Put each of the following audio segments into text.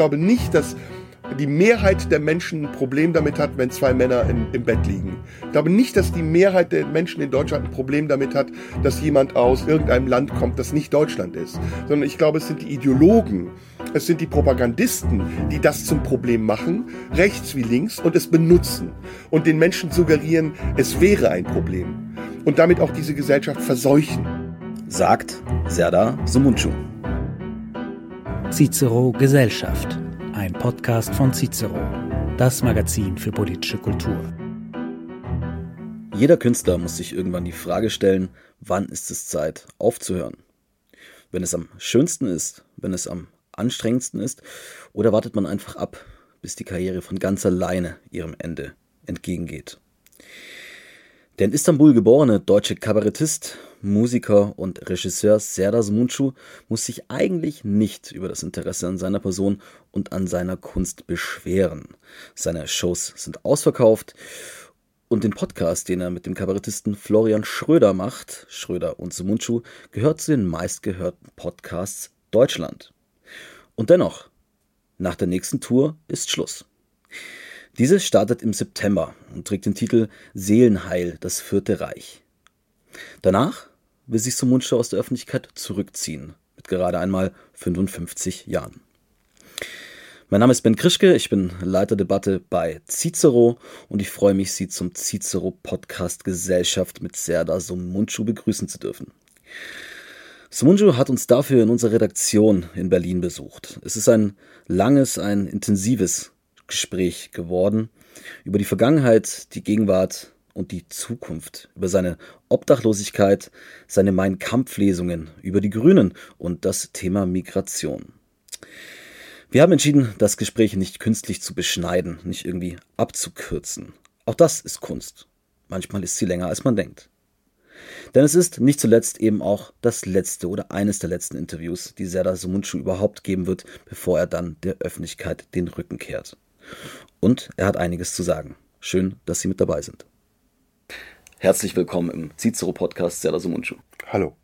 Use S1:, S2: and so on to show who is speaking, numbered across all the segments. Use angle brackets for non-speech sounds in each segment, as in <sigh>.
S1: glaube nicht, dass die Mehrheit der Menschen ein Problem damit hat, wenn zwei Männer in, im Bett liegen. Ich glaube nicht, dass die Mehrheit der Menschen in Deutschland ein Problem damit hat, dass jemand aus irgendeinem Land kommt, das nicht Deutschland ist. Sondern ich glaube, es sind die Ideologen, es sind die Propagandisten, die das zum Problem machen, rechts wie links, und es benutzen und den Menschen suggerieren, es wäre ein Problem. Und damit auch diese Gesellschaft verseuchen.
S2: Sagt Serdar Sumuncu.
S3: Cicero Gesellschaft, ein Podcast von Cicero, das Magazin für politische Kultur.
S2: Jeder Künstler muss sich irgendwann die Frage stellen, wann ist es Zeit aufzuhören? Wenn es am schönsten ist, wenn es am anstrengendsten ist, oder wartet man einfach ab, bis die Karriere von ganz alleine ihrem Ende entgegengeht? Der in Istanbul geborene deutsche Kabarettist Musiker und Regisseur Serdar Muncu muss sich eigentlich nicht über das Interesse an seiner Person und an seiner Kunst beschweren. Seine Shows sind ausverkauft und den Podcast, den er mit dem Kabarettisten Florian Schröder macht, Schröder und Sumunchu, gehört zu den meistgehörten Podcasts Deutschland. Und dennoch, nach der nächsten Tour ist Schluss. Diese startet im September und trägt den Titel Seelenheil, das Vierte Reich. Danach will sich Sumuncu aus der Öffentlichkeit zurückziehen, mit gerade einmal 55 Jahren. Mein Name ist Ben Krischke, ich bin Leiter Debatte bei Cicero und ich freue mich, Sie zum Cicero Podcast Gesellschaft mit Serdar Sumuncu begrüßen zu dürfen. Sumuncu hat uns dafür in unserer Redaktion in Berlin besucht. Es ist ein langes, ein intensives Gespräch geworden über die Vergangenheit, die Gegenwart und die Zukunft, über seine Obdachlosigkeit, seine Mein Kampf-Lesungen, über die Grünen und das Thema Migration. Wir haben entschieden, das Gespräch nicht künstlich zu beschneiden, nicht irgendwie abzukürzen. Auch das ist Kunst. Manchmal ist sie länger, als man denkt. Denn es ist nicht zuletzt eben auch das letzte oder eines der letzten Interviews, die Serdar Sumuncu überhaupt geben wird, bevor er dann der Öffentlichkeit den Rücken kehrt. Und er hat einiges zu sagen. Schön, dass Sie mit dabei sind. Herzlich willkommen im Cicero-Podcast Serdar Sumuncu.
S1: Hallo.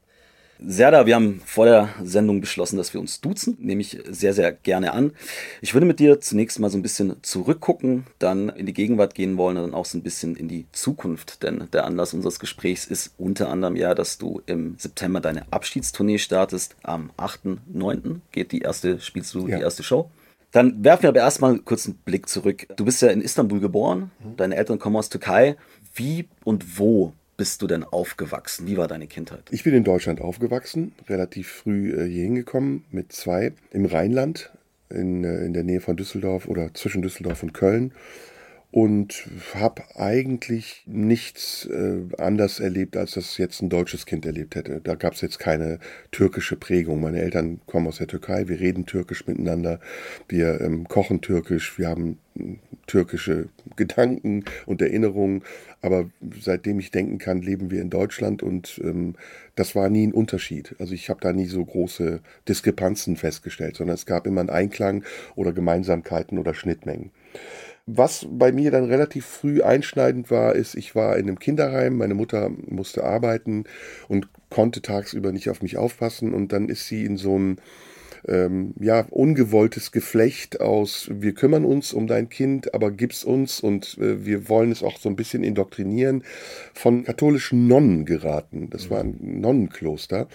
S2: Serdar, wir haben vor der Sendung beschlossen, dass wir uns duzen, nehme ich sehr, sehr gerne an. Ich würde mit dir zunächst mal so ein bisschen zurückgucken, dann in die Gegenwart gehen wollen und dann auch so ein bisschen in die Zukunft, denn der Anlass unseres Gesprächs ist unter anderem ja, dass du im September deine Abschiedstournee startest. Am 8.9. geht die erste, spielst du ja. die erste Show. Dann werfen wir aber erstmal kurz einen Blick zurück. Du bist ja in Istanbul geboren, mhm. deine Eltern kommen aus Türkei. Wie und wo bist du denn aufgewachsen? Wie war deine Kindheit?
S1: Ich bin in Deutschland aufgewachsen, relativ früh äh, hier hingekommen mit zwei im Rheinland, in, äh, in der Nähe von Düsseldorf oder zwischen Düsseldorf und Köln und habe eigentlich nichts äh, anders erlebt, als das jetzt ein deutsches Kind erlebt hätte. Da gab es jetzt keine türkische Prägung. Meine Eltern kommen aus der Türkei, wir reden türkisch miteinander, wir ähm, kochen türkisch, wir haben hm, türkische <laughs> Gedanken und Erinnerungen, aber seitdem ich denken kann, leben wir in Deutschland und ähm, das war nie ein Unterschied. Also ich habe da nie so große Diskrepanzen festgestellt, sondern es gab immer einen Einklang oder Gemeinsamkeiten oder Schnittmengen. Was bei mir dann relativ früh einschneidend war, ist, ich war in einem Kinderheim, meine Mutter musste arbeiten und konnte tagsüber nicht auf mich aufpassen und dann ist sie in so ein ähm, ja, ungewolltes Geflecht aus, wir kümmern uns um dein Kind, aber gib's uns und äh, wir wollen es auch so ein bisschen indoktrinieren, von katholischen Nonnen geraten. Das war ein Nonnenkloster.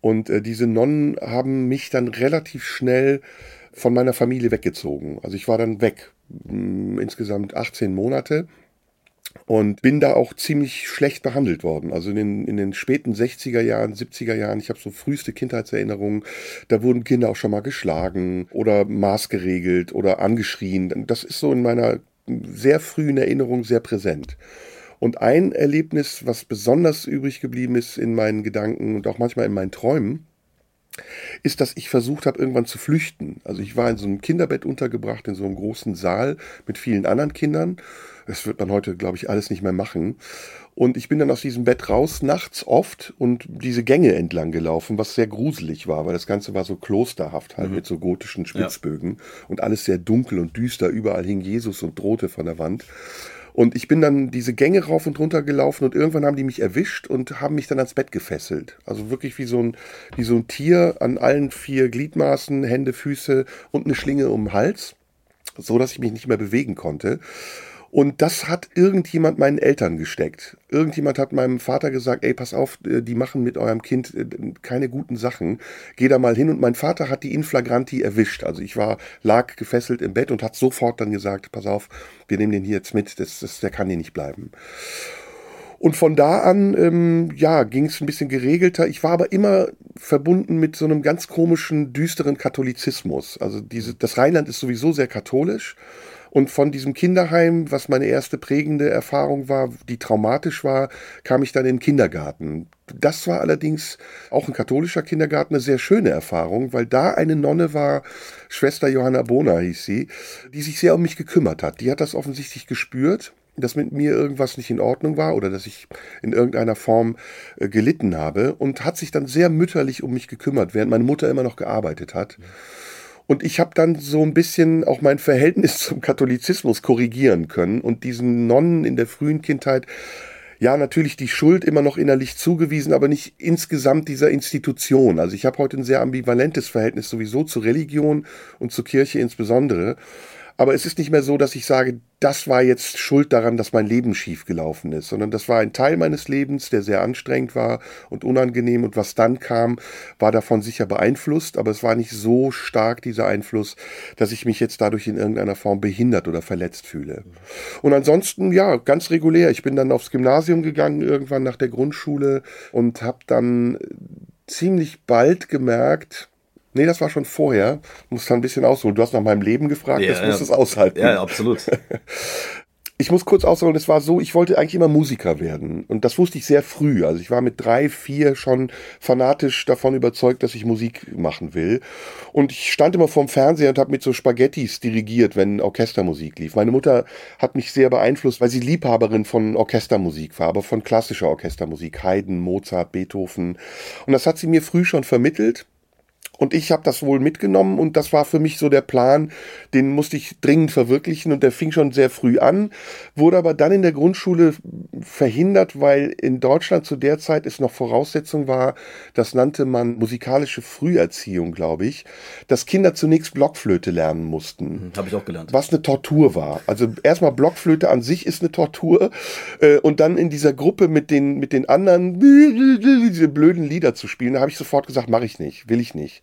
S1: Und äh, diese Nonnen haben mich dann relativ schnell von meiner Familie weggezogen. Also ich war dann weg insgesamt 18 Monate und bin da auch ziemlich schlecht behandelt worden. Also in den, in den späten 60er Jahren, 70er Jahren, ich habe so früheste Kindheitserinnerungen, da wurden Kinder auch schon mal geschlagen oder maßgeregelt oder angeschrien. Das ist so in meiner sehr frühen Erinnerung sehr präsent. Und ein Erlebnis, was besonders übrig geblieben ist in meinen Gedanken und auch manchmal in meinen Träumen, ist, dass ich versucht habe, irgendwann zu flüchten. Also ich war in so einem Kinderbett untergebracht, in so einem großen Saal mit vielen anderen Kindern. Das wird man heute, glaube ich, alles nicht mehr machen. Und ich bin dann aus diesem Bett raus, nachts oft, und diese Gänge entlang gelaufen, was sehr gruselig war, weil das Ganze war so klosterhaft halt mhm. mit so gotischen Spitzbögen ja. und alles sehr dunkel und düster. Überall hing Jesus und drohte von der Wand. Und ich bin dann diese Gänge rauf und runter gelaufen und irgendwann haben die mich erwischt und haben mich dann ans Bett gefesselt. Also wirklich wie so ein, wie so ein Tier an allen vier Gliedmaßen, Hände, Füße und eine Schlinge um den Hals, so dass ich mich nicht mehr bewegen konnte. Und das hat irgendjemand meinen Eltern gesteckt. Irgendjemand hat meinem Vater gesagt, ey, pass auf, äh, die machen mit eurem Kind äh, keine guten Sachen. Geh da mal hin. Und mein Vater hat die in flagranti erwischt. Also ich war, lag gefesselt im Bett und hat sofort dann gesagt, pass auf, wir nehmen den hier jetzt mit, das, das, der kann hier nicht bleiben. Und von da an, ähm, ja, ging es ein bisschen geregelter. Ich war aber immer verbunden mit so einem ganz komischen, düsteren Katholizismus. Also diese, das Rheinland ist sowieso sehr katholisch. Und von diesem Kinderheim, was meine erste prägende Erfahrung war, die traumatisch war, kam ich dann in den Kindergarten. Das war allerdings auch ein katholischer Kindergarten eine sehr schöne Erfahrung, weil da eine Nonne war, Schwester Johanna Bona hieß sie, die sich sehr um mich gekümmert hat. Die hat das offensichtlich gespürt dass mit mir irgendwas nicht in Ordnung war oder dass ich in irgendeiner Form äh, gelitten habe und hat sich dann sehr mütterlich um mich gekümmert, während meine Mutter immer noch gearbeitet hat. Ja. Und ich habe dann so ein bisschen auch mein Verhältnis <laughs> zum Katholizismus korrigieren können und diesen Nonnen in der frühen Kindheit ja, natürlich die Schuld immer noch innerlich zugewiesen, aber nicht insgesamt dieser Institution. Also ich habe heute ein sehr ambivalentes Verhältnis sowieso zur Religion und zur Kirche insbesondere. Aber es ist nicht mehr so, dass ich sage, das war jetzt schuld daran, dass mein Leben schief gelaufen ist, sondern das war ein Teil meines Lebens, der sehr anstrengend war und unangenehm. Und was dann kam, war davon sicher beeinflusst, aber es war nicht so stark, dieser Einfluss, dass ich mich jetzt dadurch in irgendeiner Form behindert oder verletzt fühle. Und ansonsten, ja, ganz regulär. Ich bin dann aufs Gymnasium gegangen, irgendwann nach der Grundschule und habe dann ziemlich bald gemerkt, Nee, das war schon vorher. Muss da ein bisschen ausholen. Du hast nach meinem Leben gefragt, ja, das muss es aushalten.
S2: Ja, absolut. <laughs>
S1: Ich muss kurz ausholen, es war so, ich wollte eigentlich immer Musiker werden. Und das wusste ich sehr früh. Also ich war mit drei, vier schon fanatisch davon überzeugt, dass ich Musik machen will. Und ich stand immer vorm Fernseher und habe mit so Spaghettis dirigiert, wenn Orchestermusik lief. Meine Mutter hat mich sehr beeinflusst, weil sie Liebhaberin von Orchestermusik war, aber von klassischer Orchestermusik. Haydn, Mozart, Beethoven. Und das hat sie mir früh schon vermittelt. Und ich habe das wohl mitgenommen und das war für mich so der Plan, den musste ich dringend verwirklichen und der fing schon sehr früh an, wurde aber dann in der Grundschule verhindert, weil in Deutschland zu der Zeit es noch Voraussetzung war, das nannte man musikalische Früherziehung, glaube ich, dass Kinder zunächst Blockflöte lernen mussten.
S2: Mhm, habe ich auch gelernt.
S1: Was eine Tortur war. Also erstmal Blockflöte an sich ist eine Tortur äh, und dann in dieser Gruppe mit den, mit den anderen diese blöden Lieder zu spielen, da habe ich sofort gesagt, mache ich nicht, will ich nicht.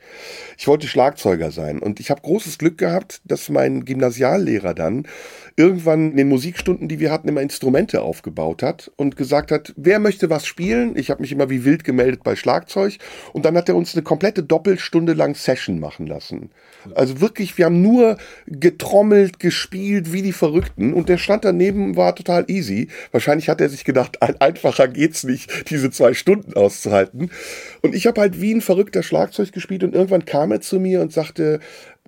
S1: Ich wollte Schlagzeuger sein und ich habe großes Glück gehabt, dass mein Gymnasiallehrer dann irgendwann in den Musikstunden, die wir hatten, immer Instrumente aufgebaut hat und gesagt hat, wer möchte was spielen? Ich habe mich immer wie wild gemeldet bei Schlagzeug und dann hat er uns eine komplette Doppelstunde lang Session machen lassen. Also wirklich, wir haben nur getrommelt, gespielt wie die Verrückten und der stand daneben, war total easy. Wahrscheinlich hat er sich gedacht, ein einfacher geht's nicht, diese zwei Stunden auszuhalten. Und ich habe halt wie ein verrückter Schlagzeug gespielt und irgendwann kam er zu mir und sagte,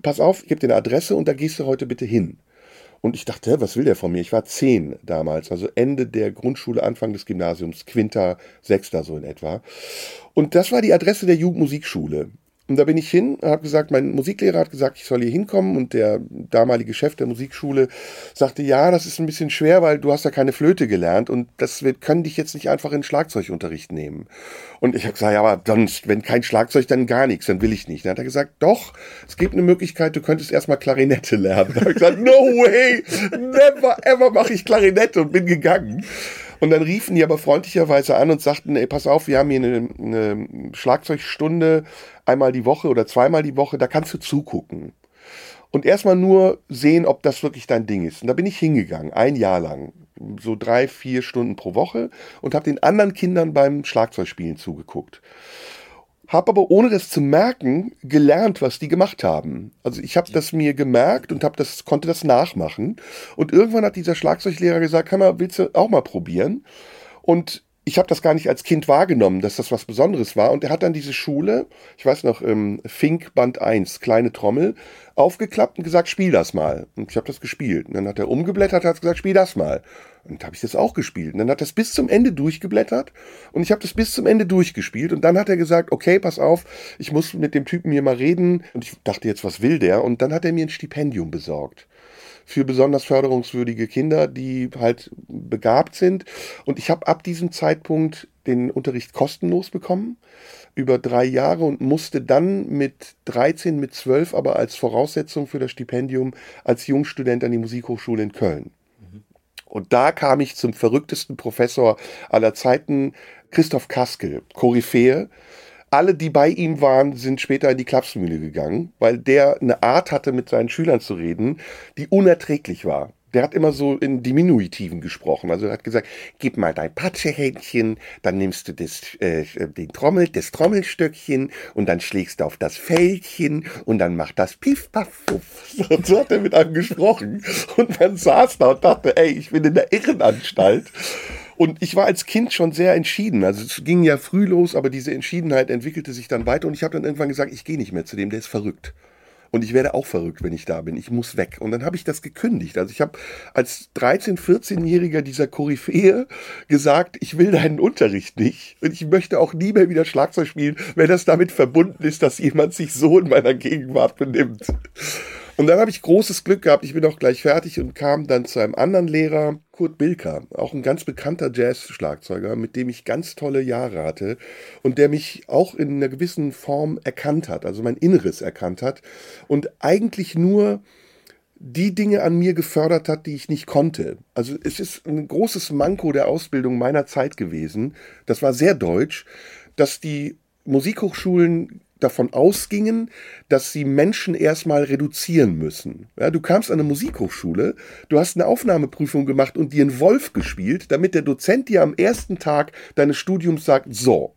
S1: pass auf, ich gebe dir eine Adresse und da gehst du heute bitte hin. Und ich dachte, was will der von mir? Ich war zehn damals, also Ende der Grundschule, Anfang des Gymnasiums, Quinter, Sechster so in etwa. Und das war die Adresse der Jugendmusikschule. Und da bin ich hin, habe gesagt, mein Musiklehrer hat gesagt, ich soll hier hinkommen und der damalige Chef der Musikschule sagte, ja, das ist ein bisschen schwer, weil du hast ja keine Flöte gelernt und das wir können dich jetzt nicht einfach in Schlagzeugunterricht nehmen. Und ich habe gesagt, ja, aber sonst, wenn kein Schlagzeug, dann gar nichts, dann will ich nicht. Dann hat er gesagt, doch, es gibt eine Möglichkeit, du könntest erstmal Klarinette lernen. Da habe ich gesagt, no way, never ever mache ich Klarinette und bin gegangen. Und dann riefen die aber freundlicherweise an und sagten, ey, pass auf, wir haben hier eine, eine Schlagzeugstunde einmal die Woche oder zweimal die Woche, da kannst du zugucken. Und erstmal nur sehen, ob das wirklich dein Ding ist. Und da bin ich hingegangen, ein Jahr lang, so drei, vier Stunden pro Woche und habe den anderen Kindern beim Schlagzeugspielen zugeguckt habe aber ohne das zu merken gelernt, was die gemacht haben. Also ich habe das mir gemerkt und habe das konnte das nachmachen und irgendwann hat dieser Schlagzeuglehrer gesagt, kann mal willst du auch mal probieren? Und ich habe das gar nicht als Kind wahrgenommen, dass das was Besonderes war. Und er hat dann diese Schule, ich weiß noch, ähm, Fink Band 1, kleine Trommel, aufgeklappt und gesagt, spiel das mal. Und ich habe das gespielt. Und dann hat er umgeblättert, hat gesagt, spiel das mal. Und habe ich das auch gespielt. Und dann hat das bis zum Ende durchgeblättert und ich habe das bis zum Ende durchgespielt. Und dann hat er gesagt, okay, pass auf, ich muss mit dem Typen hier mal reden. Und ich dachte jetzt, was will der? Und dann hat er mir ein Stipendium besorgt für besonders förderungswürdige Kinder, die halt begabt sind. Und ich habe ab diesem Zeitpunkt den Unterricht kostenlos bekommen über drei Jahre und musste dann mit 13, mit 12 aber als Voraussetzung für das Stipendium als Jungstudent an die Musikhochschule in Köln. Und da kam ich zum verrücktesten Professor aller Zeiten, Christoph Kaskel, Koryphäe. Alle, die bei ihm waren, sind später in die Klapsmühle gegangen, weil der eine Art hatte, mit seinen Schülern zu reden, die unerträglich war der hat immer so in Diminutiven gesprochen. Also er hat gesagt, gib mal dein Patschehändchen, dann nimmst du das, äh, den Trommel, das Trommelstöckchen und dann schlägst du auf das Fältchen und dann macht das Piff, Paff, Puff. <laughs> So hat er mit einem gesprochen. Und man saß da und dachte, ey, ich bin in der Irrenanstalt. Und ich war als Kind schon sehr entschieden. Also es ging ja früh los, aber diese Entschiedenheit entwickelte sich dann weiter und ich habe dann irgendwann gesagt, ich gehe nicht mehr zu dem, der ist verrückt. Und ich werde auch verrückt, wenn ich da bin. Ich muss weg. Und dann habe ich das gekündigt. Also ich habe als 13-, 14-Jähriger dieser Koryphäe gesagt, ich will deinen Unterricht nicht. Und ich möchte auch nie mehr wieder Schlagzeug spielen, wenn das damit verbunden ist, dass jemand sich so in meiner Gegenwart benimmt. Und dann habe ich großes Glück gehabt, ich bin auch gleich fertig und kam dann zu einem anderen Lehrer, Kurt Bilker, auch ein ganz bekannter Jazz-Schlagzeuger, mit dem ich ganz tolle Jahre hatte und der mich auch in einer gewissen Form erkannt hat, also mein Inneres erkannt hat und eigentlich nur die Dinge an mir gefördert hat, die ich nicht konnte. Also es ist ein großes Manko der Ausbildung meiner Zeit gewesen, das war sehr deutsch, dass die Musikhochschulen davon ausgingen, dass sie Menschen erstmal reduzieren müssen. Ja, du kamst an eine Musikhochschule, du hast eine Aufnahmeprüfung gemacht und dir einen Wolf gespielt, damit der Dozent dir am ersten Tag deines Studiums sagt, so,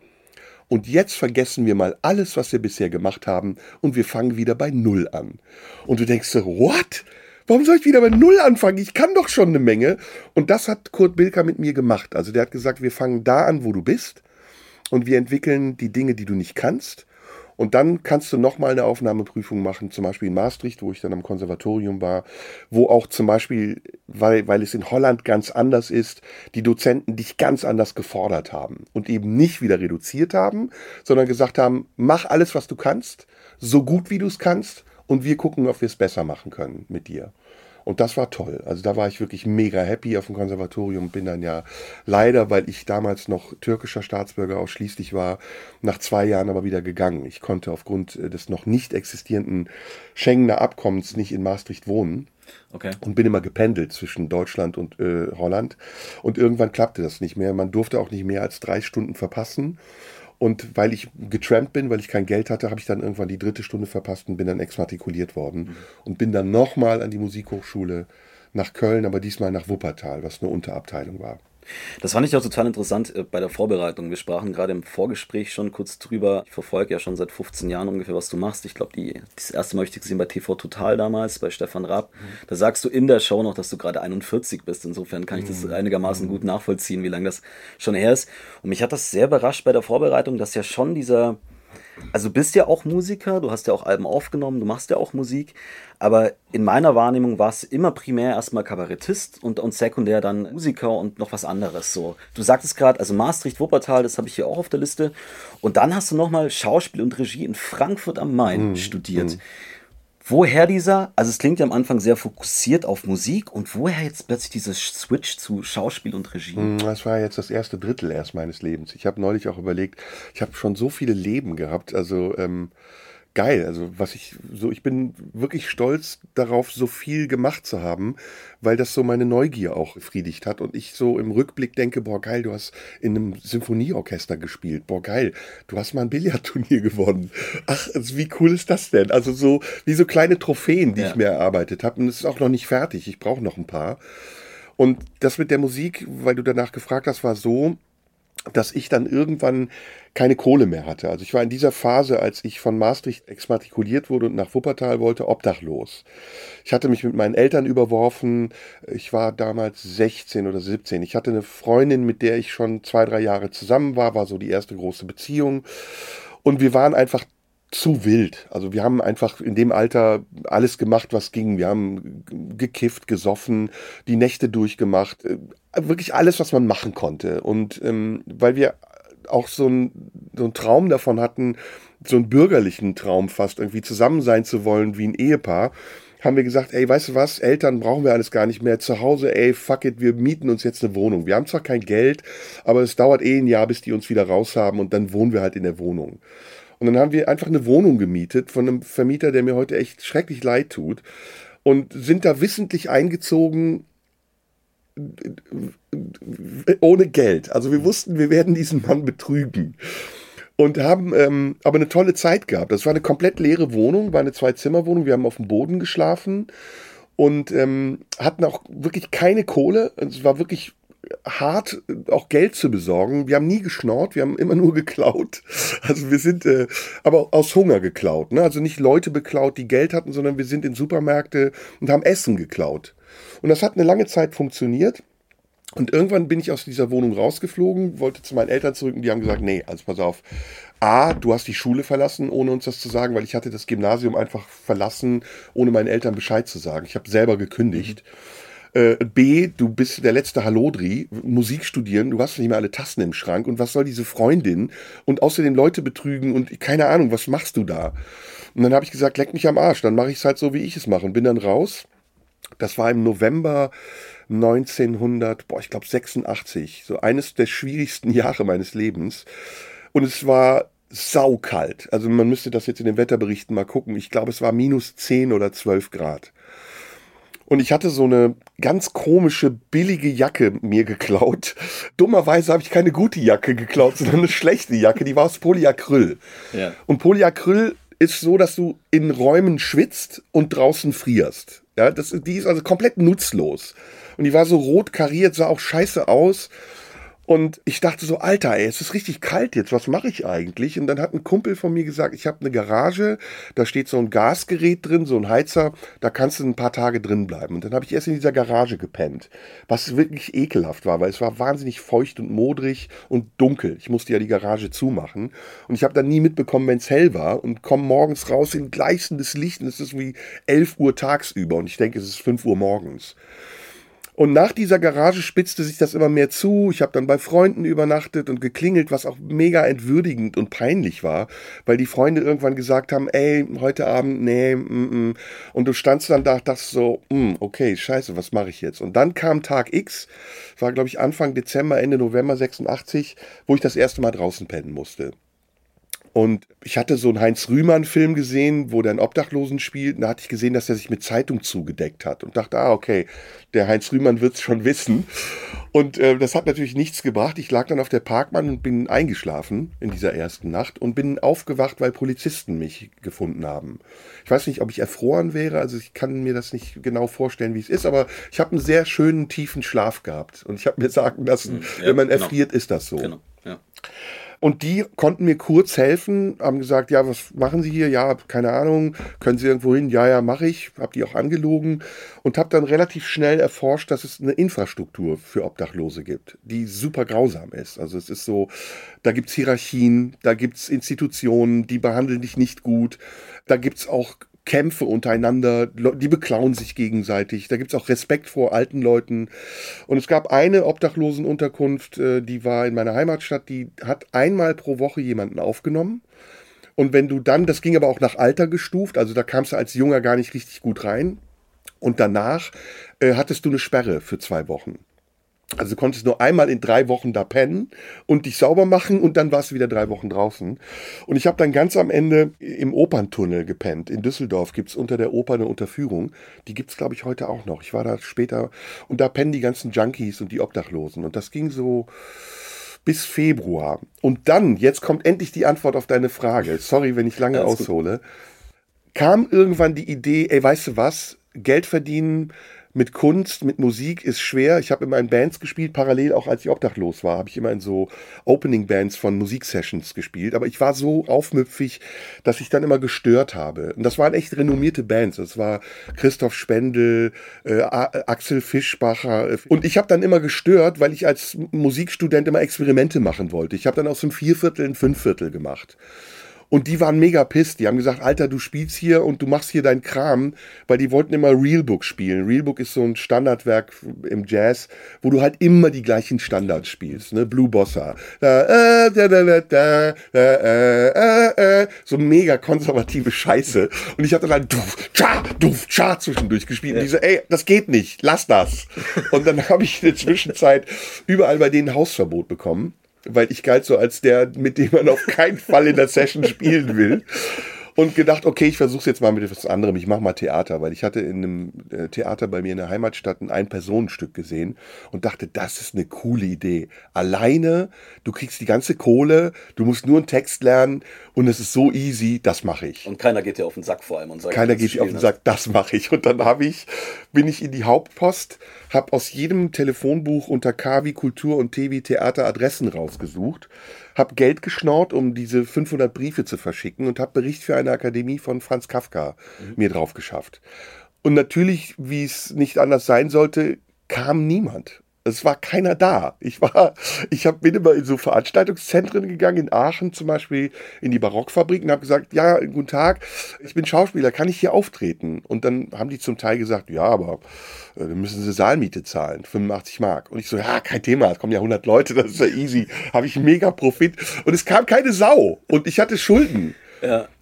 S1: und jetzt vergessen wir mal alles, was wir bisher gemacht haben und wir fangen wieder bei Null an. Und du denkst what? Warum soll ich wieder bei Null anfangen? Ich kann doch schon eine Menge. Und das hat Kurt Bilker mit mir gemacht. Also der hat gesagt, wir fangen da an, wo du bist und wir entwickeln die Dinge, die du nicht kannst und dann kannst du nochmal eine Aufnahmeprüfung machen, zum Beispiel in Maastricht, wo ich dann am Konservatorium war, wo auch zum Beispiel, weil, weil es in Holland ganz anders ist, die Dozenten dich ganz anders gefordert haben und eben nicht wieder reduziert haben, sondern gesagt haben, mach alles, was du kannst, so gut wie du es kannst und wir gucken, ob wir es besser machen können mit dir. Und das war toll. Also da war ich wirklich mega happy auf dem Konservatorium. Bin dann ja leider, weil ich damals noch türkischer Staatsbürger ausschließlich war, nach zwei Jahren aber wieder gegangen. Ich konnte aufgrund des noch nicht existierenden Schengener Abkommens nicht in Maastricht wohnen. Okay. Und bin immer gependelt zwischen Deutschland und äh, Holland. Und irgendwann klappte das nicht mehr. Man durfte auch nicht mehr als drei Stunden verpassen. Und weil ich getrampt bin, weil ich kein Geld hatte, habe ich dann irgendwann die dritte Stunde verpasst und bin dann exmatrikuliert worden. Mhm. Und bin dann nochmal an die Musikhochschule nach Köln, aber diesmal nach Wuppertal, was eine Unterabteilung war.
S2: Das fand ich auch total interessant äh, bei der Vorbereitung. Wir sprachen gerade im Vorgespräch schon kurz drüber. Ich verfolge ja schon seit 15 Jahren ungefähr, was du machst. Ich glaube, das erste Mal habe ich dich gesehen bei TV Total damals, bei Stefan Raab. Mhm. Da sagst du in der Show noch, dass du gerade 41 bist. Insofern kann ich das mhm. einigermaßen mhm. gut nachvollziehen, wie lange das schon her ist. Und mich hat das sehr überrascht bei der Vorbereitung, dass ja schon dieser also du bist ja auch Musiker, du hast ja auch Alben aufgenommen, du machst ja auch Musik, aber in meiner Wahrnehmung war es immer primär erstmal Kabarettist und, und sekundär dann Musiker und noch was anderes so. Du sagtest gerade, also Maastricht, Wuppertal, das habe ich hier auch auf der Liste und dann hast du nochmal Schauspiel und Regie in Frankfurt am Main mhm. studiert. Mhm. Woher dieser, also es klingt ja am Anfang sehr fokussiert auf Musik und woher jetzt plötzlich dieser Switch zu Schauspiel und Regie? Hm,
S1: das war jetzt das erste Drittel erst meines Lebens. Ich habe neulich auch überlegt, ich habe schon so viele Leben gehabt, also ähm, geil. Also was ich so, ich bin wirklich stolz darauf, so viel gemacht zu haben, weil das so meine Neugier auch befriedigt hat und ich so im Rückblick denke, boah geil, du hast in einem Symphonieorchester gespielt, boah geil, du hast mal ein Billardturnier <laughs> gewonnen. Ach, also wie cool ist das denn? Also so wie so kleine Trophäen, die ja. ich mir erarbeitet habe und es ist auch noch nicht fertig. Ich brauche noch ein paar. Und das mit der Musik, weil du danach gefragt hast, war so, dass ich dann irgendwann keine Kohle mehr hatte. Also ich war in dieser Phase, als ich von Maastricht exmatrikuliert wurde und nach Wuppertal wollte, obdachlos. Ich hatte mich mit meinen Eltern überworfen. Ich war damals 16 oder 17. Ich hatte eine Freundin, mit der ich schon zwei, drei Jahre zusammen war, war so die erste große Beziehung. Und wir waren einfach zu wild. Also wir haben einfach in dem Alter alles gemacht, was ging. Wir haben gekifft, gesoffen, die Nächte durchgemacht, äh, wirklich alles, was man machen konnte. Und ähm, weil wir auch so, ein, so einen Traum davon hatten, so einen bürgerlichen Traum fast, irgendwie zusammen sein zu wollen wie ein Ehepaar, haben wir gesagt, ey, weißt du was, Eltern brauchen wir alles gar nicht mehr. Zu Hause, ey, fuck it, wir mieten uns jetzt eine Wohnung. Wir haben zwar kein Geld, aber es dauert eh ein Jahr, bis die uns wieder raus haben und dann wohnen wir halt in der Wohnung. Und dann haben wir einfach eine Wohnung gemietet von einem Vermieter, der mir heute echt schrecklich leid tut. Und sind da wissentlich eingezogen ohne Geld. Also wir wussten, wir werden diesen Mann betrügen und haben ähm, aber eine tolle Zeit gehabt. Das war eine komplett leere Wohnung, war eine Zwei-Zimmer-Wohnung. Wir haben auf dem Boden geschlafen und ähm, hatten auch wirklich keine Kohle. Es war wirklich hart, auch Geld zu besorgen. Wir haben nie geschnort, wir haben immer nur <laughs> geklaut. Also wir sind äh, aber aus Hunger geklaut. Ne? Also nicht Leute beklaut, die Geld hatten, sondern wir sind in Supermärkte und haben Essen geklaut. Und das hat eine lange Zeit funktioniert. Und irgendwann bin ich aus dieser Wohnung rausgeflogen, wollte zu meinen Eltern zurück und die haben gesagt, nee, also pass auf. A, du hast die Schule verlassen, ohne uns das zu sagen, weil ich hatte das Gymnasium einfach verlassen, ohne meinen Eltern Bescheid zu sagen. Ich habe selber gekündigt. Mhm. B, du bist der letzte Hallodri, Musik studieren, du hast nicht mehr alle Tassen im Schrank und was soll diese Freundin und außerdem Leute betrügen und keine Ahnung, was machst du da? Und dann habe ich gesagt, leck mich am Arsch, dann mache ich es halt so, wie ich es mache und bin dann raus. Das war im November 1900, boah, ich glaube 86, so eines der schwierigsten <laughs> Jahre meines Lebens. Und es war saukalt. Also man müsste das jetzt in den Wetterberichten mal gucken. Ich glaube, es war minus 10 oder 12 Grad. Und ich hatte so eine ganz komische, billige Jacke mir geklaut. Dummerweise habe ich keine gute Jacke geklaut, sondern eine schlechte Jacke. Die war aus Polyacryl. Ja. Und Polyacryl ist so, dass du in Räumen schwitzt und draußen frierst. Ja, das, die ist also komplett nutzlos. Und die war so rot kariert, sah auch scheiße aus. Und ich dachte so, Alter, ey, es ist richtig kalt jetzt, was mache ich eigentlich? Und dann hat ein Kumpel von mir gesagt, ich habe eine Garage, da steht so ein Gasgerät drin, so ein Heizer, da kannst du ein paar Tage drin bleiben. Und dann habe ich erst in dieser Garage gepennt, was wirklich ekelhaft war, weil es war wahnsinnig feucht und modrig und dunkel. Ich musste ja die Garage zumachen. Und ich habe dann nie mitbekommen, wenn es hell war und komme morgens raus in gleißendes Licht und es ist wie 11 Uhr tagsüber und ich denke, es ist 5 Uhr morgens. Und nach dieser Garage spitzte sich das immer mehr zu. Ich habe dann bei Freunden übernachtet und geklingelt, was auch mega entwürdigend und peinlich war, weil die Freunde irgendwann gesagt haben, ey, heute Abend, nee, mm, mm. und du standst dann da, dachtest so, mm, okay, scheiße, was mache ich jetzt? Und dann kam Tag X, war glaube ich Anfang Dezember, Ende November 86, wo ich das erste Mal draußen pennen musste. Und ich hatte so einen Heinz Rühmann-Film gesehen, wo der einen Obdachlosen spielt. Und da hatte ich gesehen, dass er sich mit Zeitung zugedeckt hat. Und dachte, ah, okay, der Heinz Rühmann wird es schon wissen. Und äh, das hat natürlich nichts gebracht. Ich lag dann auf der Parkbahn und bin eingeschlafen in dieser ersten Nacht und bin aufgewacht, weil Polizisten mich gefunden haben. Ich weiß nicht, ob ich erfroren wäre. Also ich kann mir das nicht genau vorstellen, wie es ist. Aber ich habe einen sehr schönen, tiefen Schlaf gehabt. Und ich habe mir sagen lassen, hm, ja, wenn man genau. erfriert, ist das so. Genau. Ja. Und die konnten mir kurz helfen, haben gesagt, ja, was machen Sie hier? Ja, keine Ahnung, können Sie irgendwo hin? Ja, ja, mache ich. Habe die auch angelogen und habe dann relativ schnell erforscht, dass es eine Infrastruktur für Obdachlose gibt, die super grausam ist. Also es ist so, da gibt es Hierarchien, da gibt es Institutionen, die behandeln dich nicht gut. Da gibt es auch Kämpfe untereinander, die beklauen sich gegenseitig. Da gibt es auch Respekt vor alten Leuten. Und es gab eine Obdachlosenunterkunft, äh, die war in meiner Heimatstadt, die hat einmal pro Woche jemanden aufgenommen. Und wenn du dann, das ging aber auch nach Alter gestuft, also da kamst du als Junger gar nicht richtig gut rein. Und danach äh, hattest du eine Sperre für zwei Wochen. Also du konntest nur einmal in drei Wochen da pennen und dich sauber machen und dann warst du wieder drei Wochen draußen. Und ich habe dann ganz am Ende im Operntunnel gepennt. In Düsseldorf gibt es unter der Oper eine Unterführung. Die gibt es, glaube ich, heute auch noch. Ich war da später und da pennen die ganzen Junkies und die Obdachlosen. Und das ging so bis Februar. Und dann, jetzt kommt endlich die Antwort auf deine Frage. Sorry, wenn ich lange Alles aushole. Gut. Kam irgendwann die Idee, ey, weißt du was? Geld verdienen mit Kunst, mit Musik ist schwer. Ich habe immer in Bands gespielt, parallel auch als ich obdachlos war, habe ich immer in so Opening-Bands von Musiksessions gespielt. Aber ich war so aufmüpfig, dass ich dann immer gestört habe. Und das waren echt renommierte Bands. Das war Christoph Spendel, äh, Axel Fischbacher. Und ich habe dann immer gestört, weil ich als Musikstudent immer Experimente machen wollte. Ich habe dann aus dem Vierviertel ein Fünfviertel gemacht. Und die waren mega pisst. Die haben gesagt, Alter, du spielst hier und du machst hier deinen Kram, weil die wollten immer Realbook spielen. Realbook ist so ein Standardwerk im Jazz, wo du halt immer die gleichen Standards spielst. Ne? Blue Bossa. Da, äh, da, da, da, äh, äh, äh, so mega konservative Scheiße. Und ich hatte dann duf, cha, duf, cha zwischendurch gespielt. Ja. Und die so, ey, das geht nicht, lass das. Und dann <laughs> habe ich in der Zwischenzeit überall bei denen Hausverbot bekommen weil ich galt so als der, mit dem man auf keinen Fall in der Session spielen will <laughs> und gedacht, okay, ich versuche jetzt mal mit etwas anderem. Ich mache mal Theater, weil ich hatte in einem äh, Theater bei mir in der Heimatstadt ein Ein-Personenstück gesehen und dachte, das ist eine coole Idee. Alleine, du kriegst die ganze Kohle, du musst nur einen Text lernen und es ist so easy, das mache ich.
S2: Und keiner geht dir auf den Sack vor allem und
S1: sagt, keiner geht dir auf den Sack, das mache ich. Und dann habe ich, bin ich in die Hauptpost, habe aus jedem Telefonbuch unter K wie Kultur und T wie Theater Adressen rausgesucht habe Geld geschnort, um diese 500 Briefe zu verschicken und habe Bericht für eine Akademie von Franz Kafka mhm. mir drauf geschafft. Und natürlich, wie es nicht anders sein sollte, kam niemand. Es war keiner da. Ich war, ich hab, bin immer in so Veranstaltungszentren gegangen, in Aachen zum Beispiel, in die Barockfabrik und habe gesagt, ja, guten Tag, ich bin Schauspieler, kann ich hier auftreten? Und dann haben die zum Teil gesagt, ja, aber äh, dann müssen sie Saalmiete zahlen, 85 Mark. Und ich so, ja, kein Thema, es kommen ja 100 Leute, das ist ja easy, habe ich mega Profit. Und es kam keine Sau und ich hatte Schulden.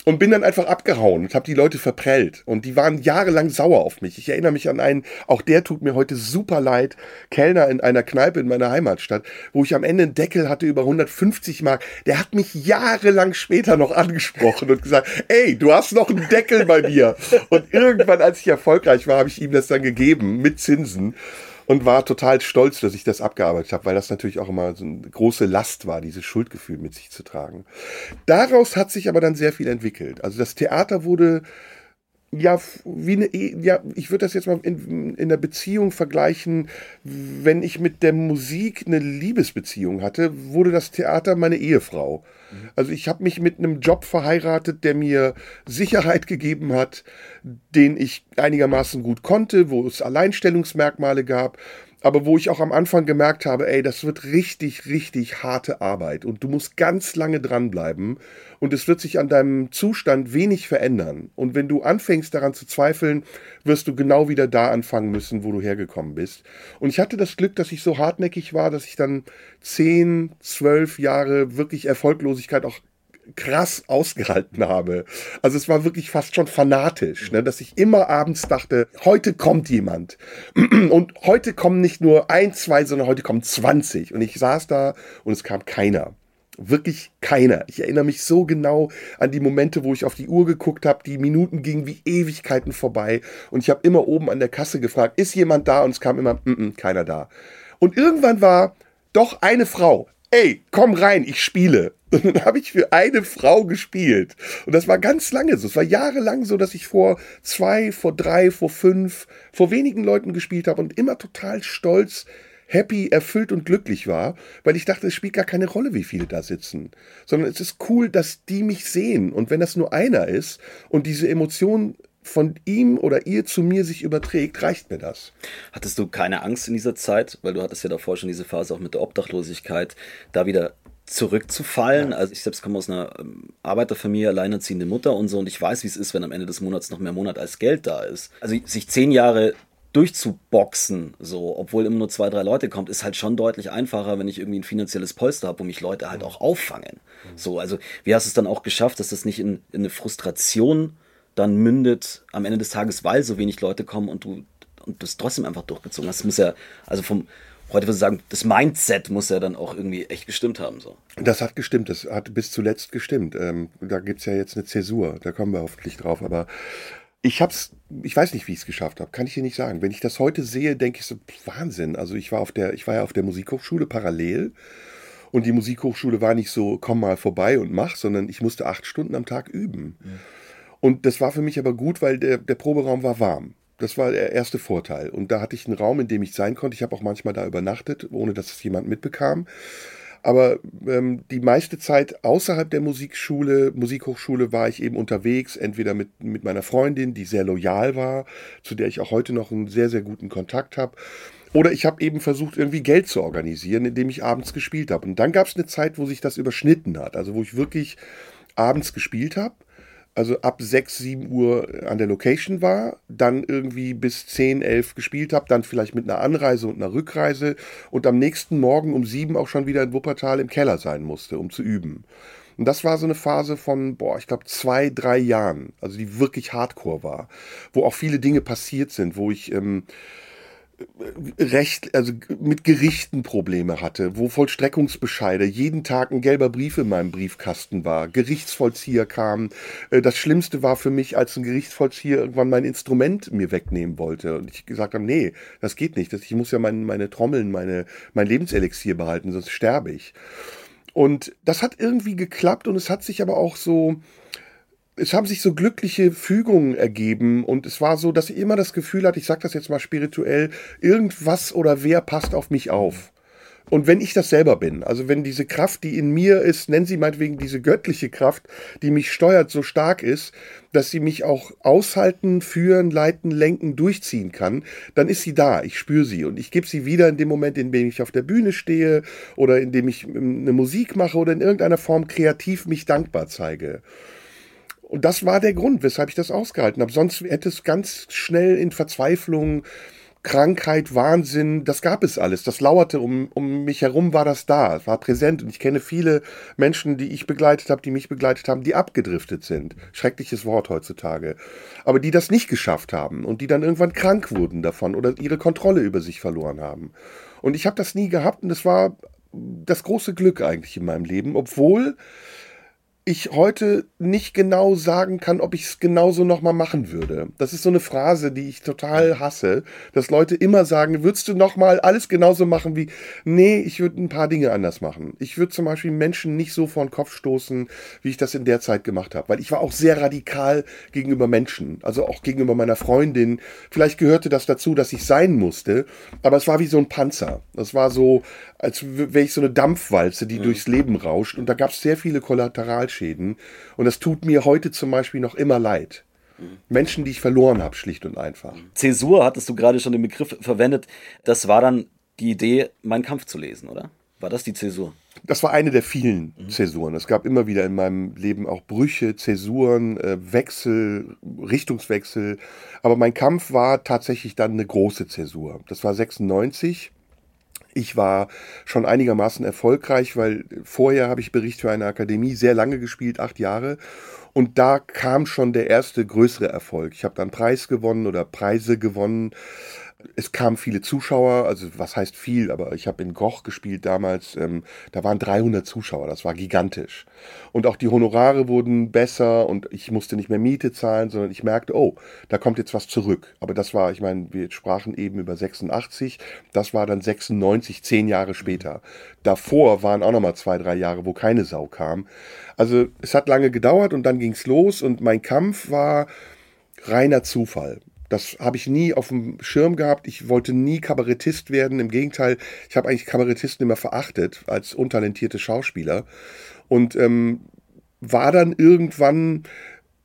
S1: Und bin dann einfach abgehauen und habe die Leute verprellt. Und die waren jahrelang sauer auf mich. Ich erinnere mich an einen, auch der tut mir heute super leid, Kellner in einer Kneipe in meiner Heimatstadt, wo ich am Ende einen Deckel hatte über 150 Mark. Der hat mich jahrelang später noch angesprochen und gesagt, ey, du hast noch einen Deckel bei mir. Und irgendwann, als ich erfolgreich war, habe ich ihm das dann gegeben mit Zinsen und war total stolz, dass ich das abgearbeitet habe, weil das natürlich auch immer so eine große Last war, dieses Schuldgefühl mit sich zu tragen. Daraus hat sich aber dann sehr viel entwickelt. Also das Theater wurde ja, wie eine, ja, ich würde das jetzt mal in, in der Beziehung vergleichen. Wenn ich mit der Musik eine Liebesbeziehung hatte, wurde das Theater meine Ehefrau. Also ich habe mich mit einem Job verheiratet, der mir Sicherheit gegeben hat, den ich einigermaßen gut konnte, wo es Alleinstellungsmerkmale gab aber wo ich auch am Anfang gemerkt habe, ey, das wird richtig, richtig harte Arbeit und du musst ganz lange dranbleiben und es wird sich an deinem Zustand wenig verändern. Und wenn du anfängst daran zu zweifeln, wirst du genau wieder da anfangen müssen, wo du hergekommen bist. Und ich hatte das Glück, dass ich so hartnäckig war, dass ich dann zehn, zwölf Jahre wirklich Erfolglosigkeit auch krass ausgehalten habe. Also es war wirklich fast schon fanatisch, ne, dass ich immer abends dachte, heute kommt jemand. <clears throat> Und heute kommen nicht nur ein, zwei, sondern heute kommen 20. Und ich saß da und es kam keiner. Wirklich keiner. Ich erinnere mich so genau an die Momente, wo ich auf die Uhr geguckt habe. Die Minuten gingen wie Ewigkeiten vorbei. Und ich habe immer oben an der Kasse gefragt, ist jemand da? Und es kam immer, mm -mm, keiner da. Und irgendwann war doch eine Frau. Ey, komm rein, ich spiele. Und dann habe ich für eine Frau gespielt. Und das war ganz lange so. Es war jahrelang so, dass ich vor zwei, vor drei, vor fünf, vor wenigen Leuten gespielt habe und immer total stolz, happy, erfüllt und glücklich war, weil ich dachte, es spielt gar keine Rolle, wie viele da sitzen. Sondern es ist cool, dass die mich sehen. Und wenn das nur einer ist und diese Emotion von ihm oder ihr zu mir sich überträgt, reicht mir das.
S2: Hattest du keine Angst in dieser Zeit, weil du hattest ja davor schon diese Phase auch mit der Obdachlosigkeit, da wieder zurückzufallen. Ja. Also ich selbst komme aus einer ähm, Arbeiterfamilie, alleinerziehende Mutter und so und ich weiß, wie es ist, wenn am Ende des Monats noch mehr Monat als Geld da ist. Also sich zehn Jahre durchzuboxen, so, obwohl immer nur zwei, drei Leute kommt, ist halt schon deutlich einfacher, wenn ich irgendwie ein finanzielles Polster habe, wo mich Leute halt auch auffangen. So, also wie hast du es dann auch geschafft, dass das nicht in, in eine Frustration dann mündet am Ende des Tages, weil so wenig Leute kommen und du und das trotzdem einfach durchgezogen hast. Das muss ja, also vom, heute würde ich sagen, das Mindset muss ja dann auch irgendwie echt gestimmt haben. So.
S1: Das hat gestimmt, das hat bis zuletzt gestimmt. Ähm, da gibt es ja jetzt eine Zäsur, da kommen wir hoffentlich drauf, aber ich hab's, ich weiß nicht, wie ich es geschafft habe, kann ich dir nicht sagen. Wenn ich das heute sehe, denke ich so, Wahnsinn. Also ich war auf der, ich war ja auf der Musikhochschule parallel und die Musikhochschule war nicht so, komm mal vorbei und mach, sondern ich musste acht Stunden am Tag üben. Ja. Und das war für mich aber gut, weil der, der Proberaum war warm. Das war der erste Vorteil. Und da hatte ich einen Raum, in dem ich sein konnte. Ich habe auch manchmal da übernachtet, ohne dass es jemand mitbekam. Aber ähm, die meiste Zeit außerhalb der Musikschule, Musikhochschule war ich eben unterwegs, entweder mit, mit meiner Freundin, die sehr loyal war, zu der ich auch heute noch einen sehr, sehr guten Kontakt habe. Oder ich habe eben versucht, irgendwie Geld zu organisieren, indem ich abends gespielt habe. Und dann gab es eine Zeit, wo sich das überschnitten hat. Also wo ich wirklich abends gespielt habe also ab 6, 7 Uhr an der Location war, dann irgendwie bis 10, 11 gespielt habe, dann vielleicht mit einer Anreise und einer Rückreise und am nächsten Morgen um 7 auch schon wieder in Wuppertal im Keller sein musste, um zu üben. Und das war so eine Phase von, boah, ich glaube, zwei, drei Jahren, also die wirklich hardcore war, wo auch viele Dinge passiert sind, wo ich ähm, Recht, also mit Gerichten Probleme hatte, wo Vollstreckungsbescheide, jeden Tag ein gelber Brief in meinem Briefkasten war, Gerichtsvollzieher kam. Äh, das Schlimmste war für mich, als ein Gerichtsvollzieher irgendwann mein Instrument mir wegnehmen wollte. Und ich gesagt habe, nee, das geht nicht. Ich muss ja mein, meine Trommeln, meine, mein Lebenselixier behalten, sonst sterbe ich. Und das hat irgendwie geklappt und es hat sich aber auch so, es haben sich so glückliche Fügungen ergeben und es war so, dass ich immer das Gefühl hatte, ich sage das jetzt mal spirituell, irgendwas oder wer passt auf mich auf. Und wenn ich das selber bin, also wenn diese Kraft, die in mir ist, nennen Sie meinetwegen diese göttliche Kraft, die mich steuert, so stark ist, dass sie mich auch aushalten, führen, leiten, lenken, durchziehen kann, dann ist sie da. Ich spüre sie und ich gebe sie wieder in dem Moment, in dem ich auf der Bühne stehe oder in dem ich ähm, eine Musik mache oder in irgendeiner Form kreativ mich dankbar zeige. Und das war der Grund, weshalb ich das ausgehalten habe. Sonst hätte es ganz schnell in Verzweiflung, Krankheit, Wahnsinn, das gab es alles. Das lauerte um, um mich herum, war das da, war präsent. Und ich kenne viele Menschen, die ich begleitet habe, die mich begleitet haben, die abgedriftet sind. Schreckliches Wort heutzutage. Aber die das nicht geschafft haben und die dann irgendwann krank wurden davon oder ihre Kontrolle über sich verloren haben. Und ich habe das nie gehabt und das war das große Glück eigentlich in meinem Leben, obwohl ich heute nicht genau sagen kann, ob ich es genauso nochmal machen würde. Das ist so eine Phrase, die ich total hasse, dass Leute immer sagen, würdest du nochmal alles genauso machen wie, nee, ich würde ein paar Dinge anders machen. Ich würde zum Beispiel Menschen nicht so vor den Kopf stoßen, wie ich das in der Zeit gemacht habe, weil ich war auch sehr radikal gegenüber Menschen, also auch gegenüber meiner Freundin. Vielleicht gehörte das dazu, dass ich sein musste, aber es war wie so ein Panzer. Das war so, als wäre ich so eine Dampfwalze, die mhm. durchs Leben rauscht und da gab es sehr viele Kollateral Kollateralschäden. Und das tut mir heute zum Beispiel noch immer leid. Menschen, die ich verloren habe, schlicht und einfach.
S2: Zäsur hattest du gerade schon den Begriff verwendet. Das war dann die Idee, meinen Kampf zu lesen, oder? War das die Zäsur?
S1: Das war eine der vielen mhm. Zäsuren. Es gab immer wieder in meinem Leben auch Brüche, Zäsuren, äh, Wechsel, Richtungswechsel. Aber mein Kampf war tatsächlich dann eine große Zäsur. Das war 96. Ich war schon einigermaßen erfolgreich, weil vorher habe ich Bericht für eine Akademie sehr lange gespielt, acht Jahre. Und da kam schon der erste größere Erfolg. Ich habe dann Preis gewonnen oder Preise gewonnen es kamen viele Zuschauer, also was heißt viel, aber ich habe in Goch gespielt damals, ähm, da waren 300 Zuschauer, das war gigantisch. Und auch die Honorare wurden besser und ich musste nicht mehr Miete zahlen, sondern ich merkte, oh, da kommt jetzt was zurück. Aber das war, ich meine, wir sprachen eben über 86, das war dann 96, zehn Jahre später. Davor waren auch nochmal zwei, drei Jahre, wo keine Sau kam. Also es hat lange gedauert und dann ging es los und mein Kampf war reiner Zufall. Das habe ich nie auf dem Schirm gehabt. Ich wollte nie Kabarettist werden. Im Gegenteil, ich habe eigentlich Kabarettisten immer verachtet als untalentierte Schauspieler. Und ähm, war dann irgendwann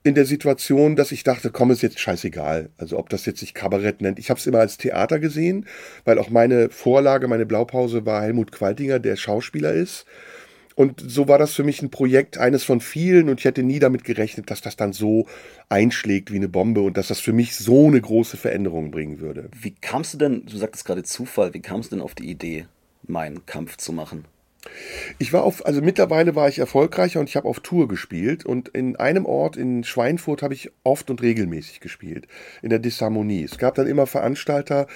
S1: in der Situation, dass ich dachte, komm, ist jetzt scheißegal. Also ob das jetzt sich Kabarett nennt. Ich habe es immer als Theater gesehen, weil auch meine Vorlage, meine Blaupause war Helmut Qualtinger, der Schauspieler ist. Und so war das für mich ein Projekt, eines von vielen, und ich hätte nie damit gerechnet, dass das dann so einschlägt wie eine Bombe und dass das für mich so eine große Veränderung bringen würde.
S2: Wie kamst du denn, du sagtest gerade Zufall, wie kamst du denn auf die Idee, meinen Kampf zu machen?
S1: Ich war auf, also mittlerweile war ich erfolgreicher und ich habe auf Tour gespielt und in einem Ort in Schweinfurt habe ich oft und regelmäßig gespielt, in der Disharmonie. Es gab dann immer Veranstalter,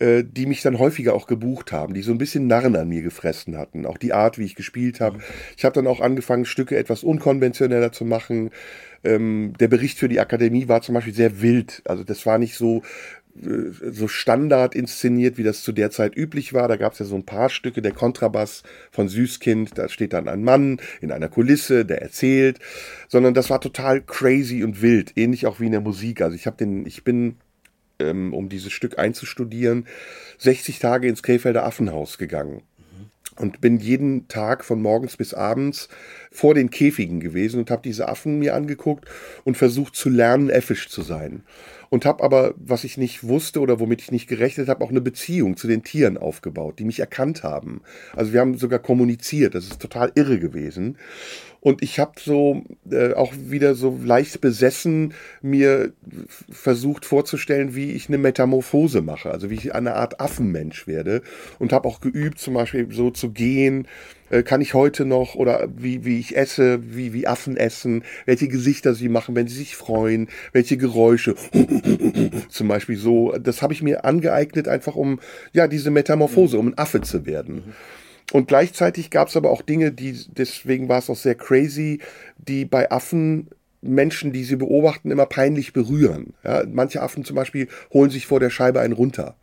S1: äh, die mich dann häufiger auch gebucht haben, die so ein bisschen Narren an mir gefressen hatten. Auch die Art, wie ich gespielt habe. Ich habe dann auch angefangen, Stücke etwas unkonventioneller zu machen. Ähm, der Bericht für die Akademie war zum Beispiel sehr wild. Also das war nicht so äh, so Standard inszeniert, wie das zu der Zeit üblich war. Da gab es ja so ein paar Stücke, der Kontrabass von Süßkind, da steht dann ein Mann in einer Kulisse, der erzählt, sondern das war total crazy und wild, ähnlich auch wie in der Musik. Also ich habe den, ich bin ähm, um dieses Stück einzustudieren, 60 Tage ins Krefelder Affenhaus gegangen. und bin jeden Tag von morgens bis abends vor den Käfigen gewesen und habe diese Affen mir angeguckt und versucht zu lernen, effisch zu sein. Und habe aber, was ich nicht wusste oder womit ich nicht gerechnet habe, auch eine Beziehung zu den Tieren aufgebaut, die mich erkannt haben. Also wir haben sogar kommuniziert, das ist total irre gewesen. Und ich habe so äh, auch wieder so leicht besessen mir versucht vorzustellen, wie ich eine Metamorphose mache, also wie ich eine Art Affenmensch werde. Und habe auch geübt, zum Beispiel so zu gehen, äh, kann ich heute noch oder wie, wie ich esse, wie, wie Affen essen, welche Gesichter sie machen, wenn sie sich freuen, welche Geräusche, <laughs> zum Beispiel so. Das habe ich mir angeeignet, einfach um ja diese Metamorphose, um ein Affe zu werden. Und gleichzeitig gab es aber auch Dinge, die, deswegen war es auch sehr crazy, die bei Affen Menschen, die sie beobachten, immer peinlich berühren. Ja, manche Affen zum Beispiel holen sich vor der Scheibe einen runter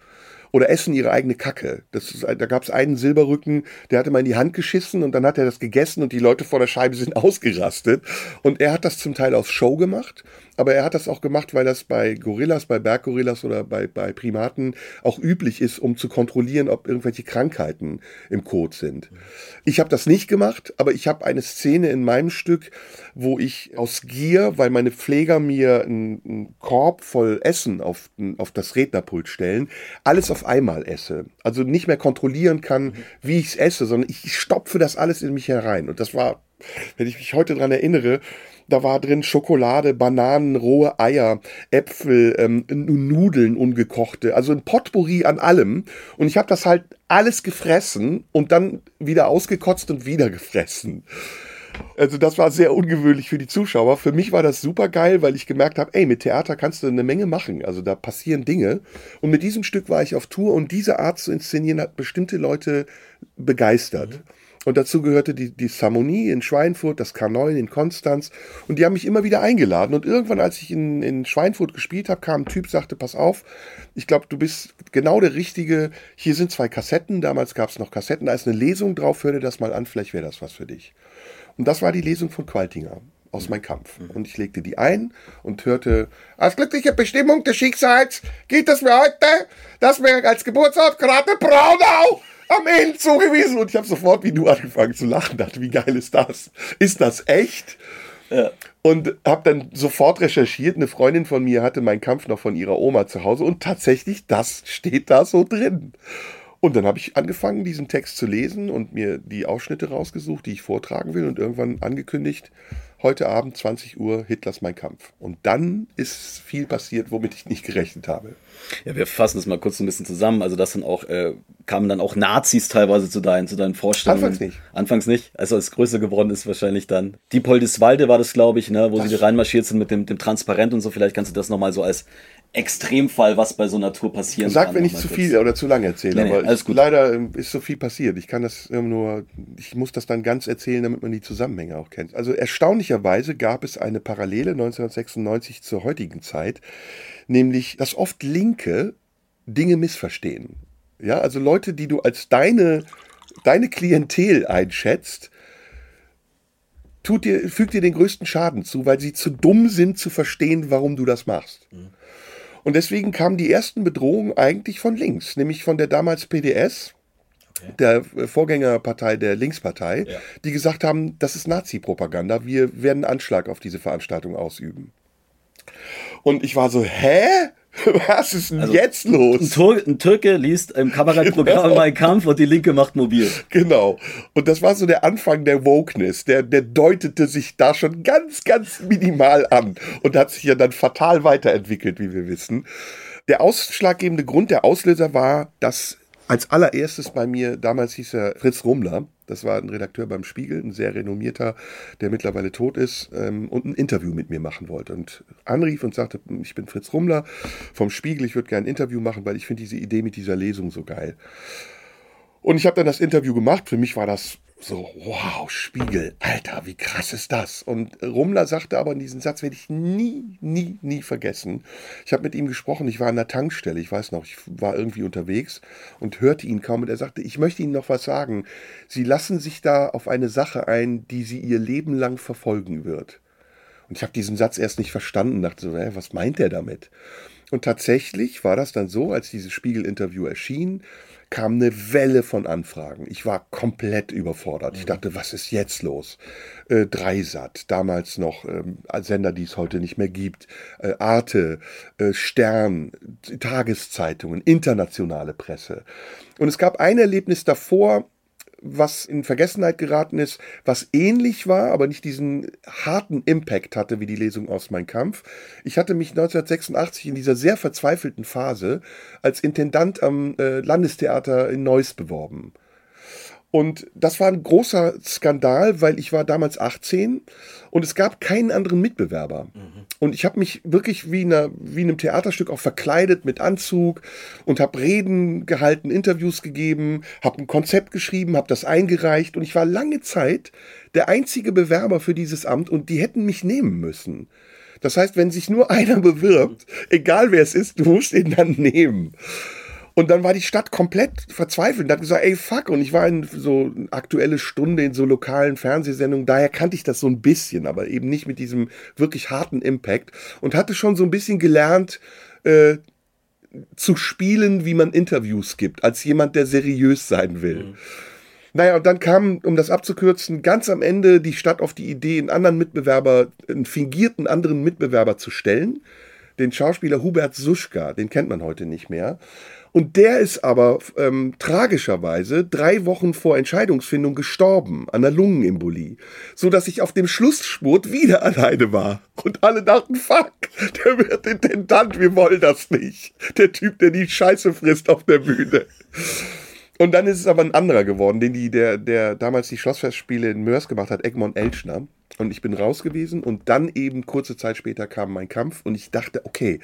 S1: oder essen ihre eigene Kacke. Das ist, da gab es einen Silberrücken, der hatte mal in die Hand geschissen und dann hat er das gegessen und die Leute vor der Scheibe sind <laughs> ausgerastet. Und er hat das zum Teil aus Show gemacht aber er hat das auch gemacht, weil das bei Gorillas, bei Berggorillas oder bei, bei Primaten auch üblich ist, um zu kontrollieren, ob irgendwelche Krankheiten im Kot sind. Ich habe das nicht gemacht, aber ich habe eine Szene in meinem Stück, wo ich aus Gier, weil meine Pfleger mir einen, einen Korb voll Essen auf, auf das Rednerpult stellen, alles auf einmal esse. Also nicht mehr kontrollieren kann, wie ich es esse, sondern ich stopfe das alles in mich herein. Und das war, wenn ich mich heute dran erinnere, da war drin Schokolade, Bananen, rohe Eier, Äpfel, ähm, Nudeln ungekochte, also ein Potpourri an allem. Und ich habe das halt alles gefressen und dann wieder ausgekotzt und wieder gefressen. Also das war sehr ungewöhnlich für die Zuschauer. Für mich war das super geil, weil ich gemerkt habe, ey, mit Theater kannst du eine Menge machen. Also da passieren Dinge. Und mit diesem Stück war ich auf Tour und diese Art zu inszenieren hat bestimmte Leute begeistert. Mhm. Und dazu gehörte die, die Samonie in Schweinfurt, das K9 in Konstanz. Und die haben mich immer wieder eingeladen. Und irgendwann, als ich in, in Schweinfurt gespielt habe, kam ein Typ, sagte, pass auf, ich glaube, du bist genau der Richtige. Hier sind zwei Kassetten, damals gab es noch Kassetten, da ist eine Lesung drauf, hör dir das mal an, vielleicht wäre das was für dich. Und das war die Lesung von Qualtinger aus Mein Kampf. Mhm. Und ich legte die ein und hörte, als glückliche Bestimmung des Schicksals geht es mir heute, dass wir als Geburtsort gerade Braunau am Ende zugewiesen. Und ich habe sofort wie du angefangen zu lachen. Dachte, wie geil ist das? Ist das echt? Ja. Und habe dann sofort recherchiert. Eine Freundin von mir hatte meinen Kampf noch von ihrer Oma zu Hause und tatsächlich, das steht da so drin. Und dann habe ich angefangen, diesen Text zu lesen und mir die Ausschnitte rausgesucht, die ich vortragen will und irgendwann angekündigt, heute Abend 20 Uhr Hitlers Mein Kampf. Und dann ist viel passiert, womit ich nicht gerechnet habe.
S2: Ja, wir fassen das mal kurz ein bisschen zusammen. Also das dann auch, äh, kamen dann auch Nazis teilweise zu deinen, zu deinen Vorstellungen.
S1: Anfangs nicht.
S2: Anfangs nicht. Also als größer geworden ist wahrscheinlich dann. Die Poldiswalde war das, glaube ich, ne, wo das sie reinmarschiert sind mit dem, dem Transparent und so. Vielleicht kannst du das nochmal so als Extremfall, was bei so einer Tour passieren
S1: Sag, kann. Sag, wenn ich zu viel oder zu lange erzähle, nee, nee, aber alles gut. leider ähm, ist so viel passiert. Ich kann das nur, ich muss das dann ganz erzählen, damit man die Zusammenhänge auch kennt. Also erstaunlicherweise gab es eine Parallele 1996 zur heutigen Zeit, nämlich, dass oft Linke Dinge missverstehen. Ja, also Leute, die du als deine, deine Klientel einschätzt, tut dir, fügt dir den größten Schaden zu, weil sie zu dumm sind zu verstehen, warum du das machst. Mhm. Und deswegen kamen die ersten Bedrohungen eigentlich von links, nämlich von der damals PDS, der Vorgängerpartei der Linkspartei, ja. die gesagt haben, das ist Nazi-Propaganda, wir werden Anschlag auf diese Veranstaltung ausüben. Und ich war so, hä? <laughs> Was ist denn also, jetzt los?
S2: Ein, Tur ein, Türke liest im Kabarettprogramm genau. Mein Kampf und die Linke macht mobil.
S1: Genau. Und das war so der Anfang der Wokeness. Der, der deutete sich da schon ganz, ganz minimal an und hat sich ja dann fatal weiterentwickelt, wie wir wissen. Der ausschlaggebende Grund, der Auslöser war, dass als allererstes bei mir, damals hieß er Fritz Rumler, das war ein Redakteur beim Spiegel, ein sehr renommierter, der mittlerweile tot ist ähm, und ein Interview mit mir machen wollte. Und anrief und sagte, ich bin Fritz Rummler vom Spiegel, ich würde gerne ein Interview machen, weil ich finde diese Idee mit dieser Lesung so geil. Und ich habe dann das Interview gemacht. Für mich war das so, wow, Spiegel, Alter, wie krass ist das? Und Rumler sagte aber, diesen Satz werde ich nie, nie, nie vergessen. Ich habe mit ihm gesprochen, ich war an der Tankstelle, ich weiß noch, ich war irgendwie unterwegs und hörte ihn kaum und er sagte, ich möchte Ihnen noch was sagen. Sie lassen sich da auf eine Sache ein, die Sie Ihr Leben lang verfolgen wird. Und ich habe diesen Satz erst nicht verstanden, dachte so, hä, was meint er damit? Und tatsächlich war das dann so, als dieses Spiegel-Interview erschien, kam eine Welle von Anfragen. Ich war komplett überfordert. Ich dachte, was ist jetzt los? Äh, Dreisat, damals noch ähm, Sender, die es heute nicht mehr gibt, äh, Arte, äh, Stern, Tageszeitungen, internationale Presse. Und es gab ein Erlebnis davor, was in Vergessenheit geraten ist, was ähnlich war, aber nicht diesen harten Impact hatte wie die Lesung aus Mein Kampf. Ich hatte mich 1986 in dieser sehr verzweifelten Phase als Intendant am äh, Landestheater in Neuss beworben. Und das war ein großer Skandal, weil ich war damals 18 und es gab keinen anderen Mitbewerber. Mhm. Und ich habe mich wirklich wie, einer, wie in einem Theaterstück auch verkleidet mit Anzug und habe Reden gehalten, Interviews gegeben, habe ein Konzept geschrieben, habe das eingereicht und ich war lange Zeit der einzige Bewerber für dieses Amt und die hätten mich nehmen müssen. Das heißt, wenn sich nur <laughs> einer bewirbt, egal wer es ist, du musst ihn dann nehmen. Und dann war die Stadt komplett verzweifelt und hat gesagt, ey, fuck. Und ich war in so aktuelle Stunde in so lokalen Fernsehsendungen. Daher kannte ich das so ein bisschen, aber eben nicht mit diesem wirklich harten Impact. Und hatte schon so ein bisschen gelernt, äh, zu spielen, wie man Interviews gibt, als jemand, der seriös sein will. Mhm. Naja, und dann kam, um das abzukürzen, ganz am Ende die Stadt auf die Idee, einen anderen Mitbewerber, einen fingierten anderen Mitbewerber zu stellen. Den Schauspieler Hubert Suschka, den kennt man heute nicht mehr. Und der ist aber ähm, tragischerweise drei Wochen vor Entscheidungsfindung gestorben an einer Lungenembolie, so dass ich auf dem Schlussspurt wieder <laughs> alleine war. Und alle dachten, fuck, der wird Intendant, wir wollen das nicht. Der Typ, der die Scheiße frisst auf der Bühne. Und dann ist es aber ein anderer geworden, den die, der, der damals die Schlossfestspiele in Mörs gemacht hat, Egmont Elschner. Und ich bin raus gewesen und dann eben kurze Zeit später kam mein Kampf und ich dachte, okay,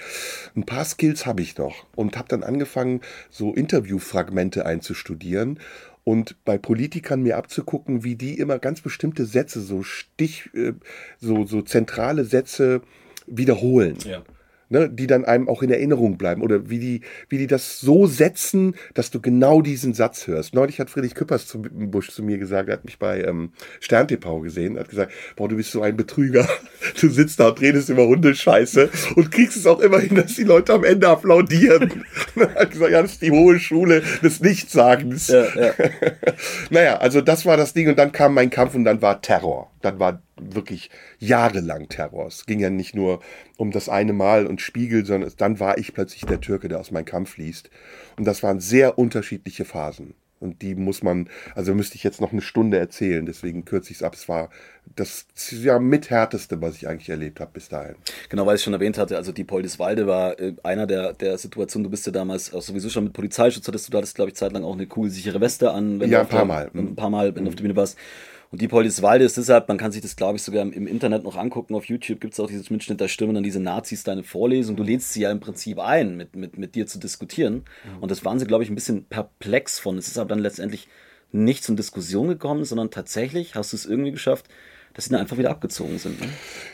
S1: ein paar Skills habe ich doch und habe dann angefangen, so Interviewfragmente einzustudieren und bei Politikern mir abzugucken, wie die immer ganz bestimmte Sätze, so Stich, äh, so, so zentrale Sätze wiederholen. Ja ne, die dann einem auch in Erinnerung bleiben oder wie die, wie die das so setzen, dass du genau diesen Satz hörst. Neulich hat Friedrich Küppers zu, Busch zu mir gesagt, er hat mich bei ähm, Stern TV gesehen, hat gesagt, boah, du bist so ein Betrüger. <laughs> Du sitzt da und redest über Hundescheiße und kriegst es auch immer hin, dass die Leute am Ende applaudieren. <laughs> er hat gesagt, ja, das ist die hohe Schule des Nichtsagens. Ja, ja. <laughs> naja, also das war das Ding und dann kam mein Kampf und dann war Terror. Dann war wirklich jahrelang Terror. Es ging ja nicht nur um das eine Mal und Spiegel, sondern dann war ich plötzlich der Türke, der aus meinem Kampf liest. Und das waren sehr unterschiedliche Phasen. Und die muss man, also müsste ich jetzt noch eine Stunde erzählen, deswegen kürze ich es ab. Es war das ja mithärteste, was ich eigentlich erlebt habe bis dahin.
S2: Genau, weil ich schon erwähnt hatte, also die Poldiswalde war äh, einer der, der Situationen, du bist ja damals auch sowieso schon mit Polizeischutz, hattest du, da hattest, glaube ich, zeitlang auch eine cool sichere Weste an.
S1: ja, ein paar der, Mal.
S2: Ein paar Mal, wenn mhm. du auf der Bühne warst. Und die Poldiswalde ist deshalb, man kann sich das, glaube ich, sogar im Internet noch angucken. Auf YouTube gibt es auch dieses Mitschnitt, da stimmen dann diese Nazis deine Vorlesung. Du lädst sie ja im Prinzip ein, mit, mit, mit dir zu diskutieren. Mhm. Und das waren sie, glaube ich, ein bisschen perplex von. Es ist aber dann letztendlich nicht zur Diskussion gekommen, sondern tatsächlich hast du es irgendwie geschafft, dass sie dann einfach wieder abgezogen sind. Ne?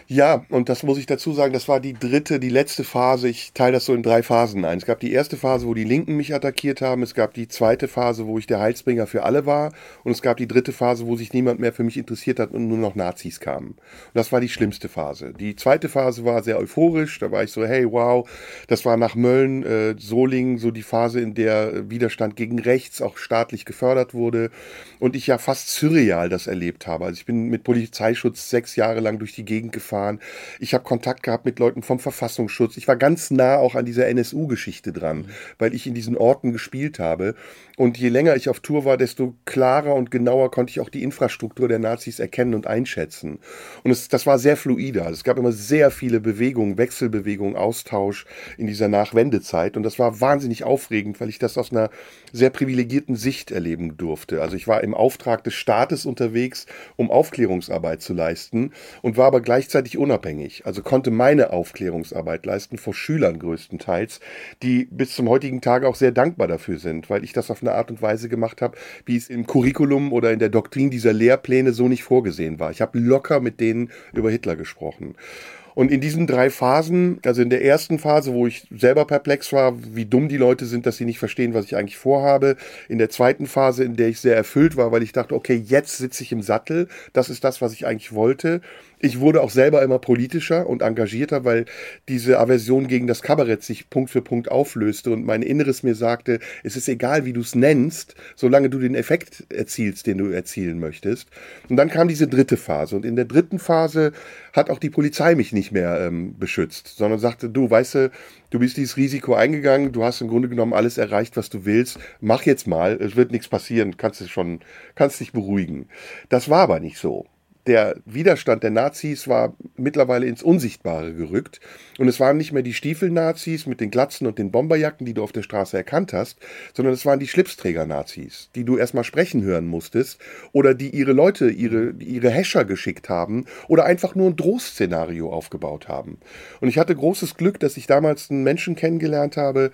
S1: Ja, und das muss ich dazu sagen, das war die dritte, die letzte Phase. Ich teile das so in drei Phasen ein. Es gab die erste Phase, wo die Linken mich attackiert haben. Es gab die zweite Phase, wo ich der Heilsbringer für alle war. Und es gab die dritte Phase, wo sich niemand mehr für mich interessiert hat und nur noch Nazis kamen. Und das war die schlimmste Phase. Die zweite Phase war sehr euphorisch. Da war ich so, hey, wow. Das war nach Mölln, äh, Solingen, so die Phase, in der Widerstand gegen rechts auch staatlich gefördert wurde. Und ich ja fast surreal das erlebt habe. Also ich bin mit Polizei Polizeischutz sechs Jahre lang durch die Gegend gefahren. Ich habe Kontakt gehabt mit Leuten vom Verfassungsschutz. Ich war ganz nah auch an dieser NSU-Geschichte dran, weil ich in diesen Orten gespielt habe. Und je länger ich auf Tour war, desto klarer und genauer konnte ich auch die Infrastruktur der Nazis erkennen und einschätzen. Und es, das war sehr fluider. Es gab immer sehr viele Bewegungen, Wechselbewegungen, Austausch in dieser Nachwendezeit. Und das war wahnsinnig aufregend, weil ich das aus einer sehr privilegierten Sicht erleben durfte. Also ich war im Auftrag des Staates unterwegs, um Aufklärungsarbeit zu leisten und war aber gleichzeitig unabhängig. Also konnte meine Aufklärungsarbeit leisten vor Schülern größtenteils, die bis zum heutigen Tage auch sehr dankbar dafür sind, weil ich das auf eine Art und Weise gemacht habe, wie es im Curriculum oder in der Doktrin dieser Lehrpläne so nicht vorgesehen war. Ich habe locker mit denen über Hitler gesprochen. Und in diesen drei Phasen, also in der ersten Phase, wo ich selber perplex war, wie dumm die Leute sind, dass sie nicht verstehen, was ich eigentlich vorhabe. In der zweiten Phase, in der ich sehr erfüllt war, weil ich dachte, okay, jetzt sitze ich im Sattel. Das ist das, was ich eigentlich wollte. Ich wurde auch selber immer politischer und engagierter, weil diese Aversion gegen das Kabarett sich Punkt für Punkt auflöste und mein Inneres mir sagte, es ist egal, wie du es nennst, solange du den Effekt erzielst, den du erzielen möchtest. Und dann kam diese dritte Phase und in der dritten Phase hat auch die Polizei mich nicht mehr ähm, beschützt, sondern sagte, du, weißt du, du bist dieses Risiko eingegangen, du hast im Grunde genommen alles erreicht, was du willst, mach jetzt mal, es wird nichts passieren, kannst du schon, kannst dich beruhigen. Das war aber nicht so der Widerstand der Nazis war mittlerweile ins Unsichtbare gerückt. Und es waren nicht mehr die Stiefel-Nazis mit den Glatzen und den Bomberjacken, die du auf der Straße erkannt hast, sondern es waren die Schlipsträger-Nazis, die du erstmal sprechen hören musstest oder die ihre Leute, ihre, ihre Häscher geschickt haben oder einfach nur ein Drohszenario aufgebaut haben. Und ich hatte großes Glück, dass ich damals einen Menschen kennengelernt habe,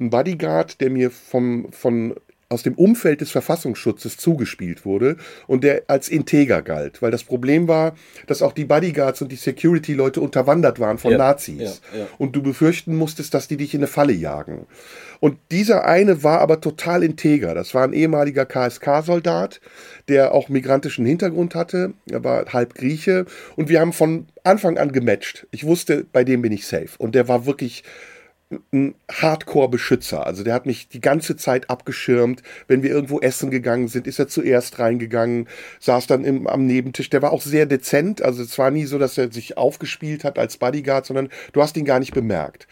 S1: einen Bodyguard, der mir vom, von aus dem Umfeld des Verfassungsschutzes zugespielt wurde und der als integer galt. Weil das Problem war, dass auch die Bodyguards und die Security-Leute unterwandert waren von ja, Nazis. Ja, ja. Und du befürchten musstest, dass die dich in eine Falle jagen. Und dieser eine war aber total integer. Das war ein ehemaliger KSK-Soldat, der auch migrantischen Hintergrund hatte. Er war halb Grieche. Und wir haben von Anfang an gematcht. Ich wusste, bei dem bin ich safe. Und der war wirklich ein Hardcore-Beschützer. Also der hat mich die ganze Zeit abgeschirmt. Wenn wir irgendwo essen gegangen sind, ist er zuerst reingegangen, saß dann im, am Nebentisch. Der war auch sehr dezent. Also es war nie so, dass er sich aufgespielt hat als Bodyguard, sondern du hast ihn gar nicht bemerkt.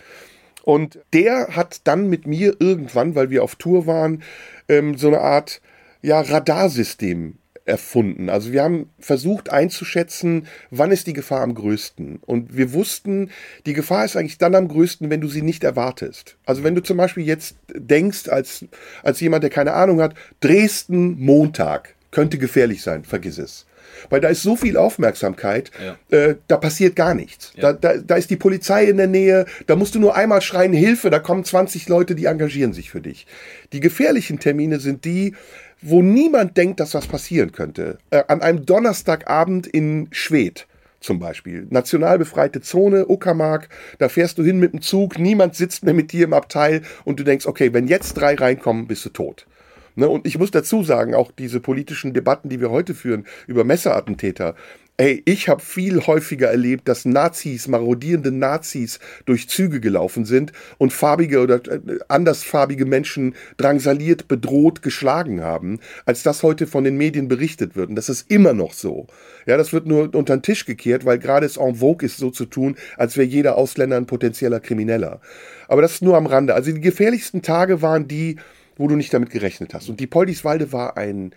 S1: Und der hat dann mit mir irgendwann, weil wir auf Tour waren, ähm, so eine Art ja, Radarsystem erfunden. Also wir haben versucht einzuschätzen, wann ist die Gefahr am größten. Und wir wussten, die Gefahr ist eigentlich dann am größten, wenn du sie nicht erwartest. Also wenn du zum Beispiel jetzt denkst, als, als jemand, der keine Ahnung hat, Dresden Montag könnte gefährlich sein, vergiss es. Weil da ist so viel Aufmerksamkeit, ja. äh, da passiert gar nichts. Ja. Da, da, da ist die Polizei in der Nähe, da musst du nur einmal schreien, Hilfe, da kommen 20 Leute, die engagieren sich für dich. Die gefährlichen Termine sind die, wo niemand denkt, dass was passieren könnte. Äh, an einem Donnerstagabend in Schwedt zum Beispiel. National befreite Zone, Uckermark, da fährst du hin mit dem Zug, niemand sitzt mehr mit dir im Abteil und du denkst, okay, wenn jetzt drei reinkommen, bist du tot. Ne? Und ich muss dazu sagen, auch diese politischen Debatten, die wir heute führen über Messerattentäter, Ey, ich habe viel häufiger erlebt, dass Nazis, marodierende Nazis durch Züge gelaufen sind und farbige oder äh, andersfarbige Menschen drangsaliert, bedroht, geschlagen haben, als das heute von den Medien berichtet wird. Und das ist immer noch so. Ja, das wird nur unter den Tisch gekehrt, weil gerade es en vogue ist, so zu tun, als wäre jeder Ausländer ein potenzieller Krimineller. Aber das ist nur am Rande. Also die gefährlichsten Tage waren die, wo du nicht damit gerechnet hast. Und die Poldiswalde war ein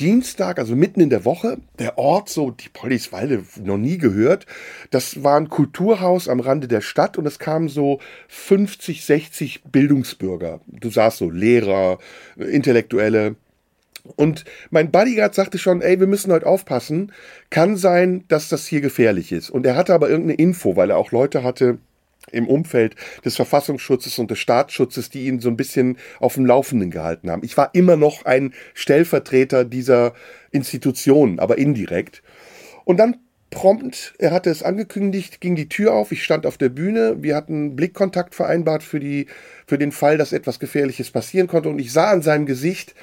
S1: Dienstag, also mitten in der Woche, der Ort, so die Poliswalde, noch nie gehört. Das war ein Kulturhaus am Rande der Stadt und es kamen so 50, 60 Bildungsbürger. Du sahst so Lehrer, Intellektuelle. Und mein Bodyguard sagte schon, ey, wir müssen heute aufpassen. Kann sein, dass das hier gefährlich ist. Und er hatte aber irgendeine Info, weil er auch Leute hatte, im Umfeld des Verfassungsschutzes und des Staatsschutzes, die ihn so ein bisschen auf dem Laufenden gehalten haben. Ich war immer noch ein Stellvertreter dieser Institution, aber indirekt. Und dann prompt, er hatte es angekündigt, ging die Tür auf, ich stand auf der Bühne, wir hatten Blickkontakt vereinbart für, die, für den Fall, dass etwas Gefährliches passieren konnte und ich sah an seinem Gesicht,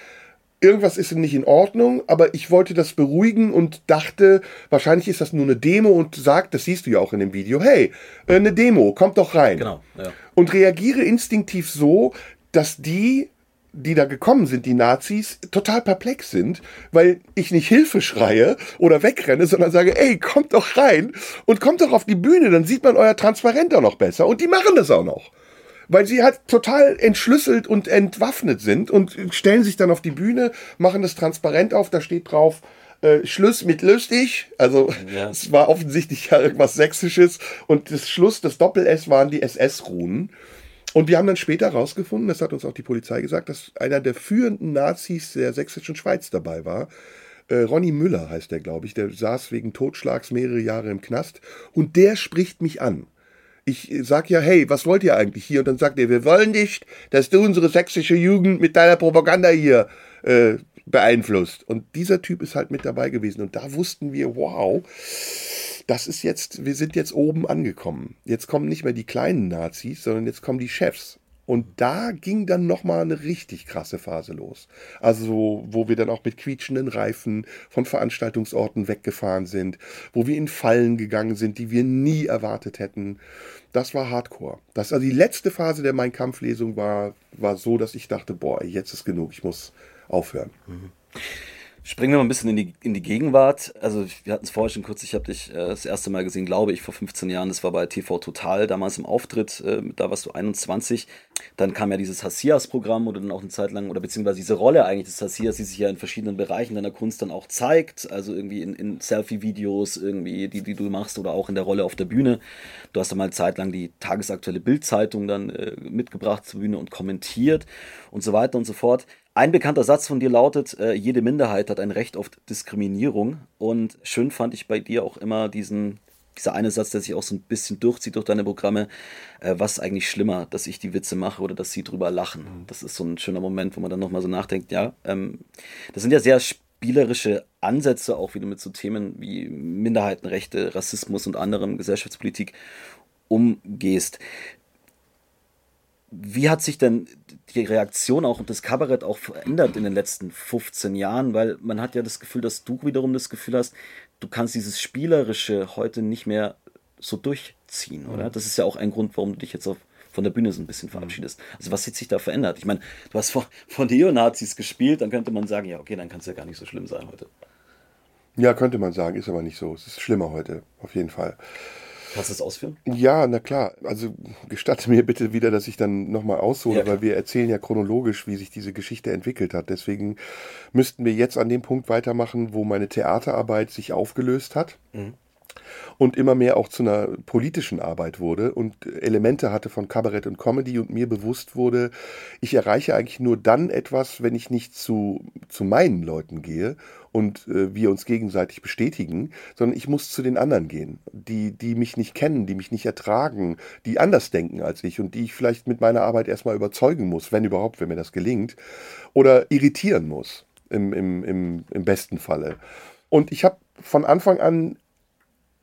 S1: irgendwas ist nicht in Ordnung, aber ich wollte das beruhigen und dachte, wahrscheinlich ist das nur eine Demo und sagt, das siehst du ja auch in dem Video, hey, äh, eine Demo, kommt doch rein. Genau, ja. Und reagiere instinktiv so, dass die, die da gekommen sind, die Nazis, total perplex sind, weil ich nicht Hilfe schreie oder wegrenne, sondern sage, ey, kommt doch rein und kommt doch auf die Bühne, dann sieht man euer Transparent auch noch besser. Und die machen das auch noch weil sie halt total entschlüsselt und entwaffnet sind und stellen sich dann auf die Bühne, machen das transparent auf, da steht drauf, äh, Schluss mit lustig, also ja. es war offensichtlich ja irgendwas Sächsisches und das Schluss, das Doppel-S waren die SS-Runen. Und wir haben dann später herausgefunden, das hat uns auch die Polizei gesagt, dass einer der führenden Nazis der sächsischen Schweiz dabei war. Äh, Ronny Müller heißt der, glaube ich. Der saß wegen Totschlags mehrere Jahre im Knast. Und der spricht mich an ich sag ja, hey, was wollt ihr eigentlich hier? Und dann sagt er, wir wollen nicht, dass du unsere sächsische Jugend mit deiner Propaganda hier äh, beeinflusst. Und dieser Typ ist halt mit dabei gewesen. Und da wussten wir, wow, das ist jetzt, wir sind jetzt oben angekommen. Jetzt kommen nicht mehr die kleinen Nazis, sondern jetzt kommen die Chefs. Und da ging dann nochmal eine richtig krasse Phase los. Also, wo wir dann auch mit quietschenden Reifen von Veranstaltungsorten weggefahren sind, wo wir in Fallen gegangen sind, die wir nie erwartet hätten. Das war Hardcore. Das, also die letzte Phase der Mein Kampf-Lesung war, war so, dass ich dachte, boah, jetzt ist genug, ich muss aufhören. Mhm.
S2: Springen wir mal ein bisschen in die, in die Gegenwart. Also, wir hatten es vorher schon kurz, ich habe dich äh, das erste Mal gesehen, glaube ich, vor 15 Jahren. Das war bei TV Total, damals im Auftritt. Äh, da warst du 21. Dann kam ja dieses Hassias-Programm, du dann auch eine Zeit lang, oder beziehungsweise diese Rolle eigentlich des Hassias, die sich ja in verschiedenen Bereichen deiner Kunst dann auch zeigt. Also irgendwie in, in Selfie-Videos, irgendwie, die, die du machst, oder auch in der Rolle auf der Bühne. Du hast dann mal zeitlang die tagesaktuelle Bildzeitung dann äh, mitgebracht zur Bühne und kommentiert und so weiter und so fort. Ein bekannter Satz von dir lautet, äh, jede Minderheit hat ein Recht auf Diskriminierung. Und schön fand ich bei dir auch immer diesen, dieser eine Satz, der sich auch so ein bisschen durchzieht durch deine Programme. Äh, was ist eigentlich schlimmer, dass ich die Witze mache oder dass sie drüber lachen? Mhm. Das ist so ein schöner Moment, wo man dann nochmal so nachdenkt, ja, ähm, das sind ja sehr spielerische Ansätze, auch wieder mit so Themen wie Minderheitenrechte, Rassismus und anderem Gesellschaftspolitik umgehst. Wie hat sich denn die Reaktion auch und das Kabarett auch verändert in den letzten 15 Jahren? Weil man hat ja das Gefühl, dass du wiederum das Gefühl hast, du kannst dieses Spielerische heute nicht mehr so durchziehen, oder? Mhm. Das ist ja auch ein Grund, warum du dich jetzt auf, von der Bühne so ein bisschen mhm. verabschiedest. Also was hat sich da verändert? Ich meine, du hast von, von Neonazis gespielt, dann könnte man sagen, ja, okay, dann kann es ja gar nicht so schlimm sein heute.
S1: Ja, könnte man sagen, ist aber nicht so. Es ist schlimmer heute, auf jeden Fall.
S2: Kannst du das ausführen?
S1: Ja, na klar. Also gestatte mir bitte wieder, dass ich dann nochmal aushole, ja, weil wir erzählen ja chronologisch, wie sich diese Geschichte entwickelt hat. Deswegen müssten wir jetzt an dem Punkt weitermachen, wo meine Theaterarbeit sich aufgelöst hat. Mhm und immer mehr auch zu einer politischen Arbeit wurde und Elemente hatte von Kabarett und Comedy und mir bewusst wurde, ich erreiche eigentlich nur dann etwas, wenn ich nicht zu, zu meinen Leuten gehe und äh, wir uns gegenseitig bestätigen, sondern ich muss zu den anderen gehen, die, die mich nicht kennen, die mich nicht ertragen, die anders denken als ich und die ich vielleicht mit meiner Arbeit erstmal überzeugen muss, wenn überhaupt, wenn mir das gelingt, oder irritieren muss, im, im, im, im besten Falle. Und ich habe von Anfang an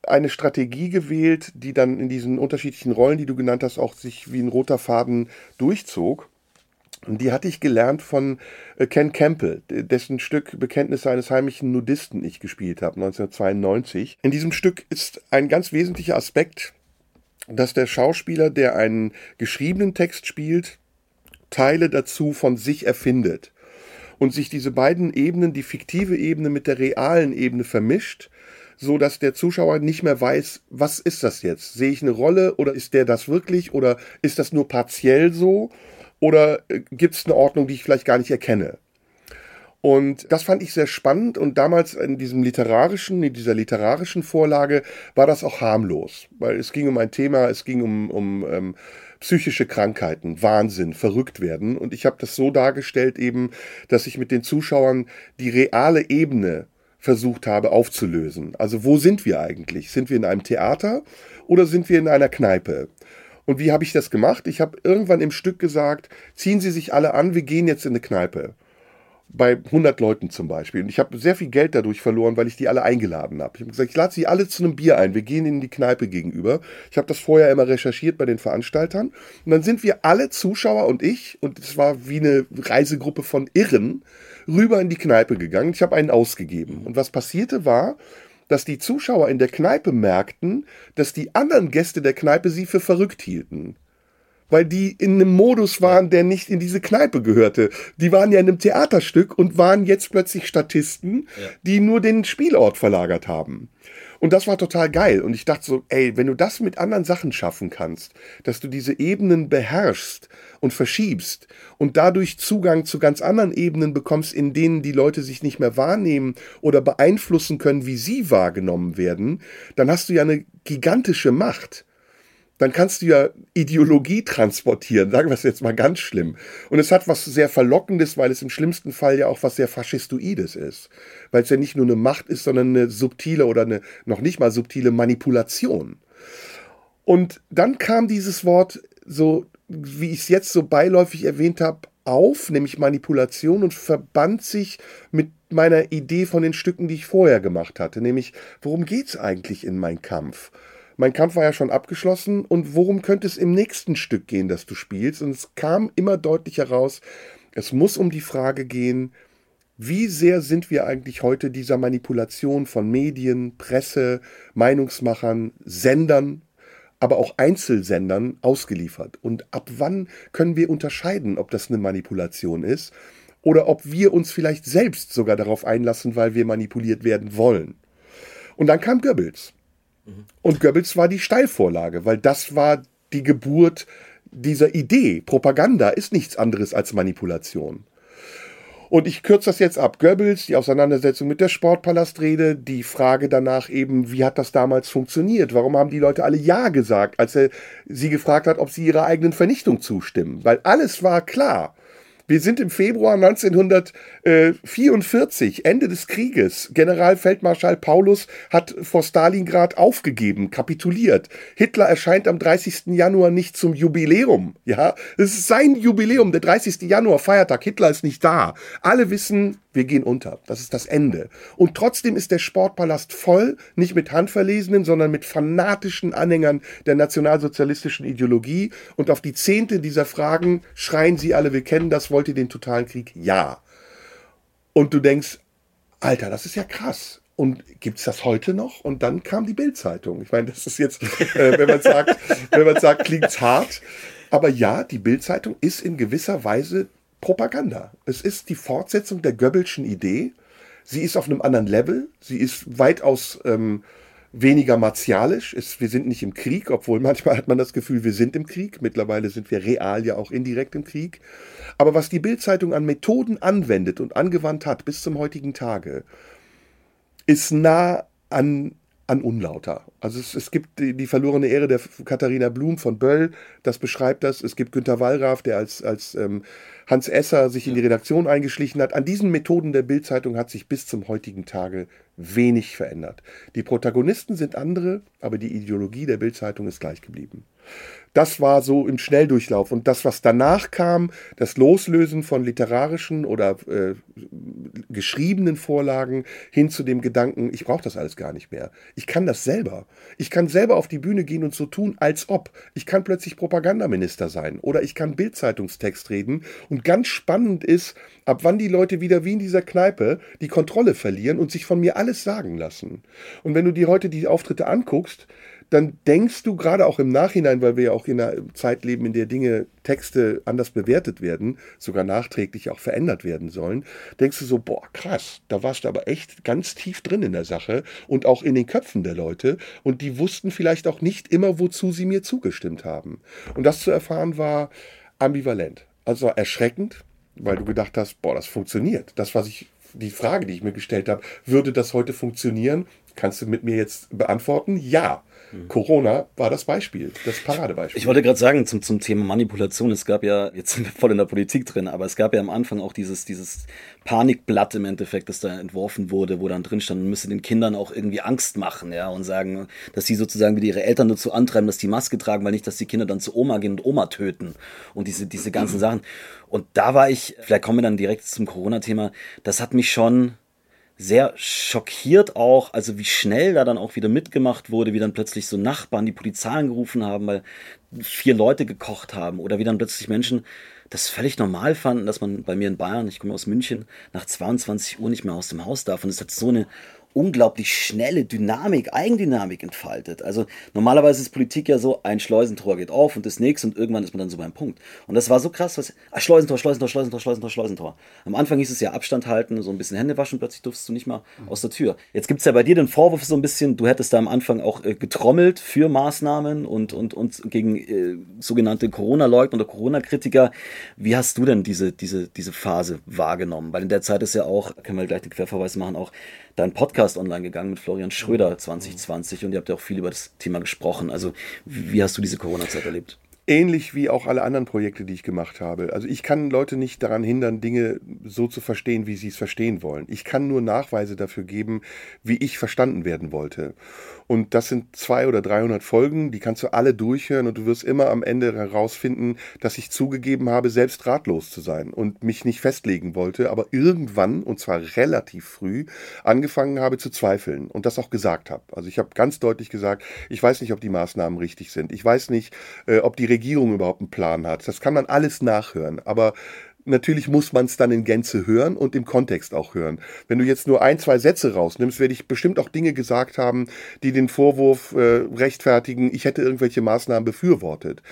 S1: eine Strategie gewählt, die dann in diesen unterschiedlichen Rollen, die du genannt hast, auch sich wie ein roter Faden durchzog. Und die hatte ich gelernt von äh, Ken Campbell, dessen Stück Bekenntnisse eines heimlichen Nudisten ich gespielt habe, 1992. In diesem Stück ist ein ganz wesentlicher Aspekt, dass der Schauspieler, der einen geschriebenen Text spielt, Teile dazu von sich erfindet und sich diese beiden Ebenen, die fiktive Ebene mit der realen Ebene vermischt so dass der Zuschauer nicht mehr weiß, was ist das jetzt? Sehe ich eine Rolle oder ist der das wirklich oder ist das nur partiell so oder äh, gibt es eine Ordnung, die ich vielleicht gar nicht erkenne? Und das fand ich sehr spannend und damals in diesem literarischen, in dieser literarischen Vorlage war das auch harmlos, weil es ging um ein Thema, es ging um, um ähm, psychische Krankheiten, Wahnsinn, verrückt werden und ich habe das so dargestellt eben, dass ich mit den Zuschauern die reale Ebene versucht habe aufzulösen. Also wo sind wir eigentlich? Sind wir in einem Theater oder sind wir in einer Kneipe? Und wie habe ich das gemacht? Ich habe irgendwann im Stück gesagt, ziehen Sie sich alle an, wir gehen jetzt in eine Kneipe. Bei 100 Leuten zum Beispiel. Und ich habe sehr viel Geld dadurch verloren, weil ich die alle eingeladen habe. Ich habe gesagt, ich lade sie alle zu einem Bier ein. Wir gehen in die Kneipe gegenüber. Ich habe das vorher immer recherchiert bei den Veranstaltern. Und dann sind wir alle Zuschauer und ich, und es war wie eine Reisegruppe von Irren, rüber in die Kneipe gegangen. Ich habe einen ausgegeben. Und was passierte war, dass die Zuschauer in der Kneipe merkten, dass die anderen Gäste der Kneipe sie für verrückt hielten. Weil die in einem Modus waren, der nicht in diese Kneipe gehörte. Die waren ja in einem Theaterstück und waren jetzt plötzlich Statisten, ja. die nur den Spielort verlagert haben. Und das war total geil. Und ich dachte so, ey, wenn du das mit anderen Sachen schaffen kannst, dass du diese Ebenen beherrschst und verschiebst und dadurch Zugang zu ganz anderen Ebenen bekommst, in denen die Leute sich nicht mehr wahrnehmen oder beeinflussen können, wie sie wahrgenommen werden, dann hast du ja eine gigantische Macht dann kannst du ja Ideologie transportieren, sagen wir es jetzt mal ganz schlimm. Und es hat was sehr Verlockendes, weil es im schlimmsten Fall ja auch was sehr Faschistoides ist. Weil es ja nicht nur eine Macht ist, sondern eine subtile oder eine noch nicht mal subtile Manipulation. Und dann kam dieses Wort so, wie ich es jetzt so beiläufig erwähnt habe, auf, nämlich Manipulation und verband sich mit meiner Idee von den Stücken, die ich vorher gemacht hatte, nämlich worum geht es eigentlich in meinem Kampf? mein Kampf war ja schon abgeschlossen und worum könnte es im nächsten Stück gehen, das du spielst? Und es kam immer deutlich heraus, es muss um die Frage gehen, wie sehr sind wir eigentlich heute dieser Manipulation von Medien, Presse, Meinungsmachern, Sendern, aber auch Einzelsendern ausgeliefert? Und ab wann können wir unterscheiden, ob das eine Manipulation ist oder ob wir uns vielleicht selbst sogar darauf einlassen, weil wir manipuliert werden wollen? Und dann kam Goebbels. Und Goebbels war die Steilvorlage, weil das war die Geburt dieser Idee. Propaganda ist nichts anderes als Manipulation. Und ich kürze das jetzt ab. Goebbels, die Auseinandersetzung mit der Sportpalastrede, die Frage danach eben, wie hat das damals funktioniert? Warum haben die Leute alle Ja gesagt, als er sie gefragt hat, ob sie ihrer eigenen Vernichtung zustimmen? Weil alles war klar. Wir sind im Februar 1944, Ende des Krieges. Generalfeldmarschall Paulus hat vor Stalingrad aufgegeben, kapituliert. Hitler erscheint am 30. Januar nicht zum Jubiläum. Ja, es ist sein Jubiläum, der 30. Januar, Feiertag. Hitler ist nicht da. Alle wissen, wir gehen unter. Das ist das Ende. Und trotzdem ist der Sportpalast voll, nicht mit Handverlesenen, sondern mit fanatischen Anhängern der nationalsozialistischen Ideologie. Und auf die Zehnte dieser Fragen schreien sie alle, wir kennen das, wollt ihr den totalen Krieg? Ja. Und du denkst, Alter, das ist ja krass. Und gibt es das heute noch? Und dann kam die Bildzeitung. Ich meine, das ist jetzt, äh, wenn man sagt, <laughs> wenn man sagt, klingt's hart. Aber ja, die Bildzeitung ist in gewisser Weise Propaganda. Es ist die Fortsetzung der Goebbelschen Idee. Sie ist auf einem anderen Level. Sie ist weitaus ähm, weniger martialisch. Es, wir sind nicht im Krieg, obwohl manchmal hat man das Gefühl, wir sind im Krieg. Mittlerweile sind wir real ja auch indirekt im Krieg. Aber was die Bildzeitung an Methoden anwendet und angewandt hat bis zum heutigen Tage, ist nah an an unlauter. Also es, es gibt die, die, verlorene Ehre der Katharina Blum von Böll, das beschreibt das. Es gibt Günter Wallraff, der als, als ähm, Hans Esser sich in die Redaktion eingeschlichen hat. An diesen Methoden der Bildzeitung hat sich bis zum heutigen Tage wenig verändert. Die Protagonisten sind andere, aber die Ideologie der Bildzeitung ist gleich geblieben. Das war so im Schnelldurchlauf. Und das, was danach kam, das Loslösen von literarischen oder äh, geschriebenen Vorlagen hin zu dem Gedanken, ich brauche das alles gar nicht mehr. Ich kann das selber. Ich kann selber auf die Bühne gehen und so tun, als ob. Ich kann plötzlich Propagandaminister sein oder ich kann Bildzeitungstext reden. Und ganz spannend ist, ab wann die Leute wieder wie in dieser Kneipe die Kontrolle verlieren und sich von mir alles sagen lassen. Und wenn du dir heute die Auftritte anguckst, dann denkst du gerade auch im Nachhinein, weil wir ja auch in einer Zeit leben, in der Dinge, Texte anders bewertet werden, sogar nachträglich auch verändert werden sollen, denkst du so, boah, krass, da warst du aber echt ganz tief drin in der Sache und auch in den Köpfen der Leute und die wussten vielleicht auch nicht immer, wozu sie mir zugestimmt haben. Und das zu erfahren war ambivalent. Also erschreckend, weil du gedacht hast, boah, das funktioniert. Das, was ich die Frage, die ich mir gestellt habe, würde das heute funktionieren? Kannst du mit mir jetzt beantworten? Ja. Mhm. Corona war das Beispiel, das Paradebeispiel.
S2: Ich wollte gerade sagen, zum, zum Thema Manipulation, es gab ja, jetzt sind wir voll in der Politik drin, aber es gab ja am Anfang auch dieses, dieses Panikblatt im Endeffekt, das da entworfen wurde, wo dann drin stand, man müsse den Kindern auch irgendwie Angst machen, ja, und sagen, dass sie sozusagen wieder ihre Eltern dazu antreiben, dass die Maske tragen, weil nicht, dass die Kinder dann zu Oma gehen und Oma töten und diese, diese ganzen Sachen. Und da war ich, vielleicht kommen wir dann direkt zum Corona-Thema, das hat mich schon sehr schockiert auch, also wie schnell da dann auch wieder mitgemacht wurde, wie dann plötzlich so Nachbarn die Polizei angerufen haben, weil vier Leute gekocht haben oder wie dann plötzlich Menschen das völlig normal fanden, dass man bei mir in Bayern, ich komme aus München, nach 22 Uhr nicht mehr aus dem Haus darf. Und es hat so eine unglaublich schnelle Dynamik, Eigendynamik entfaltet. Also normalerweise ist Politik ja so, ein Schleusentor geht auf und das nächste und irgendwann ist man dann so beim Punkt. Und das war so krass, was, ah, Schleusentor, Schleusentor, Schleusentor, Schleusentor, Schleusentor. Am Anfang hieß es ja Abstand halten, so ein bisschen Hände waschen, plötzlich durfst du nicht mal mhm. aus der Tür. Jetzt gibt es ja bei dir den Vorwurf so ein bisschen, du hättest da am Anfang auch äh, getrommelt für Maßnahmen und, und, und gegen äh, sogenannte Corona-Leugner oder Corona-Kritiker. Wie hast du denn diese, diese, diese Phase wahrgenommen? Weil in der Zeit ist ja auch, können wir gleich den Querverweis machen, auch dein Podcast online gegangen mit Florian Schröder 2020 und ihr habt ja auch viel über das Thema gesprochen. Also wie hast du diese Corona-Zeit erlebt?
S1: Ähnlich wie auch alle anderen Projekte, die ich gemacht habe. Also ich kann Leute nicht daran hindern, Dinge so zu verstehen, wie sie es verstehen wollen. Ich kann nur Nachweise dafür geben, wie ich verstanden werden wollte. Und das sind zwei oder 300 Folgen, die kannst du alle durchhören und du wirst immer am Ende herausfinden, dass ich zugegeben habe, selbst ratlos zu sein und mich nicht festlegen wollte, aber irgendwann, und zwar relativ früh, angefangen habe zu zweifeln und das auch gesagt habe. Also ich habe ganz deutlich gesagt, ich weiß nicht, ob die Maßnahmen richtig sind. Ich weiß nicht, äh, ob die Regierung überhaupt einen Plan hat. Das kann man alles nachhören. Aber natürlich muss man es dann in Gänze hören und im Kontext auch hören. Wenn du jetzt nur ein, zwei Sätze rausnimmst, werde ich bestimmt auch Dinge gesagt haben, die den Vorwurf äh, rechtfertigen, ich hätte irgendwelche Maßnahmen befürwortet.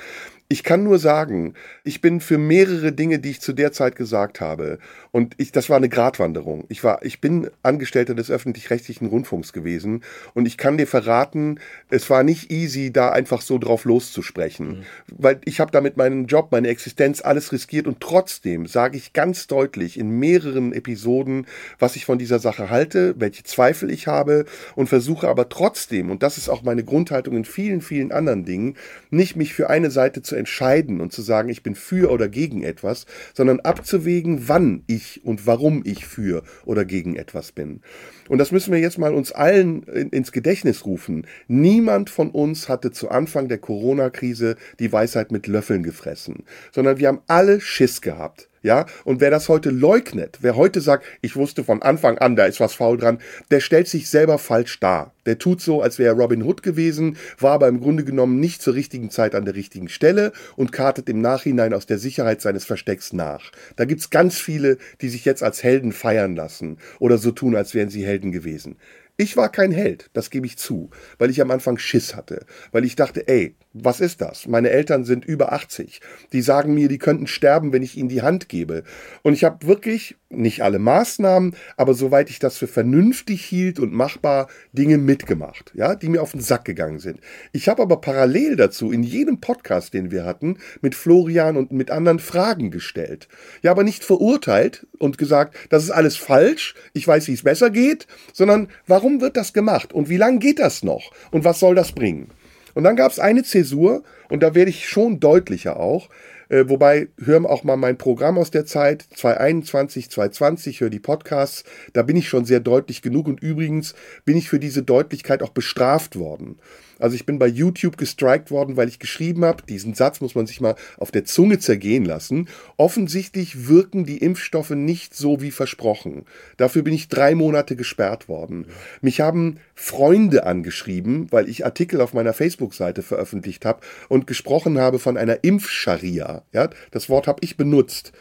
S1: Ich kann nur sagen, ich bin für mehrere Dinge, die ich zu der Zeit gesagt habe, und ich, das war eine Gratwanderung. Ich war, ich bin Angestellter des öffentlich-rechtlichen Rundfunks gewesen. Und ich kann dir verraten, es war nicht easy, da einfach so drauf loszusprechen, mhm. weil ich habe damit meinen Job, meine Existenz, alles riskiert. Und trotzdem sage ich ganz deutlich in mehreren Episoden, was ich von dieser Sache halte, welche Zweifel ich habe. Und versuche aber trotzdem, und das ist auch meine Grundhaltung in vielen, vielen anderen Dingen, nicht mich für eine Seite zu entscheiden und zu sagen, ich bin für oder gegen etwas, sondern abzuwägen, wann ich und warum ich für oder gegen etwas bin. Und das müssen wir jetzt mal uns allen ins Gedächtnis rufen. Niemand von uns hatte zu Anfang der Corona-Krise die Weisheit mit Löffeln gefressen, sondern wir haben alle Schiss gehabt. Ja, und wer das heute leugnet, wer heute sagt, ich wusste von Anfang an, da ist was faul dran, der stellt sich selber falsch dar. Der tut so, als wäre Robin Hood gewesen, war aber im Grunde genommen nicht zur richtigen Zeit an der richtigen Stelle und kartet im Nachhinein aus der Sicherheit seines Verstecks nach. Da gibt's ganz viele, die sich jetzt als Helden feiern lassen oder so tun, als wären sie Helden gewesen. Ich war kein Held, das gebe ich zu, weil ich am Anfang Schiss hatte, weil ich dachte, ey, was ist das? Meine Eltern sind über 80. Die sagen mir, die könnten sterben, wenn ich ihnen die Hand gebe. Und ich habe wirklich nicht alle Maßnahmen, aber soweit ich das für vernünftig hielt und machbar, Dinge mitgemacht, ja, die mir auf den Sack gegangen sind. Ich habe aber parallel dazu in jedem Podcast, den wir hatten, mit Florian und mit anderen Fragen gestellt. Ja, aber nicht verurteilt und gesagt, das ist alles falsch, ich weiß, wie es besser geht, sondern warum wird das gemacht und wie lange geht das noch und was soll das bringen? Und dann gab es eine Zäsur, und da werde ich schon deutlicher auch, äh, wobei, hören auch mal mein Programm aus der Zeit, 2021, 2020, hör die Podcasts, da bin ich schon sehr deutlich genug und übrigens bin ich für diese Deutlichkeit auch bestraft worden. Also ich bin bei YouTube gestrikt worden, weil ich geschrieben habe, diesen Satz muss man sich mal auf der Zunge zergehen lassen. Offensichtlich wirken die Impfstoffe nicht so wie versprochen. Dafür bin ich drei Monate gesperrt worden. Mich haben Freunde angeschrieben, weil ich Artikel auf meiner Facebook-Seite veröffentlicht habe und gesprochen habe von einer Impfscharia. Ja, das Wort habe ich benutzt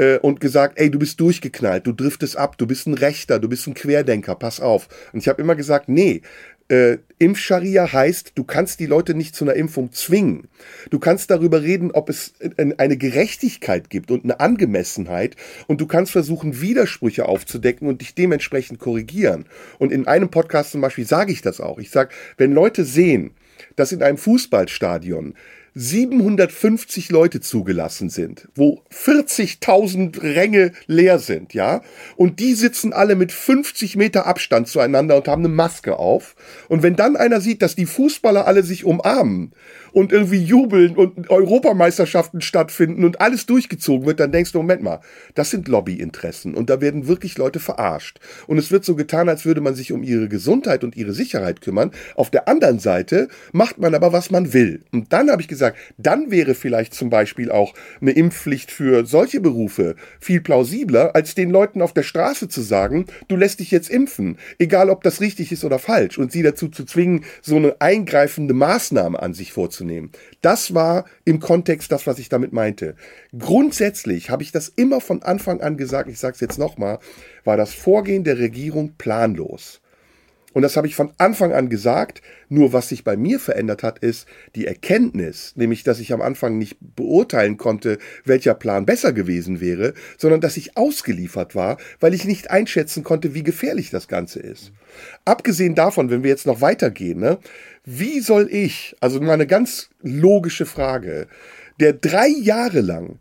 S1: äh, und gesagt, ey, du bist durchgeknallt, du driftest ab, du bist ein Rechter, du bist ein Querdenker, pass auf. Und ich habe immer gesagt, nee, äh, Impfscharia heißt, du kannst die Leute nicht zu einer Impfung zwingen. Du kannst darüber reden, ob es eine Gerechtigkeit gibt und eine Angemessenheit und du kannst versuchen, Widersprüche aufzudecken und dich dementsprechend korrigieren. Und in einem Podcast zum Beispiel sage ich das auch. Ich sage, wenn Leute sehen, dass in einem Fußballstadion 750 Leute zugelassen sind, wo 40.000 Ränge leer sind, ja, und die sitzen alle mit 50 Meter Abstand zueinander und haben eine Maske auf. Und wenn dann einer sieht, dass die Fußballer alle sich umarmen und irgendwie jubeln und Europameisterschaften stattfinden und alles durchgezogen wird, dann denkst du, Moment mal, das sind Lobbyinteressen und da werden wirklich Leute verarscht. Und es wird so getan, als würde man sich um ihre Gesundheit und ihre Sicherheit kümmern. Auf der anderen Seite macht man aber, was man will. Und dann habe ich gesagt, dann wäre vielleicht zum Beispiel auch eine Impfpflicht für solche Berufe viel plausibler, als den Leuten auf der Straße zu sagen, du lässt dich jetzt impfen, egal ob das richtig ist oder falsch, und sie dazu zu zwingen, so eine eingreifende Maßnahme an sich vorzunehmen wahrzunehmen. Das war im Kontext das, was ich damit meinte. Grundsätzlich habe ich das immer von Anfang an gesagt, ich sage es jetzt nochmal, war das Vorgehen der Regierung planlos. Und das habe ich von Anfang an gesagt. Nur was sich bei mir verändert hat, ist die Erkenntnis, nämlich dass ich am Anfang nicht beurteilen konnte, welcher Plan besser gewesen wäre, sondern dass ich ausgeliefert war, weil ich nicht einschätzen konnte, wie gefährlich das Ganze ist. Abgesehen davon, wenn wir jetzt noch weitergehen, ne, wie soll ich, also mal eine ganz logische Frage, der drei Jahre lang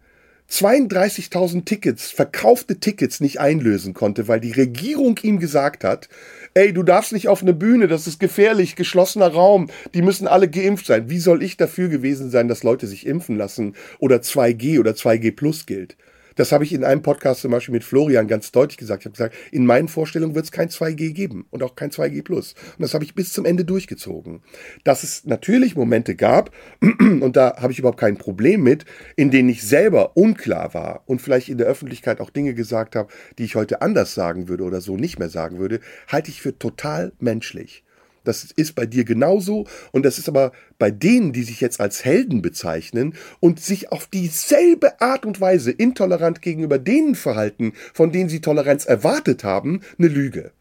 S1: 32.000 Tickets, verkaufte Tickets nicht einlösen konnte, weil die Regierung ihm gesagt hat, ey, du darfst nicht auf eine Bühne, das ist gefährlich, geschlossener Raum, die müssen alle geimpft sein. Wie soll ich dafür gewesen sein, dass Leute sich impfen lassen oder 2G oder 2G plus gilt? Das habe ich in einem Podcast zum Beispiel mit Florian ganz deutlich gesagt. Ich habe gesagt, in meinen Vorstellungen wird es kein 2G geben und auch kein 2G Plus. Und das habe ich bis zum Ende durchgezogen. Dass es natürlich Momente gab, <clears throat> und da habe ich überhaupt kein Problem mit, in denen ich selber unklar war und vielleicht in der Öffentlichkeit auch Dinge gesagt habe, die ich heute anders sagen würde oder so nicht mehr sagen würde, halte ich für total menschlich. Das ist bei dir genauso und das ist aber bei denen, die sich jetzt als Helden bezeichnen und sich auf dieselbe Art und Weise intolerant gegenüber denen verhalten, von denen sie Toleranz erwartet haben, eine Lüge.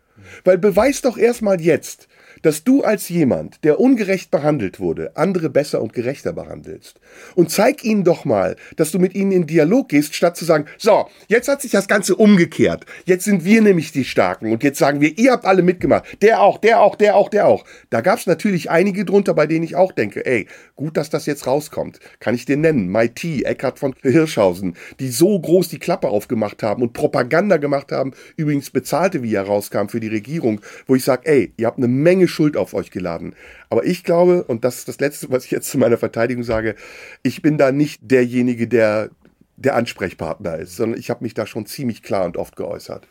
S1: Weil beweis doch erstmal jetzt, dass du als jemand, der ungerecht behandelt wurde, andere besser und gerechter behandelst. Und zeig ihnen doch mal, dass du mit ihnen in Dialog gehst, statt zu sagen, so, jetzt hat sich das Ganze umgekehrt. Jetzt sind wir nämlich die Starken und jetzt sagen wir, ihr habt alle mitgemacht. Der auch, der auch, der auch, der auch. Da gab es natürlich einige drunter, bei denen ich auch denke, ey, gut, dass das jetzt rauskommt. Kann ich dir nennen, Mai Eckhard von Hirschhausen, die so groß die Klappe aufgemacht haben und Propaganda gemacht haben, übrigens bezahlte, wie er rauskam, für die Regierung, wo ich sage, ey, ihr habt eine Menge Schuld auf euch geladen. Aber ich glaube, und das ist das Letzte, was ich jetzt zu meiner Verteidigung sage, ich bin da nicht derjenige, der der Ansprechpartner ist, sondern ich habe mich da schon ziemlich klar und oft geäußert.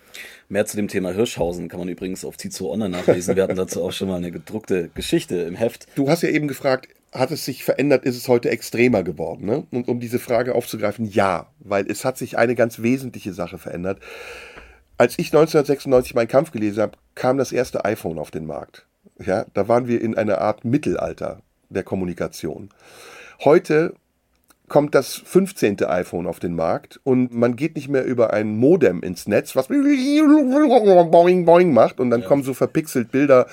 S2: Mehr zu dem Thema Hirschhausen kann man übrigens auf Zizo Online nachlesen. Wir hatten dazu auch schon mal eine gedruckte Geschichte im Heft.
S1: Du hast ja eben gefragt, hat es sich verändert, ist es heute extremer geworden? Ne? Und um diese Frage aufzugreifen, ja, weil es hat sich eine ganz wesentliche Sache verändert. Als ich 1996 meinen Kampf gelesen habe, kam das erste iPhone auf den Markt. Ja, da waren wir in einer Art Mittelalter der Kommunikation. Heute kommt das 15. iPhone auf den Markt und man geht nicht mehr über ein Modem ins Netz, was boing boing macht und dann ja. kommen so verpixelt Bilder,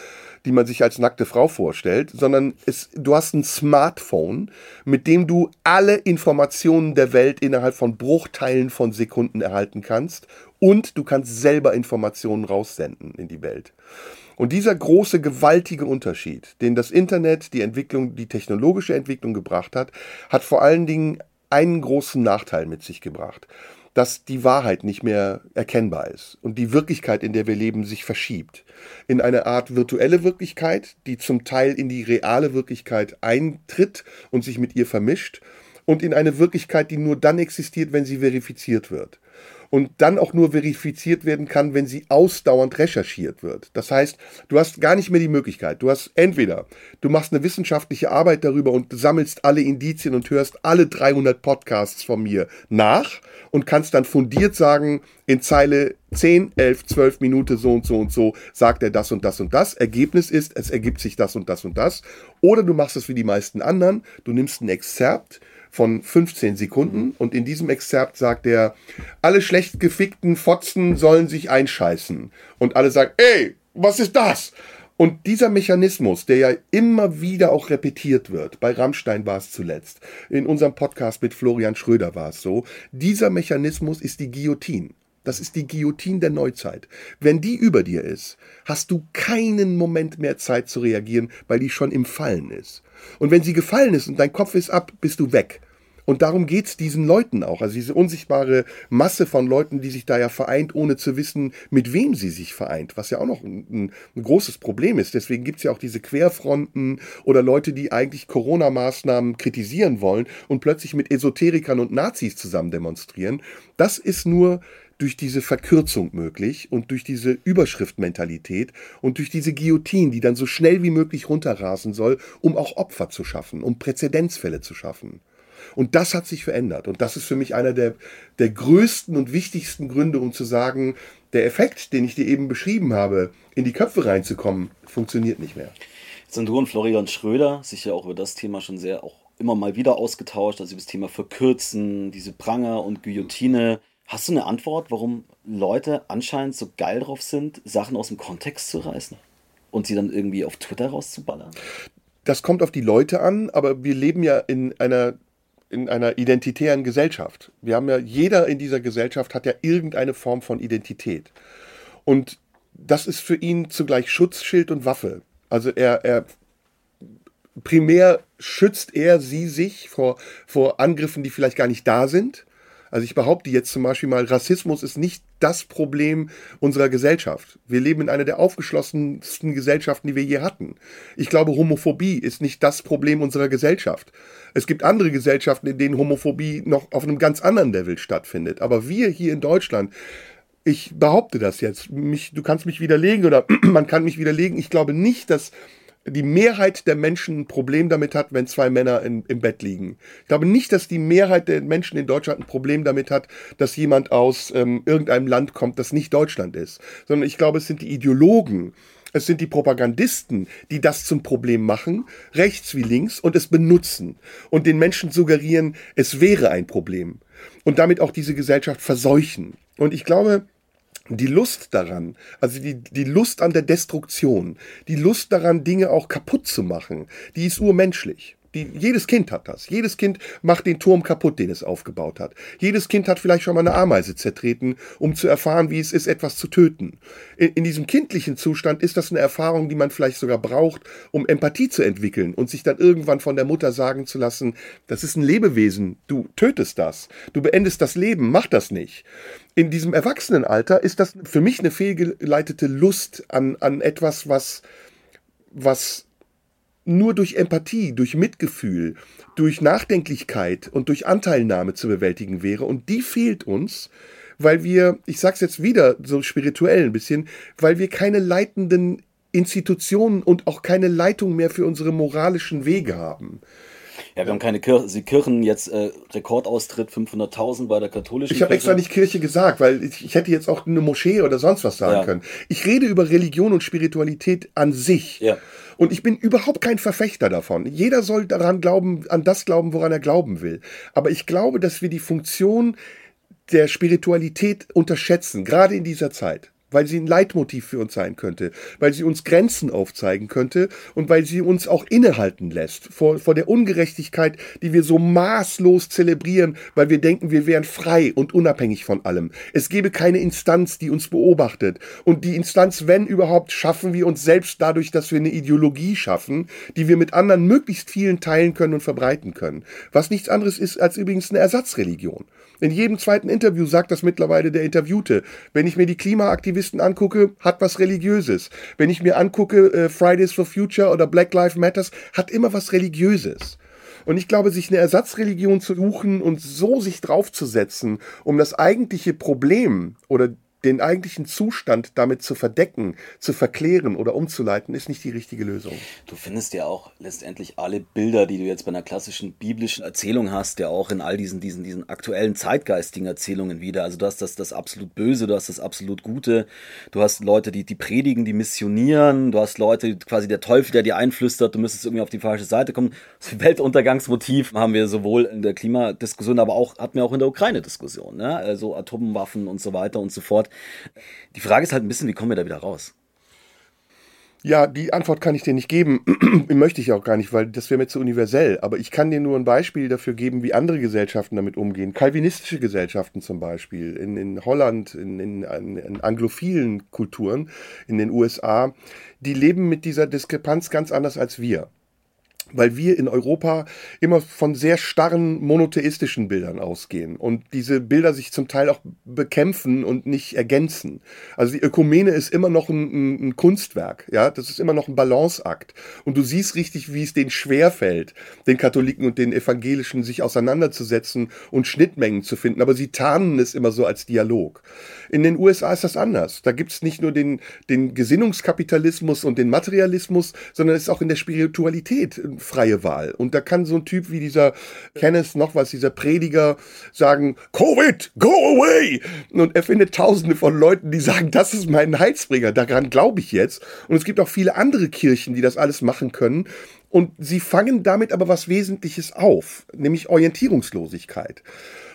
S1: die man sich als nackte Frau vorstellt, sondern es, du hast ein Smartphone, mit dem du alle Informationen der Welt innerhalb von Bruchteilen von Sekunden erhalten kannst und du kannst selber Informationen raussenden in die Welt. Und dieser große, gewaltige Unterschied, den das Internet, die Entwicklung, die technologische Entwicklung gebracht hat, hat vor allen Dingen einen großen Nachteil mit sich gebracht, dass die Wahrheit nicht mehr erkennbar ist und die Wirklichkeit, in der wir leben, sich verschiebt. In eine Art virtuelle Wirklichkeit, die zum Teil in die reale Wirklichkeit eintritt und sich mit ihr vermischt und in eine Wirklichkeit, die nur dann existiert, wenn sie verifiziert wird und dann auch nur verifiziert werden kann, wenn sie ausdauernd recherchiert wird. Das heißt, du hast gar nicht mehr die Möglichkeit. Du hast entweder, du machst eine wissenschaftliche Arbeit darüber und sammelst alle Indizien und hörst alle 300 Podcasts von mir nach und kannst dann fundiert sagen, in Zeile 10, 11, 12 Minuten so und so und so sagt er das und das und das. Ergebnis ist, es ergibt sich das und das und das. Oder du machst es wie die meisten anderen, du nimmst ein Exzerpt, von 15 Sekunden und in diesem Exzerpt sagt er, alle schlecht gefickten Fotzen sollen sich einscheißen. Und alle sagen, ey, was ist das? Und dieser Mechanismus, der ja immer wieder auch repetiert wird, bei Rammstein war es zuletzt, in unserem Podcast mit Florian Schröder war es so, dieser Mechanismus ist die Guillotine. Das ist die Guillotine der Neuzeit. Wenn die über dir ist, hast du keinen Moment mehr Zeit zu reagieren, weil die schon im Fallen ist. Und wenn sie gefallen ist und dein Kopf ist ab, bist du weg. Und darum geht's diesen Leuten auch. Also diese unsichtbare Masse von Leuten, die sich da ja vereint, ohne zu wissen, mit wem sie sich vereint, was ja auch noch ein, ein großes Problem ist. Deswegen gibt's ja auch diese Querfronten oder Leute, die eigentlich Corona-Maßnahmen kritisieren wollen und plötzlich mit Esoterikern und Nazis zusammen demonstrieren. Das ist nur durch diese Verkürzung möglich und durch diese Überschriftmentalität und durch diese Guillotine, die dann so schnell wie möglich runterrasen soll, um auch Opfer zu schaffen, um Präzedenzfälle zu schaffen. Und das hat sich verändert. Und das ist für mich einer der, der größten und wichtigsten Gründe, um zu sagen, der Effekt, den ich dir eben beschrieben habe, in die Köpfe reinzukommen, funktioniert nicht mehr.
S2: Jetzt sind du und Florian Schröder sich ja auch über das Thema schon sehr auch immer mal wieder ausgetauscht, also über das Thema Verkürzen, diese Pranger und Guillotine. Hast du eine Antwort, warum Leute anscheinend so geil drauf sind, Sachen aus dem Kontext zu reißen und sie dann irgendwie auf Twitter rauszuballern?
S1: Das kommt auf die Leute an, aber wir leben ja in einer in einer identitären Gesellschaft. Wir haben ja, jeder in dieser Gesellschaft hat ja irgendeine Form von Identität. Und das ist für ihn zugleich Schutzschild und Waffe. Also er, er primär schützt er sie sich vor, vor Angriffen, die vielleicht gar nicht da sind Also ich behaupte jetzt zum Beispiel mal, Rassismus ist nicht das Problem unserer Gesellschaft. Wir leben in einer der aufgeschlossensten Gesellschaften, die wir je hatten. Ich glaube, Homophobie ist nicht das Problem unserer Gesellschaft. Es gibt andere Gesellschaften, in denen Homophobie noch auf einem ganz anderen Level stattfindet. Aber wir hier in Deutschland, ich behaupte das jetzt, mich, du kannst mich widerlegen oder <clears throat> man kann mich widerlegen. Ich glaube nicht, dass die Mehrheit der Menschen ein Problem damit hat, wenn zwei Männer in, im Bett liegen. Ich glaube nicht, dass die Mehrheit der Menschen in Deutschland ein Problem damit hat, dass jemand aus ähm, irgendeinem Land kommt, das nicht Deutschland ist. Sondern ich glaube, es sind die Ideologen, es sind die Propagandisten, die das zum Problem machen, rechts wie links, und es benutzen und den Menschen suggerieren, es wäre ein Problem. Und damit auch diese Gesellschaft verseuchen. Und ich glaube, die Lust daran, also die, die Lust an der Destruktion, die Lust daran, Dinge auch kaputt zu machen, die ist urmenschlich. Die, jedes Kind hat das. Jedes Kind macht den Turm kaputt, den es aufgebaut hat. Jedes Kind hat vielleicht schon mal eine Ameise zertreten, um zu erfahren, wie es ist, etwas zu töten. In, in diesem kindlichen Zustand ist das eine Erfahrung, die man vielleicht sogar braucht, um Empathie zu entwickeln und sich dann irgendwann von der Mutter sagen zu lassen, das ist ein Lebewesen, du tötest das, du beendest das Leben, mach das nicht in diesem Erwachsenenalter ist das für mich eine fehlgeleitete Lust an, an etwas, was, was nur durch Empathie, durch Mitgefühl, durch Nachdenklichkeit und durch Anteilnahme zu bewältigen wäre. Und die fehlt uns, weil wir, ich sag's jetzt wieder so spirituell ein bisschen, weil wir keine leitenden Institutionen und auch keine Leitung mehr für unsere moralischen Wege haben.
S2: Ja, wir haben keine Kirche, die Kirchen jetzt äh, Rekordaustritt 500.000 bei der katholischen
S1: Ich habe extra nicht Kirche gesagt, weil ich, ich, hätte jetzt auch eine Moschee oder sonst was sagen ja. können. Ich rede über Religion und Spiritualität an sich. Ja. Und ich bin überhaupt kein Verfechter davon. Jeder soll daran glauben, an das glauben, woran er glauben will. Aber ich glaube, dass wir die Funktion der Spiritualität unterschätzen, gerade in dieser Zeit weil sie ein Leitmotiv für uns sein könnte, weil sie uns Grenzen aufzeigen könnte und weil sie uns auch innehalten lässt vor, vor der Ungerechtigkeit, die wir so maßlos zelebrieren, weil wir denken, wir wären frei und unabhängig von allem. Es gäbe keine Instanz, die uns beobachtet. Und die Instanz, wenn überhaupt, schaffen wir uns selbst dadurch, dass wir eine Ideologie schaffen, die wir mit anderen möglichst vielen teilen können und verbreiten können. Was nichts anderes ist als übrigens eine Ersatzreligion. In jedem zweiten Interview sagt das mittlerweile der Interviewte. Wenn ich mir die Klimaaktivisten angucke, hat was Religiöses. Wenn ich mir angucke, äh, Fridays for Future oder Black Lives Matters, hat immer was Religiöses. Und ich glaube, sich eine Ersatzreligion zu suchen und so sich draufzusetzen, um das eigentliche Problem oder den eigentlichen Zustand damit zu verdecken, zu verklären oder umzuleiten, ist nicht die richtige Lösung.
S2: Du findest ja auch letztendlich alle Bilder, die du jetzt bei einer klassischen biblischen Erzählung hast, ja auch in all diesen, diesen, diesen aktuellen zeitgeistigen Erzählungen wieder. Also du hast das, das absolut Böse, du hast das absolut Gute, du hast Leute, die, die predigen, die missionieren, du hast Leute, quasi der Teufel, der dir einflüstert, du müsstest irgendwie auf die falsche Seite kommen. Das Weltuntergangsmotiv haben wir sowohl in der Klimadiskussion, aber auch, hatten wir auch in der Ukraine-Diskussion, ne? also Atomwaffen und so weiter und so fort. Die Frage ist halt ein bisschen, wie kommen wir da wieder raus?
S1: Ja, die Antwort kann ich dir nicht geben. <clears throat> Möchte ich auch gar nicht, weil das wäre mir zu universell. Aber ich kann dir nur ein Beispiel dafür geben, wie andere Gesellschaften damit umgehen. Kalvinistische Gesellschaften zum Beispiel. In, in Holland, in, in, in anglophilen Kulturen, in den USA, die leben mit dieser Diskrepanz ganz anders als wir weil wir in Europa immer von sehr starren monotheistischen Bildern ausgehen und diese Bilder sich zum Teil auch bekämpfen und nicht ergänzen. Also die Ökumene ist immer noch ein, ein Kunstwerk, ja, das ist immer noch ein Balanceakt und du siehst richtig, wie es denen schwerfällt, den Katholiken und den Evangelischen sich auseinanderzusetzen und Schnittmengen zu finden, aber sie tarnen es immer so als Dialog. In den USA ist das anders. Da gibt es nicht nur den, den Gesinnungskapitalismus und den Materialismus, sondern es ist auch in der Spiritualität freie Wahl. Und da kann so ein Typ wie dieser Kenneth noch was, dieser Prediger sagen, Covid, go away! Und er findet tausende von Leuten, die sagen, das ist mein Heilsbringer, daran glaube ich jetzt. Und es gibt auch viele andere Kirchen, die das alles machen können. Und sie fangen damit aber was Wesentliches auf, nämlich Orientierungslosigkeit.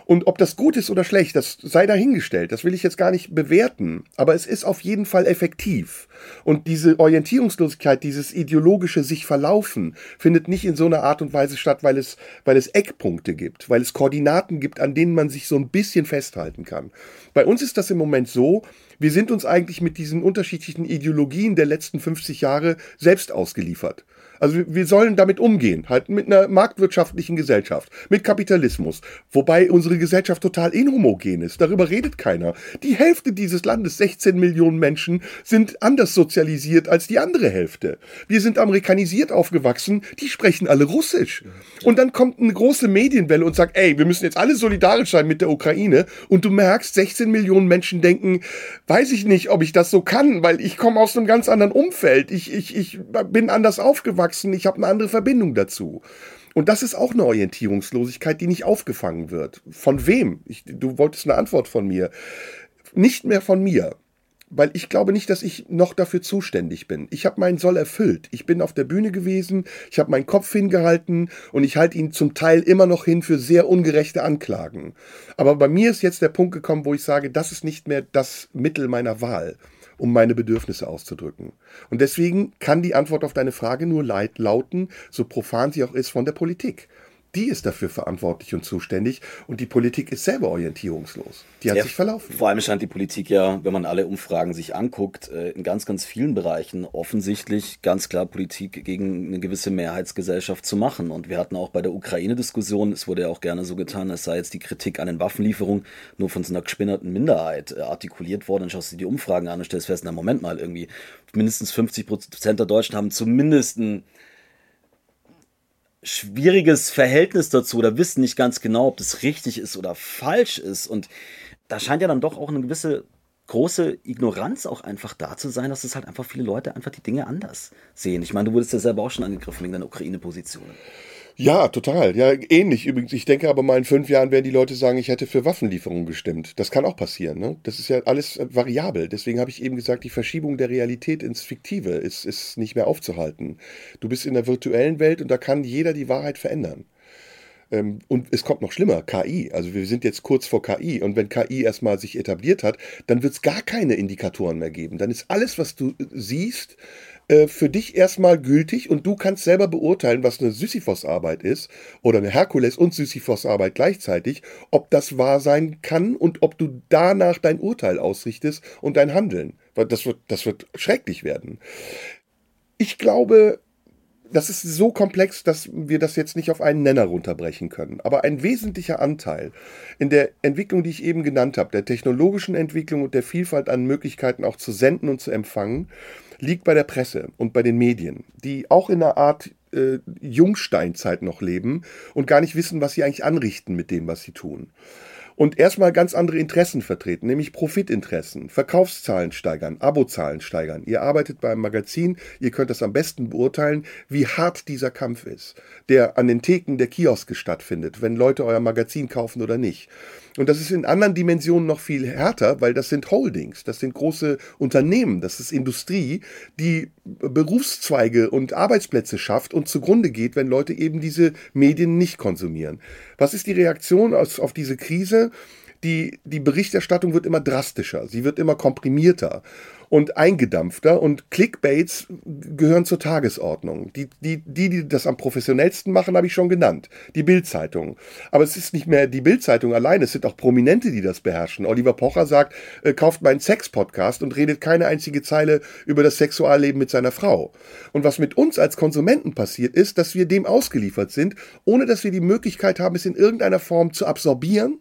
S1: Und ob das gut ist oder schlecht, das sei dahingestellt. Das will ich jetzt gar nicht bewerten. Aber es ist auf jeden Fall effektiv. Und diese Orientierungslosigkeit, dieses ideologische sich verlaufen, findet nicht in so einer Art und Weise statt, weil es, weil es Eckpunkte gibt, weil es Koordinaten gibt, an denen man sich so ein bisschen festhalten kann. Bei uns ist das im Moment so, wir sind uns eigentlich mit diesen unterschiedlichen Ideologien der letzten 50 Jahre selbst ausgeliefert. Also wir sollen damit umgehen, halt mit einer marktwirtschaftlichen Gesellschaft, mit Kapitalismus, wobei unsere Gesellschaft total inhomogen ist. Darüber redet keiner. Die Hälfte dieses Landes, 16 Millionen Menschen, sind anders sozialisiert als die andere Hälfte. Wir sind amerikanisiert aufgewachsen, die sprechen alle Russisch. Und dann kommt eine große Medienwelle und sagt, ey, wir müssen jetzt alle solidarisch sein mit der Ukraine. Und du merkst, 16 Millionen Menschen denken, weiß ich nicht, ob ich das so kann, weil ich komme aus einem ganz anderen Umfeld. Ich, ich, ich bin anders aufgewachsen, ich habe eine andere Verbindung dazu. Und das ist auch eine Orientierungslosigkeit, die nicht aufgefangen wird. Von wem? Ich, du wolltest eine Antwort von mir. Nicht mehr von mir weil ich glaube nicht, dass ich noch dafür zuständig bin. Ich habe meinen Soll erfüllt. Ich bin auf der Bühne gewesen, ich habe meinen Kopf hingehalten und ich halte ihn zum Teil immer noch hin für sehr ungerechte Anklagen. Aber bei mir ist jetzt der Punkt gekommen, wo ich sage, das ist nicht mehr das Mittel meiner Wahl, um meine Bedürfnisse auszudrücken. Und deswegen kann die Antwort auf deine Frage nur lauten, so profan sie auch ist, von der Politik die ist dafür verantwortlich und zuständig und die Politik ist selber orientierungslos. Die hat ja, sich verlaufen.
S2: Vor allem scheint die Politik ja, wenn man alle Umfragen sich anguckt, äh, in ganz, ganz vielen Bereichen offensichtlich ganz klar Politik gegen eine gewisse Mehrheitsgesellschaft zu machen. Und wir hatten auch bei der Ukraine-Diskussion, es wurde ja auch gerne so getan, es sei jetzt die Kritik an den Waffenlieferungen nur von so einer gespinnerten Minderheit äh, artikuliert worden. Dann schaust du dir die Umfragen an und stellst fest, na Moment mal, irgendwie mindestens 50 Prozent der Deutschen haben zumindest ein schwieriges Verhältnis dazu oder wissen nicht ganz genau, ob das richtig ist oder falsch ist. Und da scheint ja dann doch auch eine gewisse große Ignoranz auch einfach da zu sein, dass es halt einfach viele Leute einfach die Dinge anders sehen. Ich meine, du wurdest ja selber auch schon angegriffen wegen deiner Ukraine-Position.
S1: Ja, total. Ja, ähnlich übrigens. Ich denke aber mal in fünf Jahren werden die Leute sagen, ich hätte für Waffenlieferungen gestimmt. Das kann auch passieren. Ne? Das ist ja alles äh, variabel. Deswegen habe ich eben gesagt, die Verschiebung der Realität ins Fiktive ist, ist nicht mehr aufzuhalten. Du bist in der virtuellen Welt und da kann jeder die Wahrheit verändern. Ähm, und es kommt noch schlimmer, KI. Also wir sind jetzt kurz vor KI. Und wenn KI erstmal sich etabliert hat, dann wird es gar keine Indikatoren mehr geben. Dann ist alles, was du äh, siehst, äh, für dich erstmal gültig und du kannst selber beurteilen, was eine Sisyphos-Arbeit ist oder eine Herkules- und Sisyphos-Arbeit gleichzeitig, ob das wahr sein kann und ob du danach dein Urteil ausrichtest und dein Handeln. Das wird, das wird schrecklich werden. Ich glaube, das ist so komplex, dass wir das jetzt nicht auf einen Nenner runterbrechen können. Aber ein wesentlicher Anteil in der Entwicklung, die ich eben genannt habe, der technologischen Entwicklung und der Vielfalt an Möglichkeiten auch zu senden und zu empfangen, liegt bei der Presse und bei den Medien, die auch in einer Art äh, Jungsteinzeit noch leben und gar nicht wissen, was sie eigentlich anrichten mit dem, was sie tun und erstmal ganz andere Interessen vertreten, nämlich Profitinteressen, Verkaufszahlen steigern, Abozahlen steigern. Ihr arbeitet beim Magazin, ihr könnt das am besten beurteilen, wie hart dieser Kampf ist, der an den Theken der Kioske stattfindet, wenn Leute euer Magazin kaufen oder nicht. Und das ist in anderen Dimensionen noch viel härter, weil das sind Holdings, das sind große Unternehmen, das ist Industrie, die Berufszweige und Arbeitsplätze schafft und zugrunde geht, wenn Leute eben diese Medien nicht konsumieren. Was ist die Reaktion auf diese Krise? Die, die Berichterstattung wird immer drastischer, sie wird immer komprimierter und eingedampfter und Clickbaits gehören zur Tagesordnung. Die, die, die, die das am professionellsten machen, habe ich schon genannt. Die Bildzeitung. Aber es ist nicht mehr die Bildzeitung allein, es sind auch Prominente, die das beherrschen. Oliver Pocher sagt, äh, kauft meinen Sex-Podcast und redet keine einzige Zeile über das Sexualleben mit seiner Frau. Und was mit uns als Konsumenten passiert ist, dass wir dem ausgeliefert sind, ohne dass wir die Möglichkeit haben, es in irgendeiner Form zu absorbieren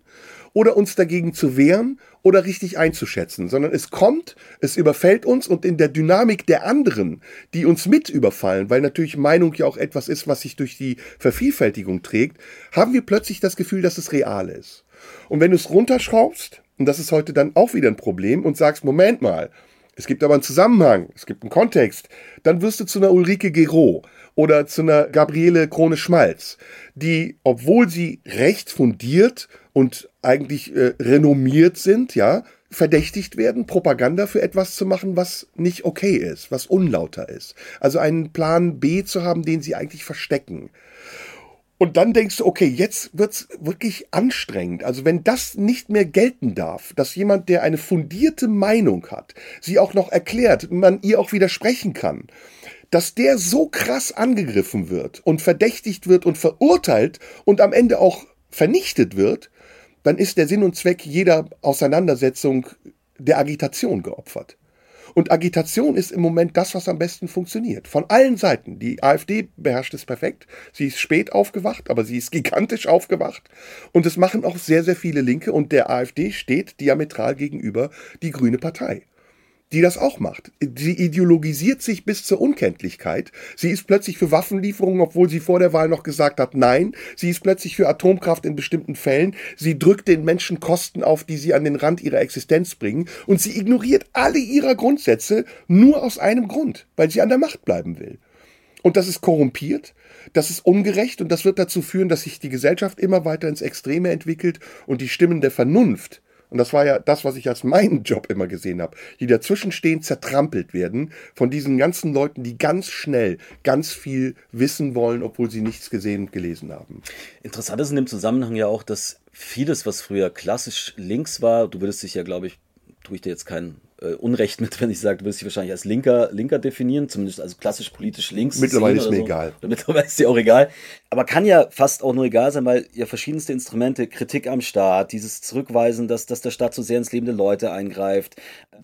S1: oder uns dagegen zu wehren oder richtig einzuschätzen, sondern es kommt, es überfällt uns und in der Dynamik der anderen, die uns mit überfallen, weil natürlich Meinung ja auch etwas ist, was sich durch die Vervielfältigung trägt, haben wir plötzlich das Gefühl, dass es real ist. Und wenn du es runterschraubst, und das ist heute dann auch wieder ein Problem, und sagst, Moment mal, es gibt aber einen Zusammenhang, es gibt einen Kontext, dann wirst du zu einer Ulrike Gero oder zu einer Gabriele Krone-Schmalz, die, obwohl sie recht fundiert und eigentlich äh, renommiert sind, ja, verdächtigt werden, Propaganda für etwas zu machen, was nicht okay ist, was unlauter ist. Also einen Plan B zu haben, den sie eigentlich verstecken. Und dann denkst du, okay, jetzt wird's wirklich anstrengend. Also wenn das nicht mehr gelten darf, dass jemand, der eine fundierte Meinung hat, sie auch noch erklärt, man ihr auch widersprechen kann, dass der so krass angegriffen wird und verdächtigt wird und verurteilt und am Ende auch vernichtet wird, dann ist der Sinn und Zweck jeder Auseinandersetzung der Agitation geopfert. Und Agitation ist im Moment das, was am besten funktioniert. Von allen Seiten. Die AfD beherrscht es perfekt. Sie ist spät aufgewacht, aber sie ist <laughs> gigantisch aufgewacht. Und es machen auch sehr, sehr viele Linke. Und der AfD steht diametral gegenüber die Grüne Partei die das auch macht. Sie ideologisiert sich bis zur Unkenntlichkeit. Sie ist plötzlich für Waffenlieferungen, obwohl sie vor der Wahl noch gesagt hat, nein. Sie ist plötzlich für Atomkraft in bestimmten Fällen. Sie drückt den Menschen Kosten auf, die sie an den Rand ihrer Existenz bringen. Und sie ignoriert alle ihrer Grundsätze nur aus einem Grund, weil sie an der Macht bleiben will. Und das ist korrumpiert, das ist ungerecht und das wird dazu führen, dass sich die Gesellschaft immer weiter ins Extreme entwickelt und die Stimmen der Vernunft, und das war ja das, was ich als meinen Job immer gesehen habe, die dazwischenstehen, zertrampelt werden von diesen ganzen Leuten, die ganz schnell ganz viel wissen wollen, obwohl sie nichts gesehen und gelesen haben.
S2: Interessant ist in dem Zusammenhang ja auch, dass vieles, was früher klassisch links war, du würdest dich ja, glaube ich, tue ich dir jetzt keinen äh, Unrecht mit, wenn ich sage, du wirst dich wahrscheinlich als Linker, Linker definieren, zumindest also klassisch politisch links.
S1: Mittlerweile ist mir so. egal. <laughs>
S2: mittlerweile ist dir auch egal. Aber kann ja fast auch nur egal sein, weil ja verschiedenste Instrumente, Kritik am Staat, dieses Zurückweisen, dass, dass der Staat so sehr ins Leben der Leute eingreift,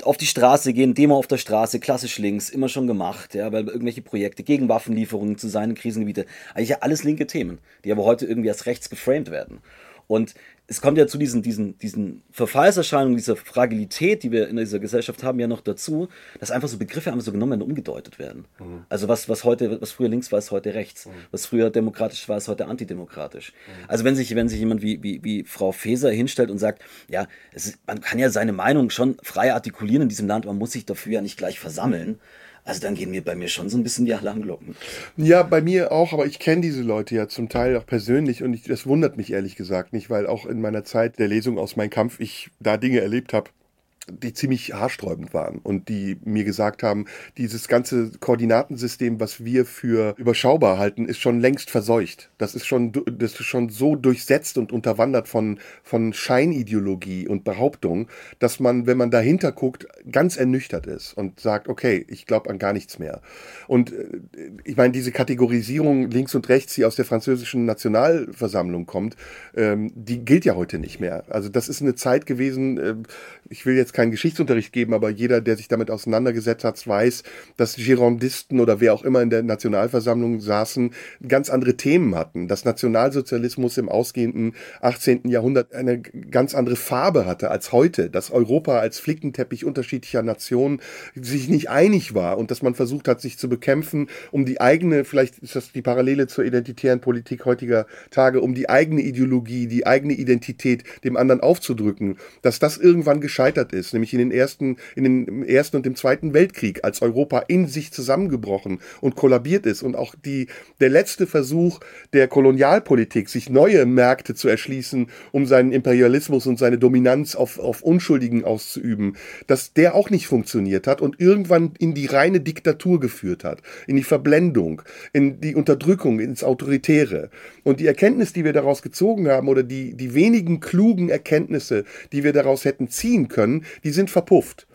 S2: auf die Straße gehen, Demo auf der Straße, klassisch links, immer schon gemacht, ja, weil irgendwelche Projekte gegen Waffenlieferungen zu seinen Krisengebiete, eigentlich ja alles linke Themen, die aber heute irgendwie als rechts geframed werden. Und es kommt ja zu diesen, diesen, diesen Verfallserscheinungen, dieser Fragilität, die wir in dieser Gesellschaft haben, ja noch dazu, dass einfach so Begriffe einfach so genommen werden, umgedeutet werden. Mhm. Also was, was heute, was früher links war, ist heute rechts. Mhm. Was früher demokratisch war, ist heute antidemokratisch. Mhm. Also wenn sich, wenn sich jemand wie, wie, wie Frau Faeser hinstellt und sagt, ja, ist, man kann ja seine Meinung schon frei artikulieren in diesem Land, man muss sich dafür ja nicht gleich versammeln. Also dann gehen mir bei mir schon so ein bisschen die Alarmglocken.
S1: Ja, bei mir auch, aber ich kenne diese Leute ja zum Teil auch persönlich und ich, das wundert mich ehrlich gesagt nicht, weil auch in meiner Zeit der Lesung aus Mein Kampf ich da Dinge erlebt habe, die ziemlich haarsträubend waren und die mir gesagt haben, dieses ganze Koordinatensystem, was wir für überschaubar halten, ist schon längst verseucht. Das ist schon, das ist schon so durchsetzt und unterwandert von, von Scheinideologie und Behauptung, dass man, wenn man dahinter guckt, ganz ernüchtert ist und sagt, okay, ich glaube an gar nichts mehr. Und äh, ich meine, diese Kategorisierung links und rechts, die aus der französischen Nationalversammlung kommt, ähm, die gilt ja heute nicht mehr. Also das ist eine Zeit gewesen, äh, ich will jetzt keinen Geschichtsunterricht geben, aber jeder, der sich damit auseinandergesetzt hat, weiß, dass Girondisten oder wer auch immer in der Nationalversammlung saßen, ganz andere Themen hatten. Dass Nationalsozialismus im ausgehenden 18. Jahrhundert eine ganz andere Farbe hatte als heute. Dass Europa als Flickenteppich unterschiedlicher Nationen sich nicht einig war und dass man versucht hat, sich zu bekämpfen, um die eigene, vielleicht ist das die Parallele zur identitären Politik heutiger Tage, um die eigene Ideologie, die eigene Identität dem anderen aufzudrücken. Dass das irgendwann gescheitert ist ist, nämlich in den ersten, in den ersten und dem zweiten Weltkrieg, als Europa in sich zusammengebrochen und kollabiert ist und auch die, der letzte Versuch der Kolonialpolitik, sich neue Märkte zu erschließen, um seinen Imperialismus und seine Dominanz auf, auf Unschuldigen auszuüben, dass der auch nicht funktioniert hat und irgendwann in die reine Diktatur geführt hat, in die Verblendung, in die Unterdrückung, ins Autoritäre. Und die Erkenntnis, die wir daraus gezogen haben, oder die, die wenigen klugen Erkenntnisse, die wir daraus hätten ziehen können, die sind verpufft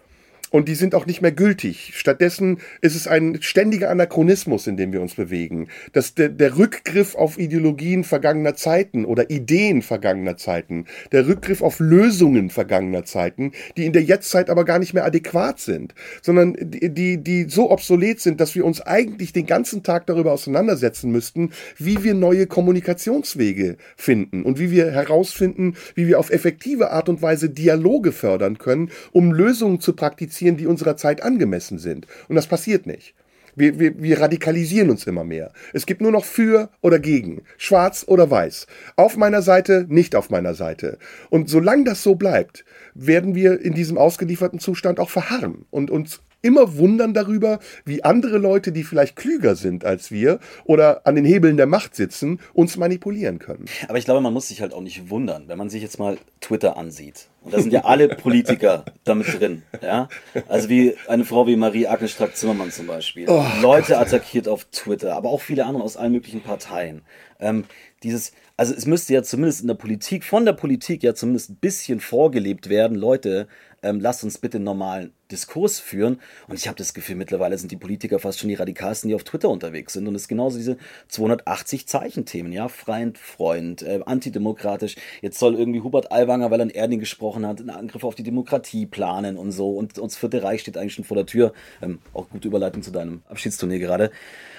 S1: und die sind auch nicht mehr gültig. Stattdessen ist es ein ständiger Anachronismus, in dem wir uns bewegen. Dass der, der Rückgriff auf Ideologien vergangener Zeiten oder Ideen vergangener Zeiten, der Rückgriff auf Lösungen vergangener Zeiten, die in der Jetztzeit aber gar nicht mehr adäquat sind, sondern die, die, die so obsolet sind, dass wir uns eigentlich den ganzen Tag darüber auseinandersetzen müssten, wie wir neue Kommunikationswege finden und wie wir herausfinden, wie wir auf effektive Art und Weise Dialoge fördern können, um Lösungen zu praktizieren, kommunizieren, die unserer Zeit angemessen sind. Und das passiert nicht. Wir, wir, wir radikalisieren uns immer mehr. Es gibt nur noch für oder gegen, schwarz oder weiß. Auf meiner Seite, nicht auf meiner Seite. Und solange das so bleibt, werden wir in diesem ausgelieferten Zustand auch verharren und uns immer wundern darüber, wie andere Leute, die vielleicht klüger sind als wir oder an den Hebeln der Macht sitzen, uns manipulieren können.
S2: Aber ich glaube, man muss sich halt auch nicht wundern, wenn man sich jetzt mal Twitter ansieht. Und da sind ja alle Politiker <laughs> damit drin. Ja? Also wie eine Frau wie Marie-Agnes Strack-Zimmermann zum Beispiel. Oh, Leute Gott. attackiert auf Twitter, aber auch viele andere aus allen möglichen Parteien. Ähm, dieses, also es müsste ja zumindest in der Politik, von der Politik ja zumindest ein bisschen vorgelebt werden, Leute, ähm, lasst uns bitte einen normalen Diskurs führen. Und ich habe das Gefühl, mittlerweile sind die Politiker fast schon die radikalsten, die auf Twitter unterwegs sind. Und es ist genauso diese 280 Zeichenthemen, ja, Freund, Freund, äh, antidemokratisch. Jetzt soll irgendwie Hubert Aiwanger, weil er in Erding gesprochen hat, einen Angriff auf die Demokratie planen und so. Und das vierte Reich steht eigentlich schon vor der Tür. Ähm, auch gute Überleitung zu deinem Abschiedsturnier gerade.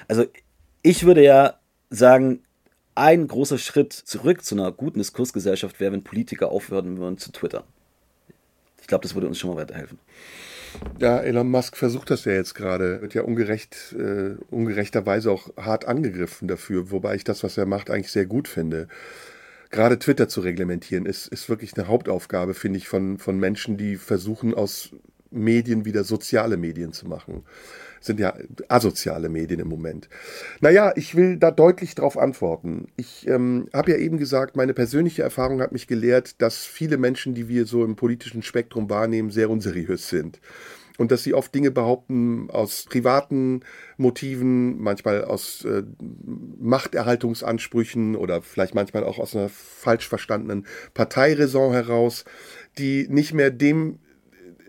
S2: Also ich würde ja sagen, ein großer Schritt zurück zu einer guten Diskursgesellschaft wäre, wenn Politiker aufhören würden zu twittern. Ich glaube, das würde uns schon mal weiterhelfen.
S1: Ja, Elon Musk versucht das ja jetzt gerade. Wird ja ungerecht, äh, ungerechterweise auch hart angegriffen dafür, wobei ich das, was er macht, eigentlich sehr gut finde. Gerade Twitter zu reglementieren, ist, ist wirklich eine Hauptaufgabe, finde ich, von, von Menschen, die versuchen, aus Medien wieder soziale Medien zu machen sind ja asoziale Medien im Moment. Naja, ich will da deutlich drauf antworten. Ich ähm, habe ja eben gesagt, meine persönliche Erfahrung hat mich gelehrt, dass viele Menschen, die wir so im politischen Spektrum wahrnehmen, sehr unseriös sind und dass sie oft Dinge behaupten aus privaten Motiven, manchmal aus äh, Machterhaltungsansprüchen oder vielleicht manchmal auch aus einer falsch verstandenen Parteiräson heraus, die nicht mehr dem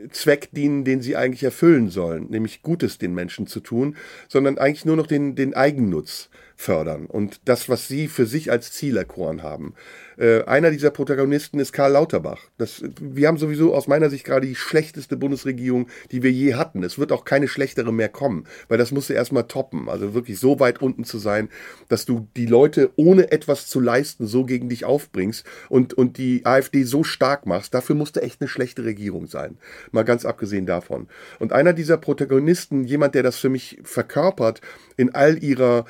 S1: Zweck dienen, den sie eigentlich erfüllen sollen, nämlich Gutes den Menschen zu tun, sondern eigentlich nur noch den, den Eigennutz fördern und das, was sie für sich als Ziel erkoren haben. Äh, einer dieser Protagonisten ist Karl Lauterbach. Das, wir haben sowieso aus meiner Sicht gerade die schlechteste Bundesregierung, die wir je hatten. Es wird auch keine schlechtere mehr kommen, weil das musste erstmal toppen. Also wirklich so weit unten zu sein, dass du die Leute ohne etwas zu leisten so gegen dich aufbringst und, und die AfD so stark machst. Dafür musste echt eine schlechte Regierung sein. Mal ganz abgesehen davon. Und einer dieser Protagonisten, jemand, der das für mich verkörpert, in all ihrer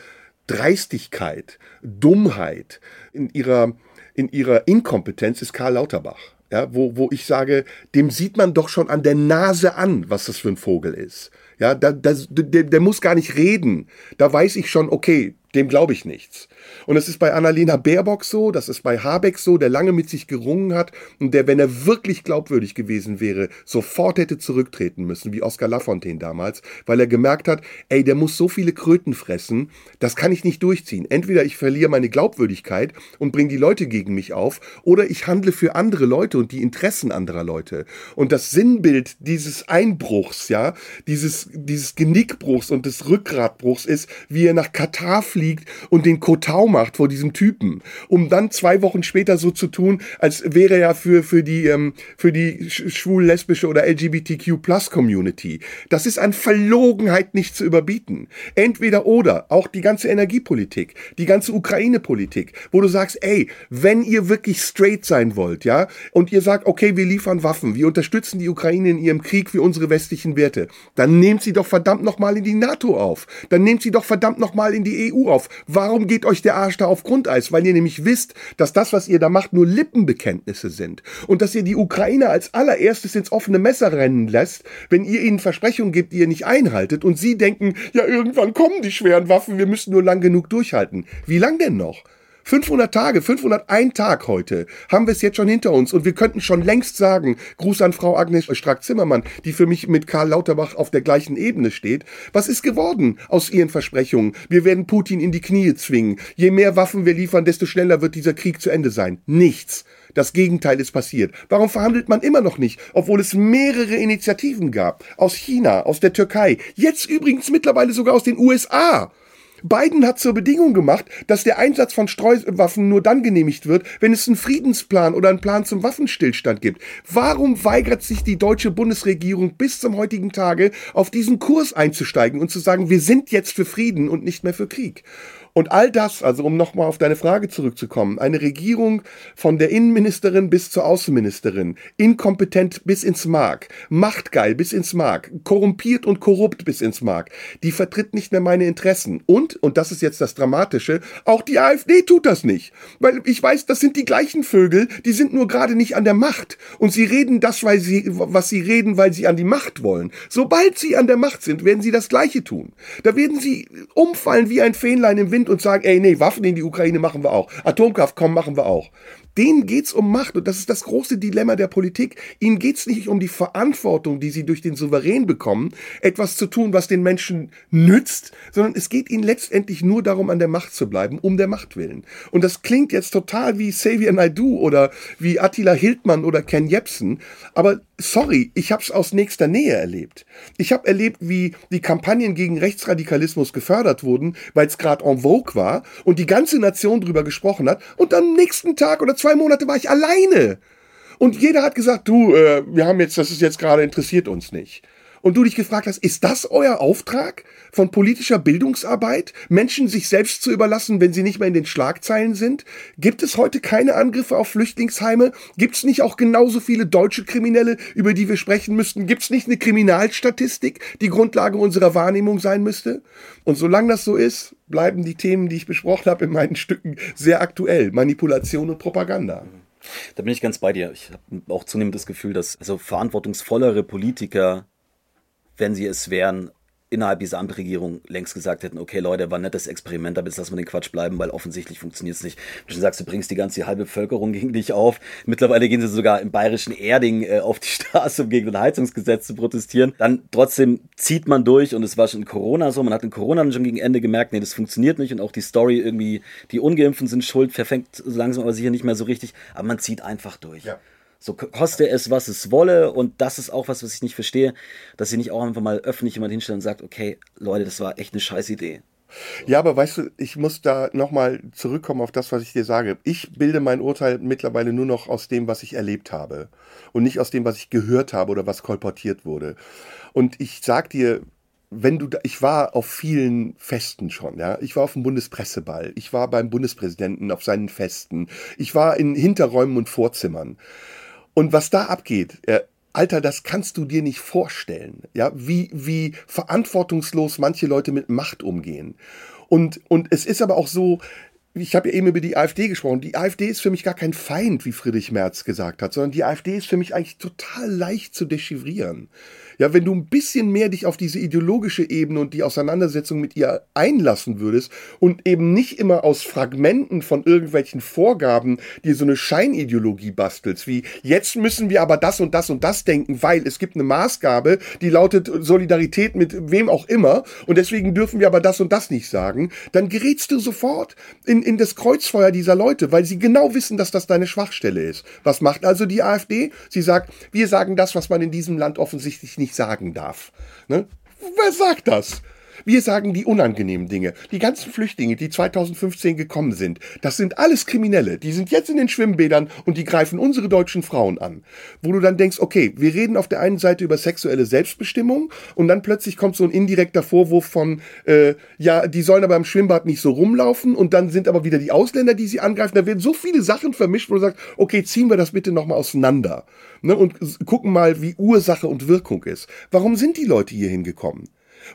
S1: Dreistigkeit, Dummheit, in ihrer, in ihrer Inkompetenz ist Karl Lauterbach. Ja, wo, wo ich sage, dem sieht man doch schon an der Nase an, was das für ein Vogel ist. Ja, da, das, der, der muss gar nicht reden. Da weiß ich schon, okay, dem glaube ich nichts. Und es ist bei Annalena Baerbock so, das ist bei Habeck so, der lange mit sich gerungen hat und der, wenn er wirklich glaubwürdig gewesen wäre, sofort hätte zurücktreten müssen, wie Oskar Lafontaine damals, weil er gemerkt hat, ey, der muss so viele Kröten fressen, das kann ich nicht durchziehen. Entweder ich verliere meine Glaubwürdigkeit und bringe die Leute gegen mich auf, oder ich handle für andere Leute und die Interessen anderer Leute. Und das Sinnbild dieses Einbruchs, ja, dieses, dieses Genickbruchs und des Rückgratbruchs ist, wie er nach Katar fliegt und den Kotau macht vor diesem Typen, um dann zwei Wochen später so zu tun, als wäre er für, für die, ähm, für die schwul-lesbische oder LGBTQ-Plus-Community. Das ist an Verlogenheit nicht zu überbieten. Entweder oder, auch die ganze Energiepolitik, die ganze Ukraine-Politik, wo du sagst, ey, wenn ihr wirklich straight sein wollt, ja, und ihr sagt, okay, wir liefern Waffen, wir unterstützen die Ukraine in ihrem Krieg für unsere westlichen Werte, dann nehmt sie doch verdammt nochmal in die NATO auf. Dann nehmt sie doch verdammt nochmal in die EU auf. Warum geht euch der Arsch da auf Grundeis? Weil ihr nämlich wisst, dass das, was ihr da macht, nur Lippenbekenntnisse sind. Und dass ihr die Ukraine als allererstes ins offene Messer rennen lässt, wenn ihr ihnen Versprechungen gibt, die ihr nicht einhaltet und sie denken, ja, irgendwann kommen die schweren Waffen, wir müssen nur lang genug durchhalten. Wie lang denn noch? 500 Tage, 501 Tag heute haben wir es jetzt schon hinter uns und wir könnten schon längst sagen, Gruß an Frau Agnes Strack-Zimmermann, die für mich mit Karl Lauterbach auf der gleichen Ebene steht. Was ist geworden aus ihren Versprechungen? Wir werden Putin in die Knie zwingen. Je mehr Waffen wir liefern, desto schneller wird dieser Krieg zu Ende sein. Nichts. Das Gegenteil ist passiert. Warum verhandelt man immer noch nicht, obwohl es mehrere Initiativen gab? Aus China, aus der Türkei, jetzt übrigens mittlerweile sogar aus den USA. Biden hat zur Bedingung gemacht, dass der Einsatz von Streuwaffen nur dann genehmigt wird, wenn es einen Friedensplan oder einen Plan zum Waffenstillstand gibt. Warum weigert sich die deutsche Bundesregierung bis zum heutigen Tage auf diesen Kurs einzusteigen und zu sagen, wir sind jetzt für Frieden und nicht mehr für Krieg? Und all das, also um nochmal auf deine Frage zurückzukommen, eine Regierung von der Innenministerin bis zur Außenministerin, inkompetent bis ins Mark, machtgeil bis ins Mark, korrumpiert und korrupt bis ins Mark, die vertritt nicht mehr meine Interessen. Und, und das ist jetzt das Dramatische, auch die AfD tut das nicht. Weil ich weiß, das sind die gleichen Vögel, die sind nur gerade nicht an der Macht. Und sie reden das, weil sie, was sie reden, weil sie an die Macht wollen. Sobald sie an der Macht sind, werden sie das Gleiche tun. Da werden sie umfallen wie ein Fähnlein im Wind sind und sagen, ey, nee, Waffen in die Ukraine machen wir auch. Atomkraft, kommen machen wir auch. Denen geht's um Macht und das ist das große Dilemma der Politik. Ihnen geht's nicht um die Verantwortung, die sie durch den Souverän bekommen, etwas zu tun, was den Menschen nützt, sondern es geht ihnen letztendlich nur darum, an der Macht zu bleiben, um der Macht willen. Und das klingt jetzt total wie Xavier Naidoo oder wie Attila Hildmann oder Ken Jebsen, aber sorry, ich habe es aus nächster Nähe erlebt. Ich habe erlebt, wie die Kampagnen gegen Rechtsradikalismus gefördert wurden, weil es gerade en vogue war und die ganze Nation drüber gesprochen hat. Und am nächsten Tag oder zwei Monate war ich alleine. Und jeder hat gesagt, du, äh, wir haben jetzt, das ist jetzt gerade interessiert uns nicht und du dich gefragt hast, ist das euer Auftrag von politischer Bildungsarbeit, Menschen sich selbst zu überlassen, wenn sie nicht mehr in den Schlagzeilen sind? Gibt es heute keine Angriffe auf Flüchtlingsheime? Gibt es nicht auch genauso viele deutsche Kriminelle, über die wir sprechen müssten? Gibt es nicht eine Kriminalstatistik, die Grundlage unserer Wahrnehmung sein müsste? Und solange das so ist, bleiben die Themen, die ich besprochen habe, in meinen Stücken sehr aktuell. Manipulation und Propaganda.
S2: Da bin ich ganz bei dir. Ich habe auch zunehmend das Gefühl, dass also verantwortungsvollere Politiker wenn sie es wären, innerhalb dieser Ampelregierung längst gesagt hätten, okay Leute, war ein nettes Experiment, aber jetzt lassen wir den Quatsch bleiben, weil offensichtlich funktioniert es nicht. Du schon sagst, du bringst die ganze halbe Bevölkerung gegen dich auf. Mittlerweile gehen sie sogar im bayerischen Erding äh, auf die <laughs> Straße, um gegen das Heizungsgesetz zu protestieren. Dann trotzdem zieht man durch und es war schon in Corona so, man hat in Corona schon gegen Ende gemerkt, nee, das funktioniert nicht und auch die Story irgendwie, die Ungeimpften sind schuld, verfängt so langsam aber sicher nicht mehr so richtig, aber man zieht einfach durch. Ja. So koste es, was es wolle. Und das ist auch was, was ich nicht verstehe, dass sie nicht auch einfach mal öffentlich jemand hinstellen und sagt, okay, Leute, das war echt eine scheiß Idee.
S1: Ja, aber weißt du, ich muss da nochmal zurückkommen auf das, was ich dir sage. Ich bilde mein Urteil mittlerweile nur noch aus dem, was ich erlebt habe und nicht aus dem, was ich gehört habe oder was kolportiert wurde. Und ich sag dir, wenn du da, ich war auf vielen Festen schon, ja. Ich war auf dem Bundespresseball, ich war beim Bundespräsidenten auf seinen Festen, ich war in Hinterräumen und Vorzimmern. Und was da abgeht, äh, Alter, das kannst du dir nicht vorstellen, ja, wie, wie verantwortungslos manche Leute mit Macht umgehen. Und, und es ist aber auch so, ich habe ja eben über die AfD gesprochen. Die AfD ist für mich gar kein Feind, wie Friedrich Merz gesagt hat, sondern die AfD ist für mich eigentlich total leicht zu dechiffrieren. Ja, wenn du ein bisschen mehr dich auf diese ideologische Ebene und die Auseinandersetzung mit ihr einlassen würdest und eben nicht immer aus Fragmenten von irgendwelchen Vorgaben dir so eine Scheinideologie bastelst, wie jetzt müssen wir aber das und das und das denken, weil es gibt eine Maßgabe, die lautet Solidarität mit wem auch immer und deswegen dürfen wir aber das und das nicht sagen, dann gerätst du sofort in, in das Kreuzfeuer dieser Leute, weil sie genau wissen, dass das deine Schwachstelle ist. Was macht also die AfD? Sie sagt, wir sagen das, was man in diesem Land offensichtlich nicht nicht sagen darf. Ne? Wer sagt das? Wir sagen die unangenehmen Dinge. Die ganzen Flüchtlinge, die 2015 gekommen sind, das sind alles Kriminelle. Die sind jetzt in den Schwimmbädern und die greifen unsere deutschen Frauen an. Wo du dann denkst, okay, wir reden auf der einen Seite über sexuelle Selbstbestimmung und dann plötzlich kommt so ein indirekter Vorwurf von, äh, ja, die sollen aber im Schwimmbad nicht so rumlaufen und dann sind aber wieder die Ausländer, die sie angreifen. Da werden so viele Sachen vermischt, wo du sagst, okay, ziehen wir das bitte nochmal auseinander ne, und gucken mal, wie Ursache und Wirkung ist. Warum sind die Leute hier hingekommen?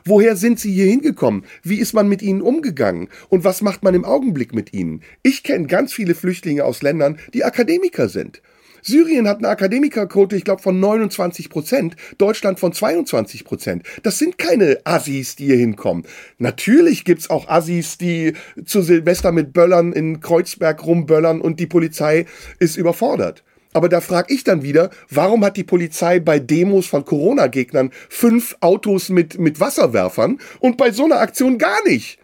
S1: Woher sind sie hier hingekommen? Wie ist man mit ihnen umgegangen? Und was macht man im Augenblick mit ihnen? Ich kenne ganz viele Flüchtlinge aus Ländern, die Akademiker sind. Syrien hat eine Akademikerquote, ich glaube, von 29 Prozent, Deutschland von 22 Prozent. Das sind keine Assis, die hier hinkommen. Natürlich gibt's auch Assis, die zu Silvester mit Böllern in Kreuzberg rumböllern und die Polizei ist überfordert. Aber da frage ich dann wieder, warum hat die Polizei bei Demos von Corona-Gegnern fünf Autos mit, mit Wasserwerfern und bei so einer Aktion gar nicht?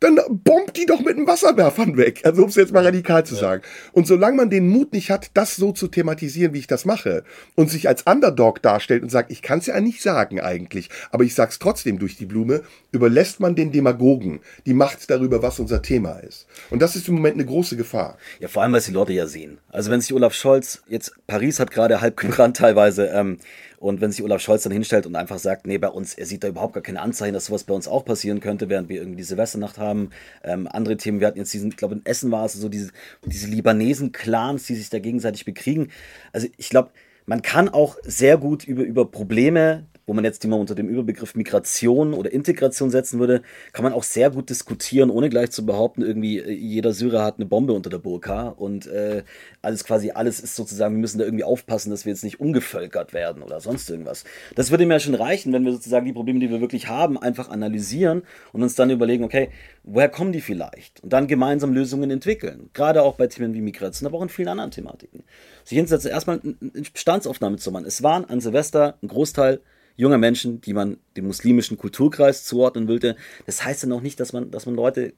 S1: Dann bombt die doch mit dem Wasserwerfern weg. Also um es jetzt mal radikal zu sagen. Und solange man den Mut nicht hat, das so zu thematisieren, wie ich das mache, und sich als Underdog darstellt und sagt, ich kann es ja nicht sagen eigentlich, aber ich sag's trotzdem durch die Blume, überlässt man den Demagogen die Macht darüber, was unser Thema ist. Und das ist im Moment eine große Gefahr.
S2: Ja, vor allem, weil es die Leute ja sehen. Also wenn sich Olaf Scholz, jetzt Paris hat gerade halb gebrannt teilweise, ähm, und wenn sich Olaf Scholz dann hinstellt und einfach sagt, nee, bei uns, er sieht da überhaupt gar keine Anzeichen, dass sowas bei uns auch passieren könnte, während wir irgendwie die Silvesternacht haben. Ähm, andere Themen, wir hatten jetzt diesen, ich glaube, in Essen war es so diese, diese Libanesen-Clans, die sich da gegenseitig bekriegen. Also ich glaube, man kann auch sehr gut über, über Probleme wo man jetzt die mal unter dem Überbegriff Migration oder Integration setzen würde, kann man auch sehr gut diskutieren, ohne gleich zu behaupten, irgendwie äh, jeder Syrer hat eine Bombe unter der Burka und äh, alles quasi, alles ist sozusagen, wir müssen da irgendwie aufpassen, dass wir jetzt nicht umgevölkert werden oder sonst irgendwas. Das würde mir ja schon reichen, wenn wir sozusagen die Probleme, die wir wirklich haben, einfach analysieren und uns dann überlegen, okay, woher kommen die vielleicht? Und dann gemeinsam Lösungen entwickeln. Gerade auch bei Themen wie Migration, aber auch in vielen anderen Thematiken. Sich hinsetzen, erstmal eine Bestandsaufnahme zu machen. Es waren an Silvester ein Großteil junger Menschen, die man dem muslimischen Kulturkreis zuordnen wollte. Das heißt ja noch nicht, dass man, dass man Leute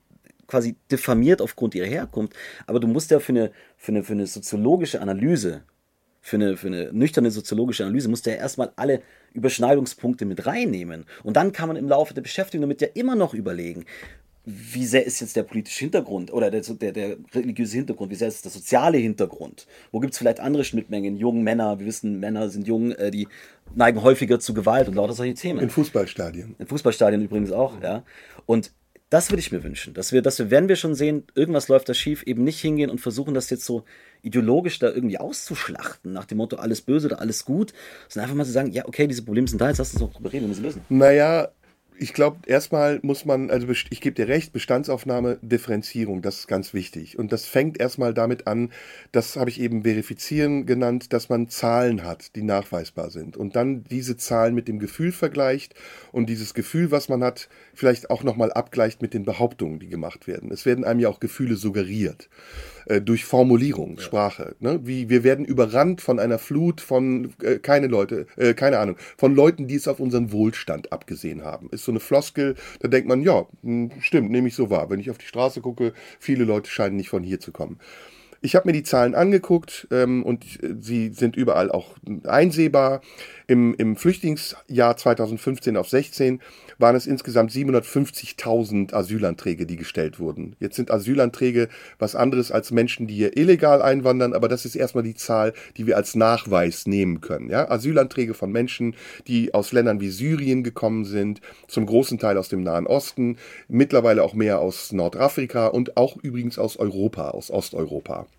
S2: quasi diffamiert aufgrund ihrer Herkunft. Aber du musst ja für eine, für eine, für eine soziologische Analyse, für eine, für eine nüchterne soziologische Analyse, musst du ja erstmal alle Überschneidungspunkte mit reinnehmen. Und dann kann man im Laufe der Beschäftigung damit ja immer noch überlegen, wie sehr ist jetzt der politische Hintergrund oder der, der, der religiöse Hintergrund, wie sehr ist der soziale Hintergrund? Wo gibt es vielleicht andere Schnittmengen? Jungen Männer, wir wissen, Männer sind jung, äh, die neigen häufiger zu Gewalt und lauter solche Themen.
S1: In Fußballstadien.
S2: In Fußballstadien übrigens auch, ja. Und das würde ich mir wünschen, dass wir, dass wir, wenn wir schon sehen, irgendwas läuft da schief, eben nicht hingehen und versuchen, das jetzt so ideologisch da irgendwie auszuschlachten, nach dem Motto alles böse oder alles gut, sondern einfach mal zu sagen, ja, okay, diese Probleme sind da, jetzt lass uns doch drüber reden, wir müssen lösen.
S1: Naja, ich glaube, erstmal muss man, also ich gebe dir recht, Bestandsaufnahme, Differenzierung, das ist ganz wichtig. Und das fängt erstmal damit an, das habe ich eben verifizieren genannt, dass man Zahlen hat, die nachweisbar sind. Und dann diese Zahlen mit dem Gefühl vergleicht und dieses Gefühl, was man hat, vielleicht auch nochmal abgleicht mit den Behauptungen, die gemacht werden. Es werden einem ja auch Gefühle suggeriert. Äh, durch Formulierung, ja. Sprache. Ne? Wie wir werden überrannt von einer Flut von äh, keine Leute, äh, keine Ahnung, von Leuten, die es auf unseren Wohlstand abgesehen haben. Ist so eine Floskel, da denkt man, ja, hm, stimmt, nehme ich so wahr. Wenn ich auf die Straße gucke, viele Leute scheinen nicht von hier zu kommen. Ich habe mir die Zahlen angeguckt ähm, und sie sind überall auch einsehbar. Im, Im Flüchtlingsjahr 2015 auf 16 waren es insgesamt 750.000 Asylanträge, die gestellt wurden. Jetzt sind Asylanträge was anderes als Menschen, die hier illegal einwandern, aber das ist erstmal die Zahl, die wir als Nachweis nehmen können. Ja? Asylanträge von Menschen, die aus Ländern wie Syrien gekommen sind, zum großen Teil aus dem Nahen Osten, mittlerweile auch mehr aus Nordafrika und auch übrigens aus Europa, aus Osteuropa.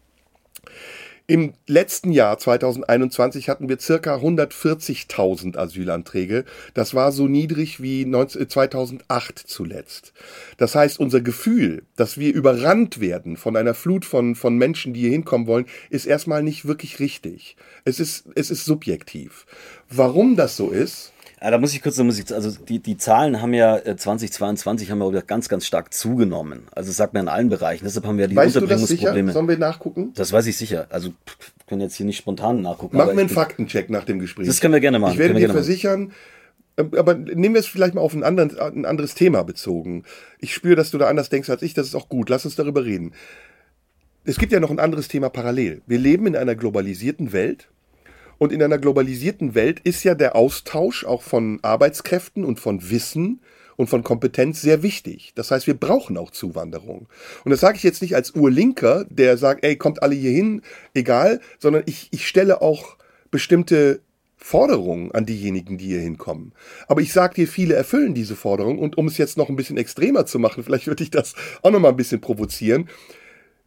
S1: Im letzten Jahr 2021 hatten wir circa 140.000 Asylanträge. Das war so niedrig wie 2008 zuletzt. Das heißt, unser Gefühl, dass wir überrannt werden von einer Flut von, von Menschen, die hier hinkommen wollen, ist erstmal nicht wirklich richtig. Es ist, es ist subjektiv. Warum das so ist,
S2: ja, da muss ich kurz, also die, die Zahlen haben ja 2022 äh, haben ja ganz, ganz stark zugenommen. Also das sagt man in allen Bereichen. Deshalb haben wir die
S1: weißt Unterbringungsprobleme. Du das sicher? Sollen wir nachgucken?
S2: Das weiß ich sicher. Also können jetzt hier nicht spontan nachgucken.
S1: Machen wir einen Faktencheck nach dem Gespräch.
S2: Das können wir gerne machen.
S1: Ich werde dir versichern, ähm, aber nehmen wir es vielleicht mal auf ein, anderen, ein anderes Thema bezogen. Ich spüre, dass du da anders denkst als ich. Das ist auch gut. Lass uns darüber reden. Es gibt ja noch ein anderes Thema parallel. Wir leben in einer globalisierten Welt und in einer globalisierten Welt ist ja der Austausch auch von Arbeitskräften und von Wissen und von Kompetenz sehr wichtig. Das heißt, wir brauchen auch Zuwanderung. Und das sage ich jetzt nicht als Urlinker, der sagt, ey, kommt alle hier hin, egal, sondern ich, ich stelle auch bestimmte Forderungen an diejenigen, die hier hinkommen. Aber ich sage dir, viele erfüllen diese Forderungen. Und um es jetzt noch ein bisschen extremer zu machen, <laughs> vielleicht würde ich das auch noch mal ein bisschen provozieren.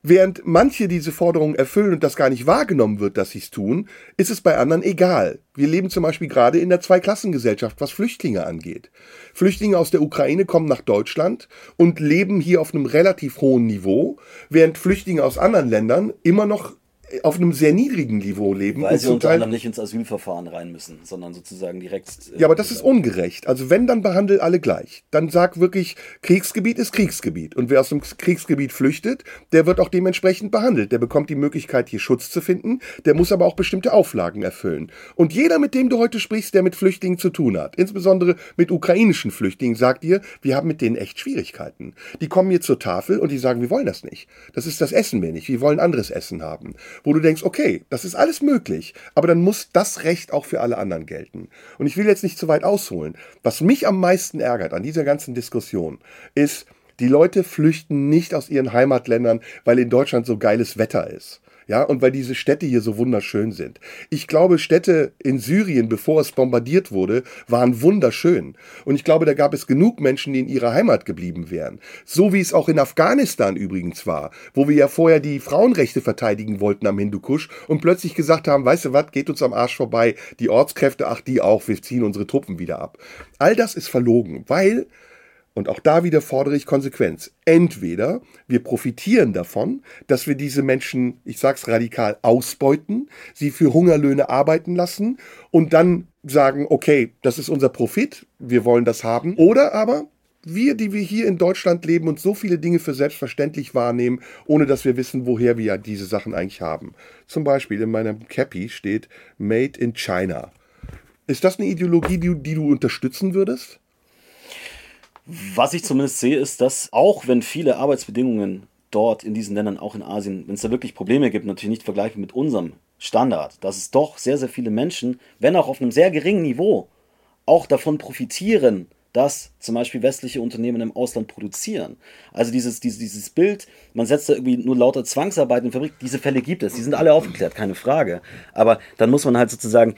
S1: Während manche diese Forderungen erfüllen und das gar nicht wahrgenommen wird, dass sie es tun, ist es bei anderen egal. Wir leben zum Beispiel gerade in der Zweiklassengesellschaft, was Flüchtlinge angeht. Flüchtlinge aus der Ukraine kommen nach Deutschland und leben hier auf einem relativ hohen Niveau, während Flüchtlinge aus anderen Ländern immer noch auf einem sehr niedrigen Niveau leben.
S2: Weil sie unter anderem nicht ins Asylverfahren rein müssen, sondern sozusagen direkt.
S1: Äh, ja, aber das ist ungerecht. Also wenn, dann behandelt alle gleich. Dann sag wirklich, Kriegsgebiet ist Kriegsgebiet. Und wer aus dem Kriegsgebiet flüchtet, der wird auch dementsprechend behandelt. Der bekommt die Möglichkeit, hier Schutz zu finden. Der muss aber auch bestimmte Auflagen erfüllen. Und jeder, mit dem du heute sprichst, der mit Flüchtlingen zu tun hat, insbesondere mit ukrainischen Flüchtlingen, sagt dir, wir haben mit denen echt Schwierigkeiten. Die kommen hier zur Tafel und die sagen, wir wollen das nicht. Das ist das Essen wir nicht. Wir wollen anderes Essen haben wo du denkst, okay, das ist alles möglich, aber dann muss das Recht auch für alle anderen gelten. Und ich will jetzt nicht zu weit ausholen. Was mich am meisten ärgert an dieser ganzen Diskussion ist, die Leute flüchten nicht aus ihren Heimatländern, weil in Deutschland so geiles Wetter ist. Ja, und weil diese Städte hier so wunderschön sind. Ich glaube, Städte in Syrien, bevor es bombardiert wurde, waren wunderschön. Und ich glaube, da gab es genug Menschen, die in ihrer Heimat geblieben wären. So wie es auch in Afghanistan übrigens war, wo wir ja vorher die Frauenrechte verteidigen wollten am Hindukusch und plötzlich gesagt haben, weißt du was, geht uns am Arsch vorbei. Die Ortskräfte, ach die auch, wir ziehen unsere Truppen wieder ab. All das ist verlogen, weil und auch da wieder fordere ich Konsequenz. Entweder wir profitieren davon, dass wir diese Menschen, ich sag's radikal, ausbeuten, sie für Hungerlöhne arbeiten lassen und dann sagen, okay, das ist unser Profit, wir wollen das haben. Oder aber wir, die wir hier in Deutschland leben und so viele Dinge für selbstverständlich wahrnehmen, ohne dass wir wissen, woher wir diese Sachen eigentlich haben. Zum Beispiel in meinem Cappy steht Made in China. Ist das eine Ideologie, die, die du unterstützen würdest?
S2: Was ich zumindest sehe, ist, dass auch wenn viele Arbeitsbedingungen dort in diesen Ländern, auch in Asien, wenn es da wirklich Probleme gibt, natürlich nicht vergleichen mit unserem Standard, dass es doch sehr, sehr viele Menschen, wenn auch auf einem sehr geringen Niveau, auch davon profitieren, dass zum Beispiel westliche Unternehmen im Ausland produzieren. Also dieses, dieses, dieses Bild, man setzt da irgendwie nur lauter Zwangsarbeit in Fabrik, diese Fälle gibt es, die sind alle aufgeklärt, keine Frage. Aber dann muss man halt sozusagen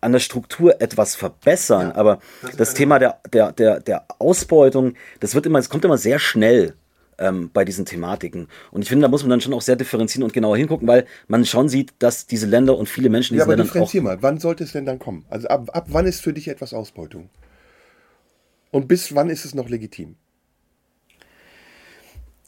S2: an der Struktur etwas verbessern. Ja, aber das, das Thema der, der, der, der Ausbeutung, das wird immer, es kommt immer sehr schnell ähm, bei diesen Thematiken. Und ich finde, da muss man dann schon auch sehr differenzieren und genauer hingucken, weil man schon sieht, dass diese Länder und viele Menschen
S1: in diesen ja, aber differenzier mal, wann sollte es denn dann kommen? Also ab, ab wann ist für dich etwas Ausbeutung? Und bis wann ist es noch legitim?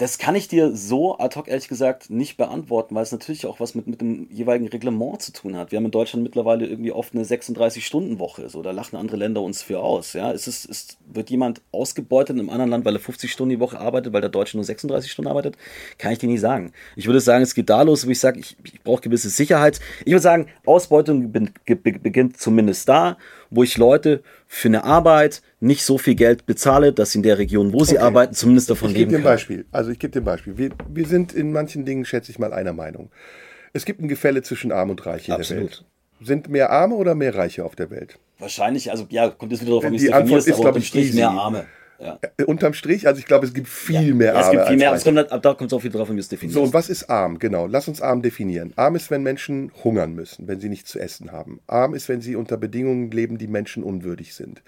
S2: Das kann ich dir so ad hoc ehrlich gesagt nicht beantworten, weil es natürlich auch was mit, mit dem jeweiligen Reglement zu tun hat. Wir haben in Deutschland mittlerweile irgendwie oft eine 36-Stunden-Woche. So, da lachen andere Länder uns für aus. Ja? Ist es, ist, wird jemand ausgebeutet in einem anderen Land, weil er 50 Stunden die Woche arbeitet, weil der Deutsche nur 36 Stunden arbeitet? Kann ich dir nicht sagen. Ich würde sagen, es geht da los, wo ich sage, ich, ich brauche gewisse Sicherheit. Ich würde sagen, Ausbeutung beginnt zumindest da, wo ich Leute für eine Arbeit nicht so viel Geld bezahle, dass sie in der Region, wo sie okay. arbeiten, zumindest davon
S1: ich
S2: leben
S1: können. Beispiel. Also ich gebe dir ein Beispiel. Wir, wir sind in manchen Dingen, schätze ich mal, einer Meinung. Es gibt ein Gefälle zwischen Arm und Reich in Absolut. der Welt. Sind mehr Arme oder mehr Reiche auf der Welt?
S2: Wahrscheinlich, also ja, kommt es wieder darauf
S1: an, wie es definierst, ist, aber ich, Strich mehr Arme. Ja. Äh, unterm Strich, also ich glaube, es gibt viel ja. mehr Arme.
S2: es gibt viel mehr, es kommt, halt, da kommt es auch viel drauf wie es definiert.
S1: So, und was ist arm? Genau, lass uns arm definieren. Arm ist, wenn Menschen hungern müssen, wenn sie nichts zu essen haben. Arm ist, wenn sie unter Bedingungen leben, die menschenunwürdig sind.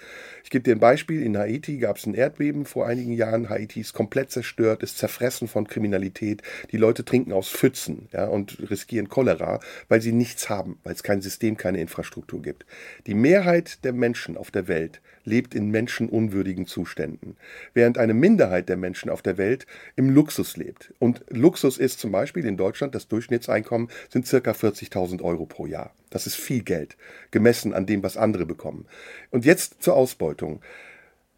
S1: Ich gebe dir ein Beispiel. In Haiti gab es ein Erdbeben vor einigen Jahren. Haiti ist komplett zerstört, ist zerfressen von Kriminalität. Die Leute trinken aus Pfützen ja, und riskieren Cholera, weil sie nichts haben, weil es kein System, keine Infrastruktur gibt. Die Mehrheit der Menschen auf der Welt lebt in menschenunwürdigen Zuständen, während eine Minderheit der Menschen auf der Welt im Luxus lebt. Und Luxus ist zum Beispiel in Deutschland, das Durchschnittseinkommen sind circa 40.000 Euro pro Jahr. Das ist viel Geld, gemessen an dem, was andere bekommen. Und jetzt zur Ausbeutung.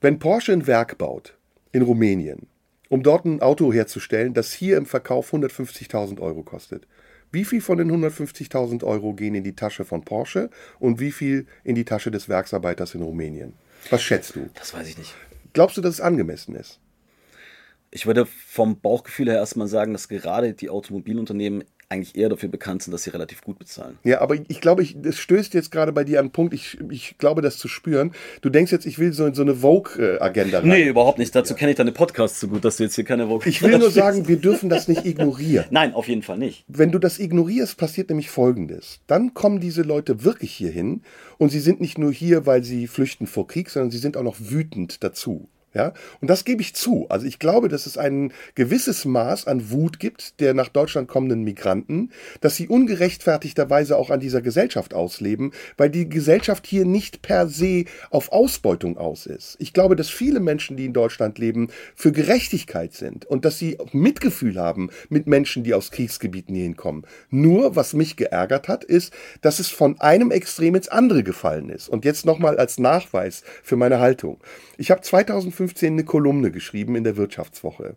S1: Wenn Porsche ein Werk baut in Rumänien, um dort ein Auto herzustellen, das hier im Verkauf 150.000 Euro kostet, wie viel von den 150.000 Euro gehen in die Tasche von Porsche und wie viel in die Tasche des Werksarbeiters in Rumänien? Was schätzt du?
S2: Das weiß ich nicht.
S1: Glaubst du, dass es angemessen ist?
S2: Ich würde vom Bauchgefühl her erstmal sagen, dass gerade die Automobilunternehmen eigentlich eher dafür bekannt sind, dass sie relativ gut bezahlen.
S1: Ja, aber ich glaube, ich, das stößt jetzt gerade bei dir an einen Punkt, ich, ich glaube, das zu spüren. Du denkst jetzt, ich will so, so eine Vogue-Agenda
S2: rein. Nee, überhaupt nicht. Dazu ja. kenne ich deine Podcasts so gut, dass du jetzt hier keine Vogue
S1: Ich will nur <laughs> sagen, wir dürfen das nicht ignorieren.
S2: Nein, auf jeden Fall nicht.
S1: Wenn du das ignorierst, passiert nämlich Folgendes. Dann kommen diese Leute wirklich hier hin und sie sind nicht nur hier, weil sie flüchten vor Krieg, sondern sie sind auch noch wütend dazu. Ja, und das gebe ich zu. Also ich glaube, dass es ein gewisses Maß an Wut gibt der nach Deutschland kommenden Migranten, dass sie ungerechtfertigterweise auch an dieser Gesellschaft ausleben, weil die Gesellschaft hier nicht per se auf Ausbeutung aus ist. Ich glaube, dass viele Menschen, die in Deutschland leben, für Gerechtigkeit sind und dass sie Mitgefühl haben mit Menschen, die aus Kriegsgebieten hier hinkommen. Nur, was mich geärgert hat, ist, dass es von einem Extrem ins andere gefallen ist. Und jetzt nochmal als Nachweis für meine Haltung. Ich habe 2015 eine Kolumne geschrieben in der Wirtschaftswoche.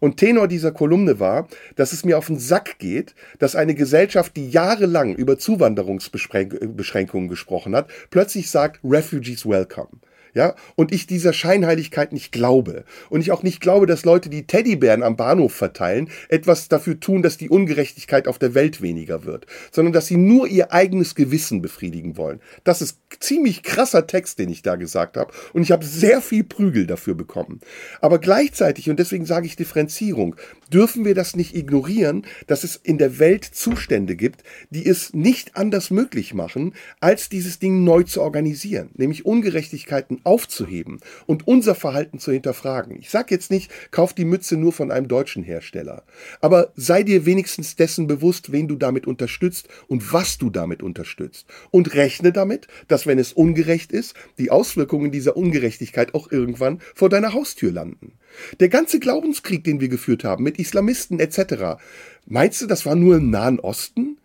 S1: Und Tenor dieser Kolumne war, dass es mir auf den Sack geht, dass eine Gesellschaft, die jahrelang über Zuwanderungsbeschränkungen gesprochen hat, plötzlich sagt, Refugees welcome. Ja, und ich dieser Scheinheiligkeit nicht glaube. Und ich auch nicht glaube, dass Leute, die Teddybären am Bahnhof verteilen, etwas dafür tun, dass die Ungerechtigkeit auf der Welt weniger wird, sondern dass sie nur ihr eigenes Gewissen befriedigen wollen. Das ist ziemlich krasser Text, den ich da gesagt habe. Und ich habe sehr viel Prügel dafür bekommen. Aber gleichzeitig, und deswegen sage ich Differenzierung, dürfen wir das nicht ignorieren, dass es in der Welt Zustände gibt, die es nicht anders möglich machen, als dieses Ding neu zu organisieren, nämlich Ungerechtigkeiten aufzuheben und unser Verhalten zu hinterfragen. Ich sage jetzt nicht, kauf die Mütze nur von einem deutschen Hersteller, aber sei dir wenigstens dessen bewusst, wen du damit unterstützt und was du damit unterstützt. Und rechne damit, dass wenn es ungerecht ist, die Auswirkungen dieser Ungerechtigkeit auch irgendwann vor deiner Haustür landen. Der ganze Glaubenskrieg, den wir geführt haben mit Islamisten etc., meinst du, das war nur im Nahen Osten?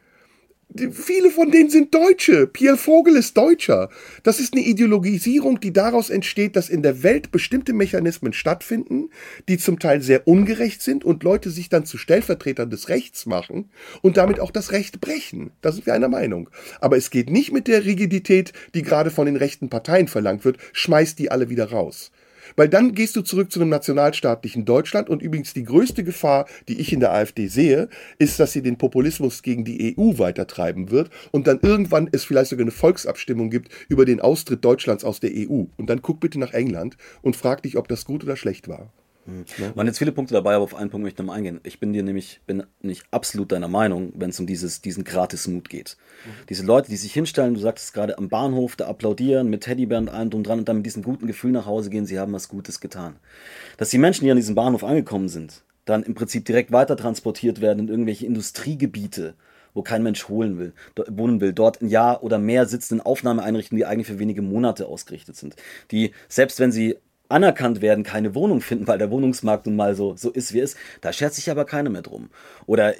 S1: Viele von denen sind Deutsche. Pierre Vogel ist Deutscher. Das ist eine Ideologisierung, die daraus entsteht, dass in der Welt bestimmte Mechanismen stattfinden, die zum Teil sehr ungerecht sind und Leute sich dann zu Stellvertretern des Rechts machen und damit auch das Recht brechen. Da sind wir einer Meinung. Aber es geht nicht mit der Rigidität, die gerade von den rechten Parteien verlangt wird, schmeißt die alle wieder raus. Weil dann gehst du zurück zu einem nationalstaatlichen Deutschland und übrigens die größte Gefahr, die ich in der AfD sehe, ist, dass sie den Populismus gegen die EU weitertreiben wird und dann irgendwann es vielleicht sogar eine Volksabstimmung gibt über den Austritt Deutschlands aus der EU. Und dann guck bitte nach England und frag dich, ob das gut oder schlecht war.
S2: Mhm. Waren jetzt viele Punkte dabei, aber auf einen Punkt möchte ich noch mal eingehen. Ich bin dir nämlich, bin nicht absolut deiner Meinung, wenn es um dieses, diesen Gratismut geht. Mhm. Diese Leute, die sich hinstellen, du sagst es gerade am Bahnhof, da applaudieren, mit Teddybär und allem drum dran und dann mit diesem guten Gefühl nach Hause gehen, sie haben was Gutes getan. Dass die Menschen, die an diesem Bahnhof angekommen sind, dann im Prinzip direkt weiter transportiert werden in irgendwelche Industriegebiete, wo kein Mensch holen will, wohnen will, dort ein Jahr oder mehr sitzen in Aufnahmeeinrichtungen, die eigentlich für wenige Monate ausgerichtet sind, die, selbst wenn sie anerkannt werden, keine Wohnung finden, weil der Wohnungsmarkt nun mal so, so ist, wie er ist. Da schert sich aber keiner mehr drum. Oder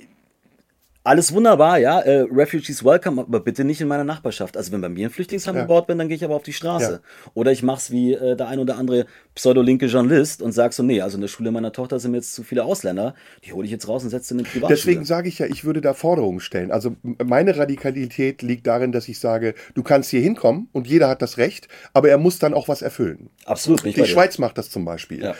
S2: alles wunderbar, ja, äh, Refugees welcome, aber bitte nicht in meiner Nachbarschaft. Also wenn bei mir ein Flüchtlingsheim ja. gebaut wird, dann gehe ich aber auf die Straße. Ja. Oder ich mache es wie äh, der ein oder andere pseudolinke Journalist und sage so, nee, also in der Schule meiner Tochter sind mir jetzt zu viele Ausländer, die hole ich jetzt raus und setze in eine Privatschule.
S1: Deswegen sage ich ja, ich würde da Forderungen stellen. Also meine Radikalität liegt darin, dass ich sage, du kannst hier hinkommen und jeder hat das Recht, aber er muss dann auch was erfüllen.
S2: Absolut.
S1: Die Schweiz macht das zum Beispiel. Ja.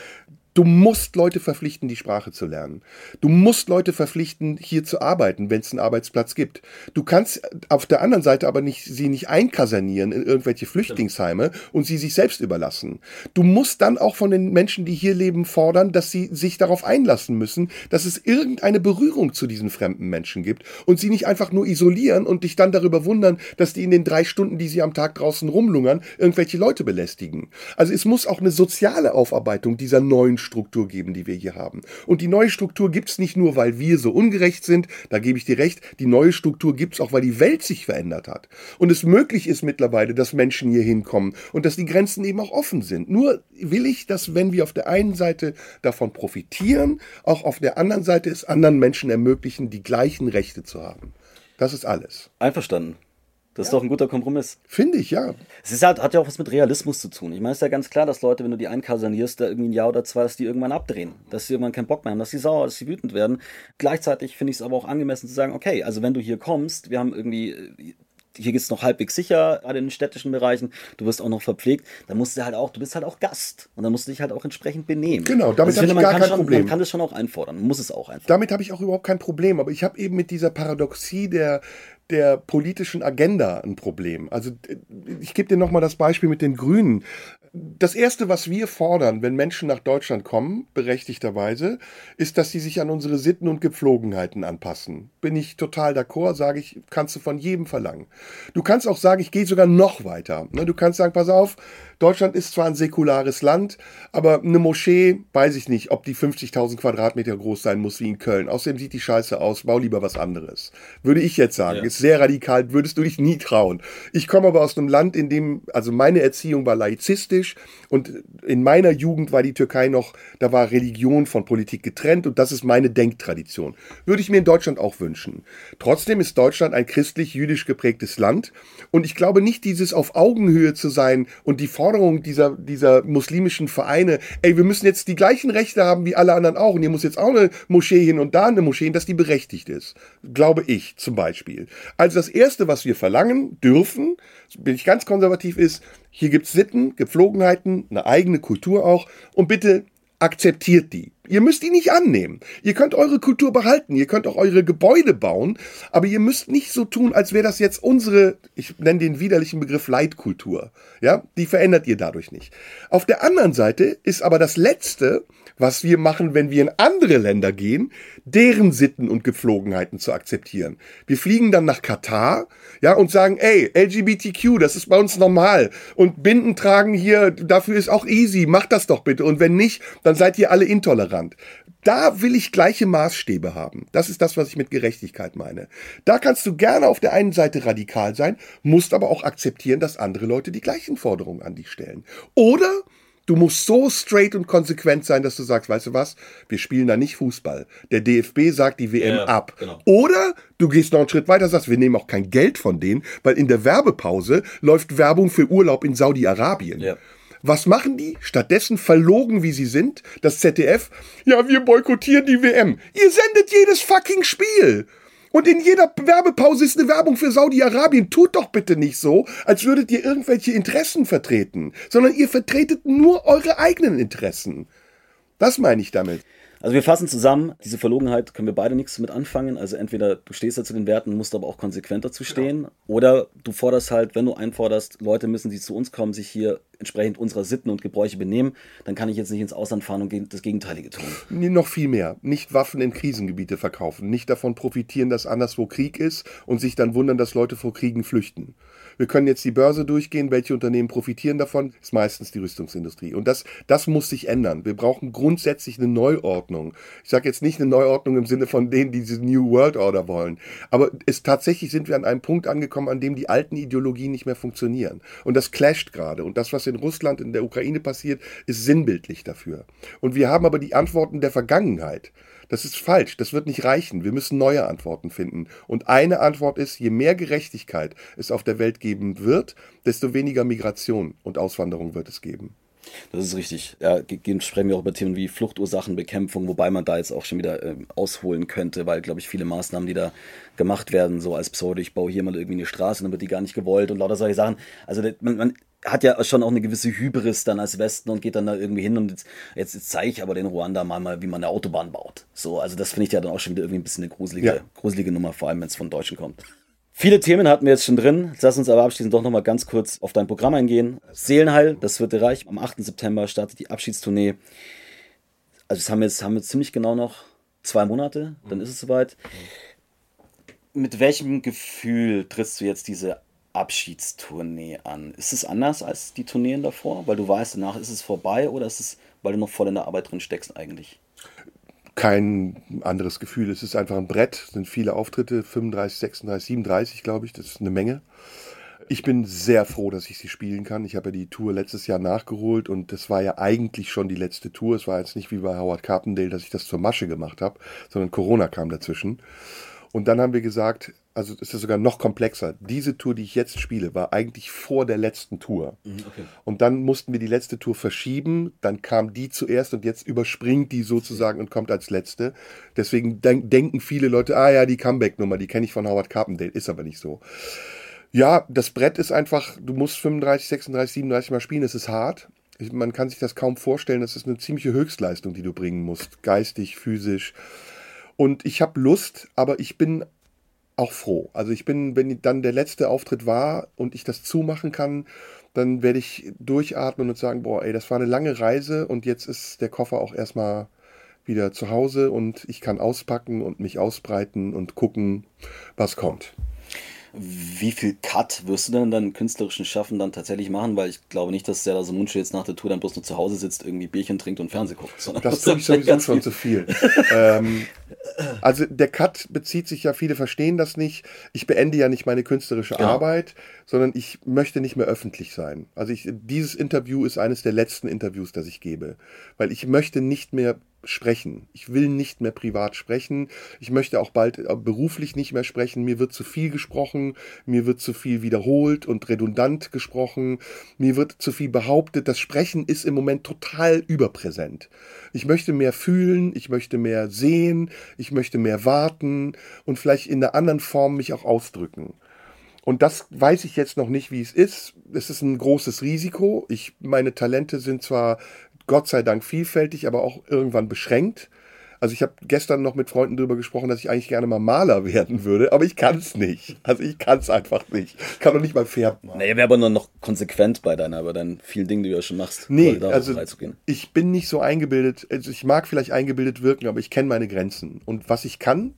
S1: Du musst Leute verpflichten, die Sprache zu lernen. Du musst Leute verpflichten, hier zu arbeiten, wenn es einen Arbeitsplatz gibt. Du kannst auf der anderen Seite aber nicht, sie nicht einkasernieren in irgendwelche Flüchtlingsheime und sie sich selbst überlassen. Du musst dann auch von den Menschen, die hier leben, fordern, dass sie sich darauf einlassen müssen, dass es irgendeine Berührung zu diesen fremden Menschen gibt und sie nicht einfach nur isolieren und dich dann darüber wundern, dass die in den drei Stunden, die sie am Tag draußen rumlungern, irgendwelche Leute belästigen. Also es muss auch eine soziale Aufarbeitung dieser neuen Struktur geben, die wir hier haben. Und die neue Struktur gibt es nicht nur, weil wir so ungerecht sind, da gebe ich dir recht, die neue Struktur gibt es auch, weil die Welt sich verändert hat. Und es möglich ist mittlerweile, dass Menschen hier hinkommen und dass die Grenzen eben auch offen sind. Nur will ich, dass wenn wir auf der einen Seite davon profitieren, auch auf der anderen Seite es anderen Menschen ermöglichen, die gleichen Rechte zu haben. Das ist alles.
S2: Einverstanden. Das ja. ist doch ein guter Kompromiss.
S1: Finde ich, ja.
S2: Es ist halt, hat ja auch was mit Realismus zu tun. Ich meine, es ist ja ganz klar, dass Leute, wenn du die einkasernierst, da irgendwie ein Jahr oder zwei, dass die irgendwann abdrehen. Dass sie irgendwann keinen Bock mehr haben, dass sie sauer, dass sie wütend werden. Gleichzeitig finde ich es aber auch angemessen zu sagen, okay, also wenn du hier kommst, wir haben irgendwie hier geht es noch halbwegs sicher, gerade in den städtischen Bereichen, du wirst auch noch verpflegt, dann musst du halt auch, du bist halt auch Gast und dann musst du dich halt auch entsprechend benehmen.
S1: Genau, damit also habe ich gar kein
S2: schon,
S1: Problem.
S2: Man kann das schon auch einfordern, man muss es auch einfordern.
S1: Damit habe ich auch überhaupt kein Problem, aber ich habe eben mit dieser Paradoxie der, der politischen Agenda ein Problem. Also ich gebe dir nochmal das Beispiel mit den Grünen. Das Erste, was wir fordern, wenn Menschen nach Deutschland kommen, berechtigterweise, ist, dass sie sich an unsere Sitten und Gepflogenheiten anpassen. Bin ich total d'accord, sage ich, kannst du von jedem verlangen. Du kannst auch sagen, ich gehe sogar noch weiter. Ne, du kannst sagen, pass auf, Deutschland ist zwar ein säkulares Land, aber eine Moschee, weiß ich nicht, ob die 50.000 Quadratmeter groß sein muss wie in Köln. Außerdem sieht die scheiße aus, bau lieber was anderes. Würde ich jetzt sagen. Ja. Ist sehr radikal, würdest du dich nie trauen. Ich komme aber aus einem Land, in dem, also meine Erziehung war laizistisch und in meiner Jugend war die Türkei noch, da war Religion von Politik getrennt und das ist meine Denktradition. Würde ich mir in Deutschland auch wünschen. Trotzdem ist Deutschland ein christlich-jüdisch geprägtes Land und ich glaube nicht, dieses auf Augenhöhe zu sein und die Forderung Forderung dieser, dieser muslimischen Vereine, ey, wir müssen jetzt die gleichen Rechte haben wie alle anderen auch und hier muss jetzt auch eine Moschee hin und da eine Moschee hin, dass die berechtigt ist. Glaube ich zum Beispiel. Also das Erste, was wir verlangen dürfen, bin ich ganz konservativ, ist, hier gibt's Sitten, Gepflogenheiten, eine eigene Kultur auch und bitte akzeptiert die. Ihr müsst die nicht annehmen. Ihr könnt eure Kultur behalten, ihr könnt auch eure Gebäude bauen, aber ihr müsst nicht so tun, als wäre das jetzt unsere, ich nenne den widerlichen Begriff Leitkultur. Ja, die verändert ihr dadurch nicht. Auf der anderen Seite ist aber das Letzte, was wir machen, wenn wir in andere Länder gehen, deren Sitten und Gepflogenheiten zu akzeptieren. Wir fliegen dann nach Katar, ja, und sagen, ey, LGBTQ, das ist bei uns normal. Und Binden tragen hier, dafür ist auch easy, macht das doch bitte. Und wenn nicht, dann seid ihr alle intolerant. Da will ich gleiche Maßstäbe haben. Das ist das, was ich mit Gerechtigkeit meine. Da kannst du gerne auf der einen Seite radikal sein, musst aber auch akzeptieren, dass andere Leute die gleichen Forderungen an dich stellen. Oder Du musst so straight und konsequent sein, dass du sagst, weißt du was, wir spielen da nicht Fußball. Der DFB sagt die WM ja, ab. Genau. Oder du gehst noch einen Schritt weiter, sagst, wir nehmen auch kein Geld von denen, weil in der Werbepause läuft Werbung für Urlaub in Saudi-Arabien. Ja. Was machen die? Stattdessen verlogen, wie sie sind, das ZDF, ja, wir boykottieren die WM. Ihr sendet jedes fucking Spiel. Und in jeder Werbepause ist eine Werbung für Saudi-Arabien. Tut doch bitte nicht so, als würdet ihr irgendwelche Interessen vertreten, sondern ihr vertretet nur eure eigenen Interessen. Das meine ich damit.
S2: Also wir fassen zusammen, diese Verlogenheit können wir beide nichts mit anfangen. Also entweder du stehst da zu den Werten, musst aber auch konsequent dazu stehen. Genau. Oder du forderst halt, wenn du einforderst, Leute müssen, die zu uns kommen, sich hier entsprechend unserer Sitten und Gebräuche benehmen, dann kann ich jetzt nicht ins Ausland fahren und das Gegenteilige tun.
S1: Nee, noch viel mehr. Nicht Waffen in Krisengebiete verkaufen. Nicht davon profitieren, dass anderswo Krieg ist und sich dann wundern, dass Leute vor Kriegen flüchten wir können jetzt die Börse durchgehen, welche Unternehmen profitieren davon, ist meistens die Rüstungsindustrie. Und das, das muss sich ändern. Wir brauchen grundsätzlich eine Neuordnung. Ich sage jetzt nicht eine Neuordnung im Sinne von denen, die diese New World Order wollen. Aber es tatsächlich sind wir an einem Punkt angekommen, an dem die alten Ideologien nicht mehr funktionieren. Und das clasht gerade. Und das, was in Russland, in der Ukraine passiert, ist sinnbildlich dafür. Und wir haben aber die Antworten der Vergangenheit. Das ist falsch, das wird nicht reichen. Wir müssen neue Antworten finden. Und eine Antwort ist, je mehr Gerechtigkeit es auf der Welt geben wird, desto weniger Migration und Auswanderung wird es geben.
S2: Das ist richtig. Ja, sprechen wir auch über Themen wie Fluchursachenbekämpfung, wobei man da jetzt auch schon wieder äh, ausholen könnte, weil, glaube ich, viele Maßnahmen, die da gemacht werden, so als Pseudo, ich baue hier mal irgendwie eine Straße, dann wird die gar nicht gewollt und lauter solche Sachen. Also man, man hat ja schon auch eine gewisse Hybris dann als Westen und geht dann da irgendwie hin und jetzt, jetzt, jetzt zeige ich aber den Ruanda mal, mal, wie man eine Autobahn baut. So, also das finde ich ja dann auch schon wieder irgendwie ein bisschen eine gruselige, ja. gruselige Nummer, vor allem wenn es von Deutschen kommt. Viele Themen hatten wir jetzt schon drin. Jetzt lass uns aber abschließend doch nochmal ganz kurz auf dein Programm eingehen. Seelenheil, das Vierte Reich. Am 8. September startet die Abschiedstournee. Also das haben wir jetzt haben wir ziemlich genau noch zwei Monate, dann ist es soweit. Mit welchem Gefühl trittst du jetzt diese Abschiedstournee an? Ist es anders als die Tourneen davor? Weil du weißt, danach ist es vorbei oder ist es, weil du noch voll in der Arbeit drin steckst eigentlich?
S1: Kein anderes Gefühl. Es ist einfach ein Brett, es sind viele Auftritte, 35, 36, 37, glaube ich, das ist eine Menge. Ich bin sehr froh, dass ich sie spielen kann. Ich habe ja die Tour letztes Jahr nachgeholt und das war ja eigentlich schon die letzte Tour. Es war jetzt nicht wie bei Howard Carpendale, dass ich das zur Masche gemacht habe, sondern Corona kam dazwischen. Und dann haben wir gesagt, also ist es sogar noch komplexer. Diese Tour, die ich jetzt spiele, war eigentlich vor der letzten Tour. Mhm, okay. Und dann mussten wir die letzte Tour verschieben. Dann kam die zuerst und jetzt überspringt die sozusagen und kommt als letzte. Deswegen denk, denken viele Leute, ah ja, die Comeback-Nummer, die kenne ich von Howard Carpendale. Ist aber nicht so. Ja, das Brett ist einfach, du musst 35, 36, 37 Mal spielen. Es ist hart. Man kann sich das kaum vorstellen. Das ist eine ziemliche Höchstleistung, die du bringen musst. Geistig, physisch. Und ich habe Lust, aber ich bin auch froh. Also ich bin, wenn dann der letzte Auftritt war und ich das zumachen kann, dann werde ich durchatmen und sagen, boah, ey, das war eine lange Reise und jetzt ist der Koffer auch erstmal wieder zu Hause und ich kann auspacken und mich ausbreiten und gucken, was kommt.
S2: Wie viel Cut wirst du denn dann künstlerischen Schaffen dann tatsächlich machen? Weil ich glaube nicht, dass der Mundschuh jetzt nach der Tour dann bloß nur zu Hause sitzt, irgendwie Bierchen trinkt und Fernsehen guckt.
S1: Das <laughs> tue ich sowieso schon zu viel. ähm, Also der Cut bezieht sich ja, viele verstehen das nicht. Ich beende ja nicht meine künstlerische
S2: Genau.
S1: Arbeit, sondern ich möchte nicht mehr öffentlich sein. Also ich, dieses Interview ist eines der letzten Interviews, das ich gebe, weil ich möchte nicht mehr sprechen. Ich will nicht mehr privat sprechen. Ich möchte auch bald äh, beruflich nicht mehr sprechen. Mir wird zu viel gesprochen, mir wird zu viel wiederholt und redundant gesprochen, mir wird zu viel behauptet. Das Sprechen ist im Moment total überpräsent. Ich möchte mehr fühlen, ich möchte mehr sehen, ich möchte mehr warten und vielleicht in einer anderen Form mich auch ausdrücken. Und das weiß ich jetzt noch nicht, wie es ist. Es ist ein großes Risiko. Ich, meine Talente sind zwar Gott sei Dank vielfältig, aber auch irgendwann beschränkt. Also ich habe gestern noch mit Freunden darüber gesprochen, dass ich eigentlich gerne mal Maler <laughs> werden würde, aber ich kann es nicht. Also ich kann es einfach nicht. Ich kann doch nicht mal Pferd malen.
S2: Naja, wäre aber nur noch konsequent bei deiner, bei deinen vielen Dingen, die du ja schon machst.
S1: Nee, also ich bin nicht so eingebildet. Also ich mag vielleicht eingebildet wirken, aber ich kenne meine Grenzen. Und was ich kann,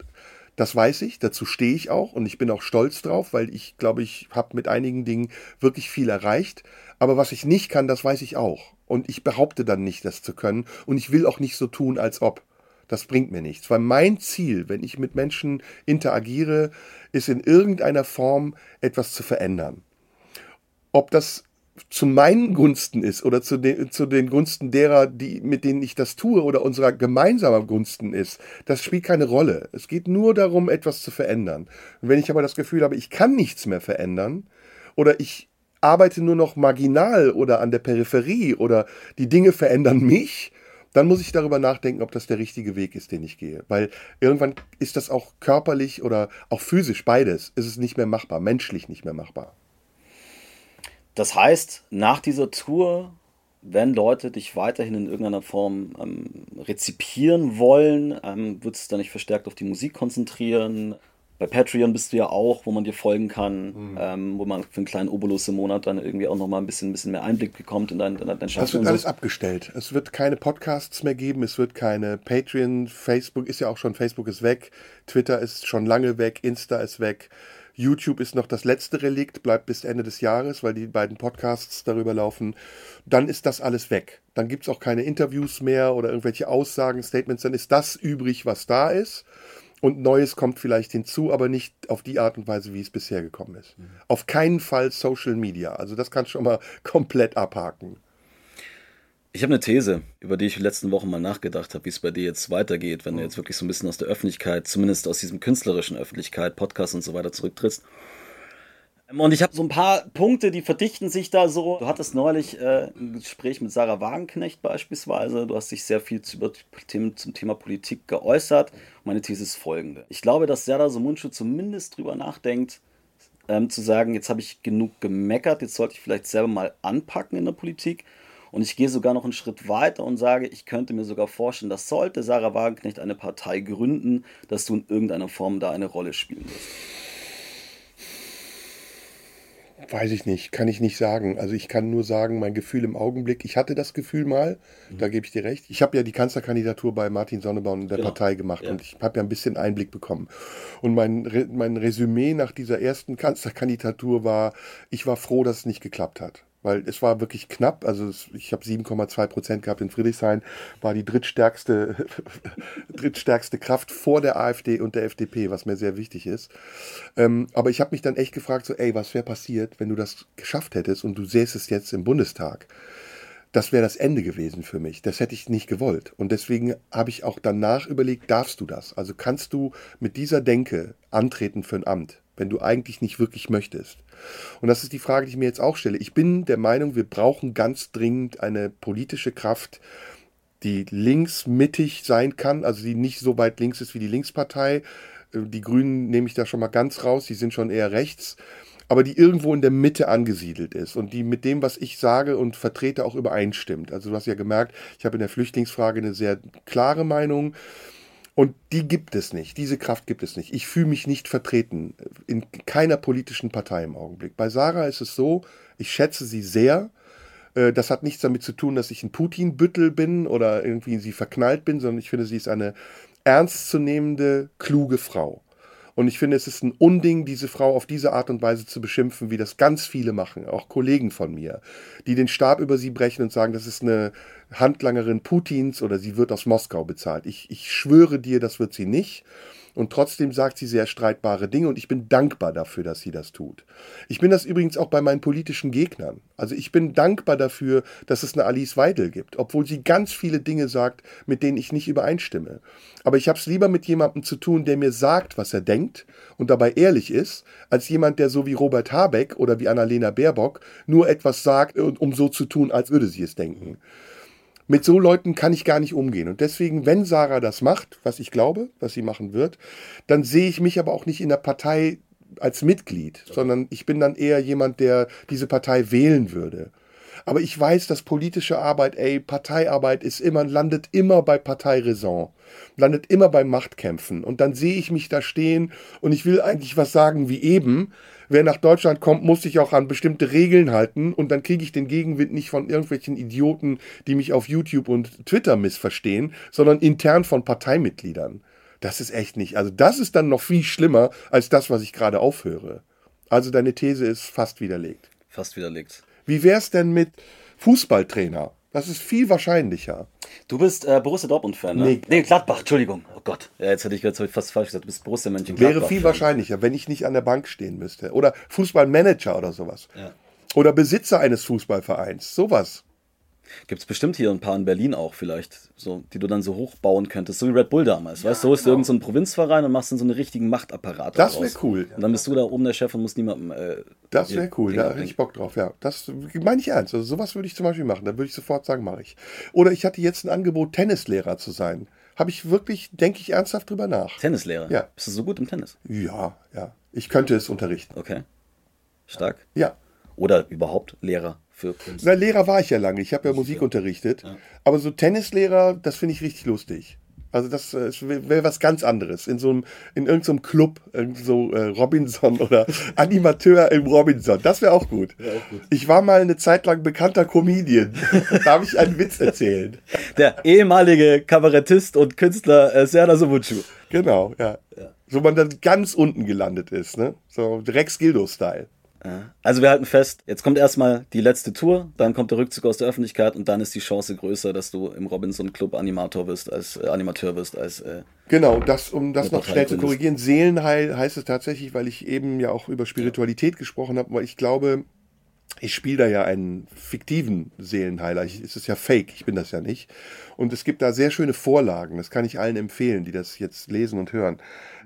S1: das weiß ich, dazu stehe ich auch und ich bin auch stolz drauf, weil ich glaube, ich habe mit einigen Dingen wirklich viel erreicht. Aber was ich nicht kann, das weiß ich auch. Und ich behaupte dann nicht, das zu können. Und ich will auch nicht so tun, als ob. Das bringt mir nichts. Weil mein Ziel, wenn ich mit Menschen interagiere, ist in irgendeiner Form etwas zu verändern ob das zu meinen Gunsten ist oder zu den, zu den Gunsten derer, die, mit denen ich das tue oder unserer gemeinsamer Gunsten ist, das spielt keine Rolle. Es geht nur darum, etwas zu verändern. Und wenn ich aber das Gefühl habe, ich kann nichts mehr verändern oder ich arbeite nur noch marginal oder an der Peripherie oder die Dinge verändern mich, dann muss ich darüber nachdenken, ob das der richtige Weg ist, den ich gehe. Weil irgendwann ist das auch körperlich oder auch physisch beides, ist es nicht mehr machbar, menschlich nicht mehr machbar.
S2: Das heißt, nach dieser Tour, wenn Leute dich weiterhin in irgendeiner Form ähm, rezipieren wollen, ähm, würdest du dann nicht verstärkt auf die Musik konzentrieren? Bei Patreon bist du ja auch, wo man dir folgen kann,
S1: Mhm.
S2: ähm, wo man für einen kleinen Obolus im Monat dann irgendwie auch nochmal ein bisschen, ein bisschen mehr Einblick bekommt in dein, in dein
S1: Das
S2: Schaffen.
S1: wird
S2: und
S1: alles
S2: so.
S1: abgestellt. Es wird keine Podcasts mehr geben, es wird keine Patreon, Facebook ist ja auch schon, Facebook ist weg, Twitter ist schon lange weg, Insta ist weg, YouTube ist noch das letzte Relikt, bleibt bis Ende des Jahres, weil die beiden Podcasts darüber laufen. Dann ist das alles weg. Dann gibt es auch keine Interviews mehr oder irgendwelche Aussagen, Statements, dann ist das übrig, was da ist. Und Neues kommt vielleicht hinzu, aber nicht auf die Art und Weise, wie es bisher gekommen ist. Auf keinen Fall Social Media. Also das kannst du schon mal <laughs> komplett abhaken.
S2: Ich habe eine These, über die ich die letzten Wochen mal nachgedacht habe, wie es bei dir jetzt weitergeht, wenn du
S1: Mhm.
S2: jetzt wirklich so ein bisschen aus der Öffentlichkeit, zumindest aus diesem künstlerischen Öffentlichkeit, Podcast und so weiter zurücktrittst. Ähm, Und ich habe so ein paar Punkte, die verdichten sich da so. Du hattest neulich äh, ein Gespräch mit Sarah Wagenknecht beispielsweise. Du hast dich sehr viel zu, über zum Thema Politik geäußert. Meine These ist folgende. Ich glaube, dass Serdar Somuncu zumindest drüber nachdenkt, ähm, zu sagen, jetzt habe ich genug gemeckert, jetzt sollte ich vielleicht selber mal anpacken in der Politik. Und ich gehe sogar noch einen Schritt weiter und sage, ich könnte mir sogar vorstellen, dass sollte Sarah Wagenknecht eine Partei gründen, dass du in irgendeiner Form da eine Rolle spielen wirst.
S1: Weiß ich nicht, kann ich nicht sagen. Also ich kann nur sagen, mein Gefühl im Augenblick, ich hatte das Gefühl mal, da gebe ich dir recht. Ich habe ja die Kanzlerkandidatur bei Martin Sonneborn in der
S2: Genau.
S1: Partei gemacht
S2: Ja.
S1: und ich habe ja ein bisschen Einblick bekommen. Und mein, Re mein Resümee nach dieser ersten Kanzlerkandidatur war, ich war froh, dass es nicht geklappt hat. Weil es war wirklich knapp, also es, ich habe 7,2 Prozent gehabt in Friedrichshain, war die drittstärkste, <laughs> drittstärkste Kraft vor der AfD und der FDP, was mir sehr wichtig ist. Ähm, aber ich habe mich dann echt gefragt, so, ey, was wäre passiert, wenn du das geschafft hättest und du säßest jetzt im Bundestag? Das wäre das Ende gewesen für mich. Das hätte ich nicht gewollt. Und deswegen habe ich auch danach überlegt, darfst du das? Also kannst du mit dieser Denke antreten für ein Amt, wenn du eigentlich nicht wirklich möchtest? Und das ist die Frage, die ich mir jetzt auch stelle. Ich bin der Meinung, wir brauchen ganz dringend eine politische Kraft, die links-mittig sein kann, also die nicht so weit links ist wie die Linkspartei. Äh, Die Grünen nehme ich da schon mal ganz raus, die sind schon eher rechts, aber die irgendwo in der Mitte angesiedelt ist und die mit dem, was ich sage und vertrete, auch übereinstimmt. Also du hast ja gemerkt, ich habe in der Flüchtlingsfrage eine sehr klare Meinung. Und die gibt es nicht. Diese Kraft gibt es nicht. Ich fühle mich nicht vertreten in keiner politischen Partei im Augenblick. Bei Sarah ist es so, ich schätze sie sehr. Äh, Das hat nichts damit zu tun, dass ich ein Putin-Büttel bin oder irgendwie in sie verknallt bin, sondern ich finde, sie ist eine ernstzunehmende, kluge Frau. Und ich finde, es ist ein Unding, diese Frau auf diese Art und Weise zu beschimpfen, wie das ganz viele machen, auch Kollegen von mir, die den Stab über sie brechen und sagen, das ist eine Handlangerin Putins oder sie wird aus Moskau bezahlt. Ich, ich schwöre dir, das wird sie nicht. Und trotzdem sagt sie sehr streitbare Dinge und ich bin dankbar dafür, dass sie das tut. Ich bin das übrigens auch bei meinen politischen Gegnern. Also ich bin dankbar dafür, dass es eine Alice Weidel gibt, obwohl sie ganz viele Dinge sagt, mit denen ich nicht übereinstimme. Aber ich habe es lieber mit jemandem zu tun, der mir sagt, was er denkt und dabei ehrlich ist, als jemand, der so wie Robert Habeck oder wie Annalena Baerbock nur etwas sagt, um so zu tun, als würde sie es denken. Mit so Leuten kann ich gar nicht umgehen. Und deswegen, wenn Sarah das macht, was ich glaube, was sie machen wird, dann sehe ich mich aber auch nicht in der Partei als Mitglied, sondern ich bin dann eher jemand, der diese Partei wählen würde. Aber ich weiß, dass politische Arbeit, ey, Parteiarbeit ist immer, landet immer bei Parteiräson, landet immer bei Machtkämpfen. Und dann sehe ich mich da stehen und ich will eigentlich was sagen wie eben, wer nach Deutschland kommt, muss sich auch an bestimmte Regeln halten und dann kriege ich den Gegenwind nicht von irgendwelchen Idioten, die mich auf YouTube und Twitter missverstehen, sondern intern von Parteimitgliedern. Das ist echt nicht. Also das ist dann noch viel schlimmer als das, was ich gerade aufhöre. Also deine These ist fast widerlegt.
S2: Fast widerlegt.
S1: Wie wär's denn mit Fußballtrainer? Das ist viel wahrscheinlicher.
S2: Du bist äh, Borussia Dortmund-Fan, ne?
S1: Nee.
S2: nee, Gladbach, Entschuldigung. Oh Gott. Ja, jetzt hätte ich jetzt fast falsch gesagt. Du bist Borussia Mönchengladbach.
S1: Wäre viel wahrscheinlicher, wenn ich nicht an der Bank stehen müsste. Oder Fußballmanager oder sowas.
S2: Ja.
S1: Oder Besitzer eines Fußballvereins. Sowas.
S2: Gibt es bestimmt hier ein paar in Berlin auch vielleicht, so, die du dann so hochbauen könntest, so wie Red Bull damals. weißt du, so ist du irgendein so Provinzverein und machst dann so einen richtigen Machtapparat.
S1: Das wäre cool.
S2: Und dann bist du da oben der Chef und musst niemandem. Äh,
S1: Das wäre cool,
S2: Dinge
S1: da hätte ich Bock drauf, ja. Das meine ich ernst. Also sowas würde ich zum Beispiel machen. Da würde ich sofort sagen, mache ich. Oder ich hatte jetzt ein Angebot, Tennislehrer zu sein. Habe ich wirklich, denke ich ernsthaft drüber nach.
S2: Tennislehrer.
S1: Ja.
S2: Bist du so gut im Tennis?
S1: Ja, ja. Ich könnte es unterrichten.
S2: Okay. Stark.
S1: Ja.
S2: Oder überhaupt Lehrer für Kunst.
S1: Na, Lehrer war ich ja lange. Ich habe ja Musik unterrichtet. Aber so Tennislehrer, das finde ich richtig lustig. Also das äh, wäre was ganz anderes. In so einem, in irgendeinem Club, so äh, Robinson <laughs> oder Animateur im Robinson. Das wäre auch gut. Ich war mal eine Zeit lang bekannter Comedian. <laughs> Darf ich einen Witz erzählen?
S2: Der ehemalige Kabarettist und Künstler äh, Serdar Sobucu.
S1: Genau, ja. So man dann ganz unten gelandet ist, ne? So Rex Gildo-Style.
S2: Ja. Also wir halten fest, jetzt kommt erstmal die letzte Tour, dann kommt der Rückzug aus der Öffentlichkeit und dann ist die Chance größer, dass du im Robinson Club Animator wirst, als äh, Animateur wirst, als äh,
S1: Genau, das, um das noch schnell zu korrigieren, Seelenheil heißt es tatsächlich, weil ich eben ja auch über Spiritualität gesprochen habe, weil ich glaube, ich spiele da ja einen fiktiven Seelenheiler. Ich, es ist ja fake, ich bin das ja nicht. Und es gibt da sehr schöne Vorlagen, das kann ich allen empfehlen, die das jetzt lesen und hören.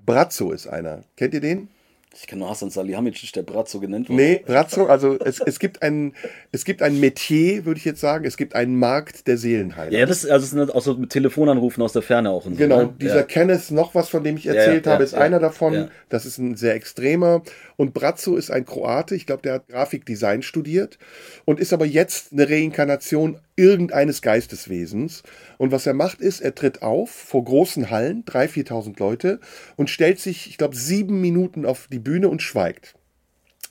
S1: Brazzo ist einer. Kennt ihr den?
S2: Ich kenne nur Hassan Salihamidzic, der Brat so genannt wurde.
S1: Nee, Brazzo, also es, es, gibt ein, es gibt ein Metier, würde ich jetzt sagen, es gibt einen Markt der Seelenheiler.
S2: Ja, das, also das sind auch so mit Telefonanrufen aus der Ferne auch so.
S1: Genau,
S2: ne?
S1: dieser
S2: ja.
S1: Kenneth, noch was, von dem ich erzählt
S2: ja,
S1: habe,
S2: ja,
S1: ist
S2: ja,
S1: einer davon. Das ist ein sehr extremer. Und Brazzo ist ein Kroate. Ich glaube, der hat Grafikdesign studiert und ist aber jetzt eine Reinkarnation irgendeines Geisteswesens. Und was er macht, ist, er tritt auf vor großen Hallen, 3.000, 4.000 Leute, und stellt sich, ich glaube, sieben Minuten auf die Bühne und schweigt.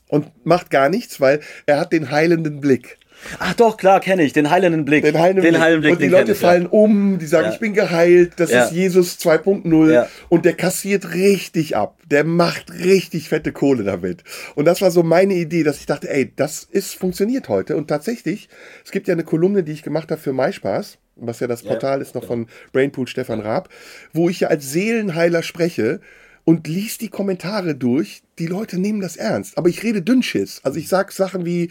S1: Und macht gar nichts, weil er hat den heilenden Blick.
S2: Ach doch, klar, kenne ich, den heilenden Blick.
S1: Den heilenden
S2: den
S1: Blick.
S2: heilenden Blick,
S1: und die Leute
S2: ich,
S1: fallen um, die sagen,
S2: Ja.
S1: ich bin geheilt, das
S2: Ja.
S1: ist Jesus 2.0
S2: Ja.
S1: und der kassiert richtig ab. Der macht richtig fette Kohle damit. Und das war so meine Idee, dass ich dachte, ey, das ist funktioniert heute und tatsächlich, es gibt ja eine Kolumne, die ich gemacht habe für MySpaß, was ja das Portal ist noch von Brainpool Stefan Raab, wo ich ja als Seelenheiler spreche und lies die Kommentare durch. Die Leute nehmen das ernst. Aber ich rede Dünnschiss. Also ich sag Sachen wie,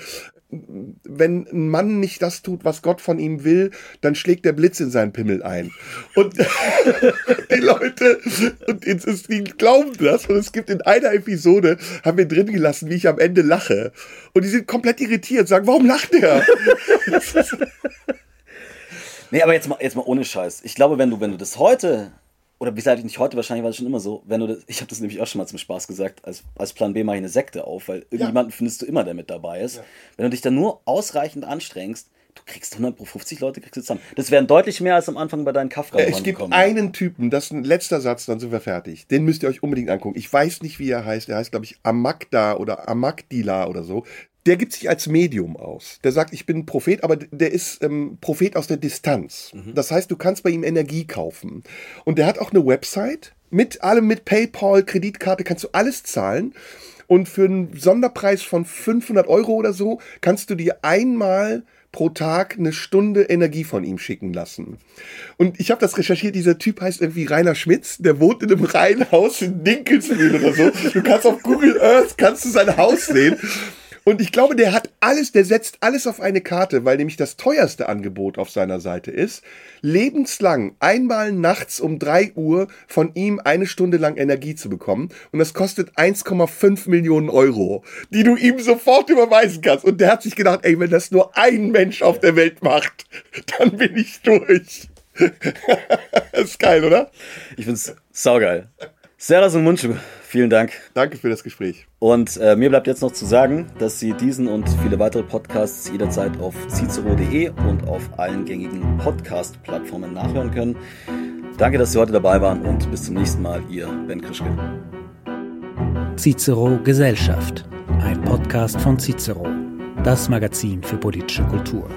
S1: wenn ein Mann nicht das tut, was Gott von ihm will, dann schlägt der Blitz in seinen Pimmel ein. Und <laughs> die Leute, und jetzt die glauben das. Und es gibt in einer Episode, haben wir drin gelassen, wie ich am Ende lache. Und die sind komplett irritiert, sagen, warum lacht der? <laughs>
S2: Nee, aber jetzt mal, jetzt mal ohne Scheiß. Ich glaube, wenn du, wenn du das heute, oder wie gesagt, nicht heute, wahrscheinlich war es schon immer so, wenn du das, ich habe das nämlich auch schon mal zum Spaß gesagt, als, als Plan B mache ich eine Sekte auf, weil irgendjemanden findest du immer, der mit dabei ist. Wenn du dich dann nur ausreichend anstrengst, du kriegst 100 pro 50 Leute, kriegst du zusammen. Das wären deutlich mehr als am Anfang bei deinen kafka
S1: Es gibt einen Typen, das ist ein letzter Satz, dann sind wir fertig. Den müsst ihr euch unbedingt angucken. Ich weiß nicht, wie er heißt. Er heißt, glaube ich, Amagda oder Amagdila oder so. Der gibt sich als Medium aus. Der sagt, ich bin Prophet, aber der ist ähm, Prophet aus der Distanz. Das heißt, du kannst bei ihm Energie kaufen. Und der hat auch eine Website, Mit allem, mit PayPal, Kreditkarte kannst du alles zahlen. Und für einen Sonderpreis von 500 Euro oder so kannst du dir einmal pro Tag eine Stunde Energie von ihm schicken lassen. Und ich habe das recherchiert, dieser Typ heißt irgendwie Rainer Schmitz, der wohnt in einem Reihenhaus in Dinkelsbühl oder so. Du kannst auf Google Earth, kannst du sein Haus sehen. Und ich glaube, der hat alles, der setzt alles auf eine Karte, weil nämlich das teuerste Angebot auf seiner Seite ist, lebenslang einmal nachts um drei Uhr von ihm eine Stunde lang Energie zu bekommen. Und das kostet 1,5 Millionen Euro, die du ihm sofort überweisen kannst. Und der hat sich gedacht, ey, wenn das nur ein Mensch auf der Welt macht, <laughs> dann bin ich durch. <laughs> ist geil, oder?
S2: Ich find's saugeil. Serdas und Mundschuh, vielen Dank.
S1: Danke für das Gespräch.
S2: Und äh, mir bleibt jetzt noch zu sagen, dass Sie diesen und viele weitere Podcasts jederzeit auf cicero.de und auf allen gängigen Podcast-Plattformen nachhören können. Danke, dass Sie heute dabei waren und bis zum nächsten Mal, Ihr Ben Krischke.
S3: Cicero Gesellschaft, ein Podcast von Cicero, das Magazin für politische Kultur.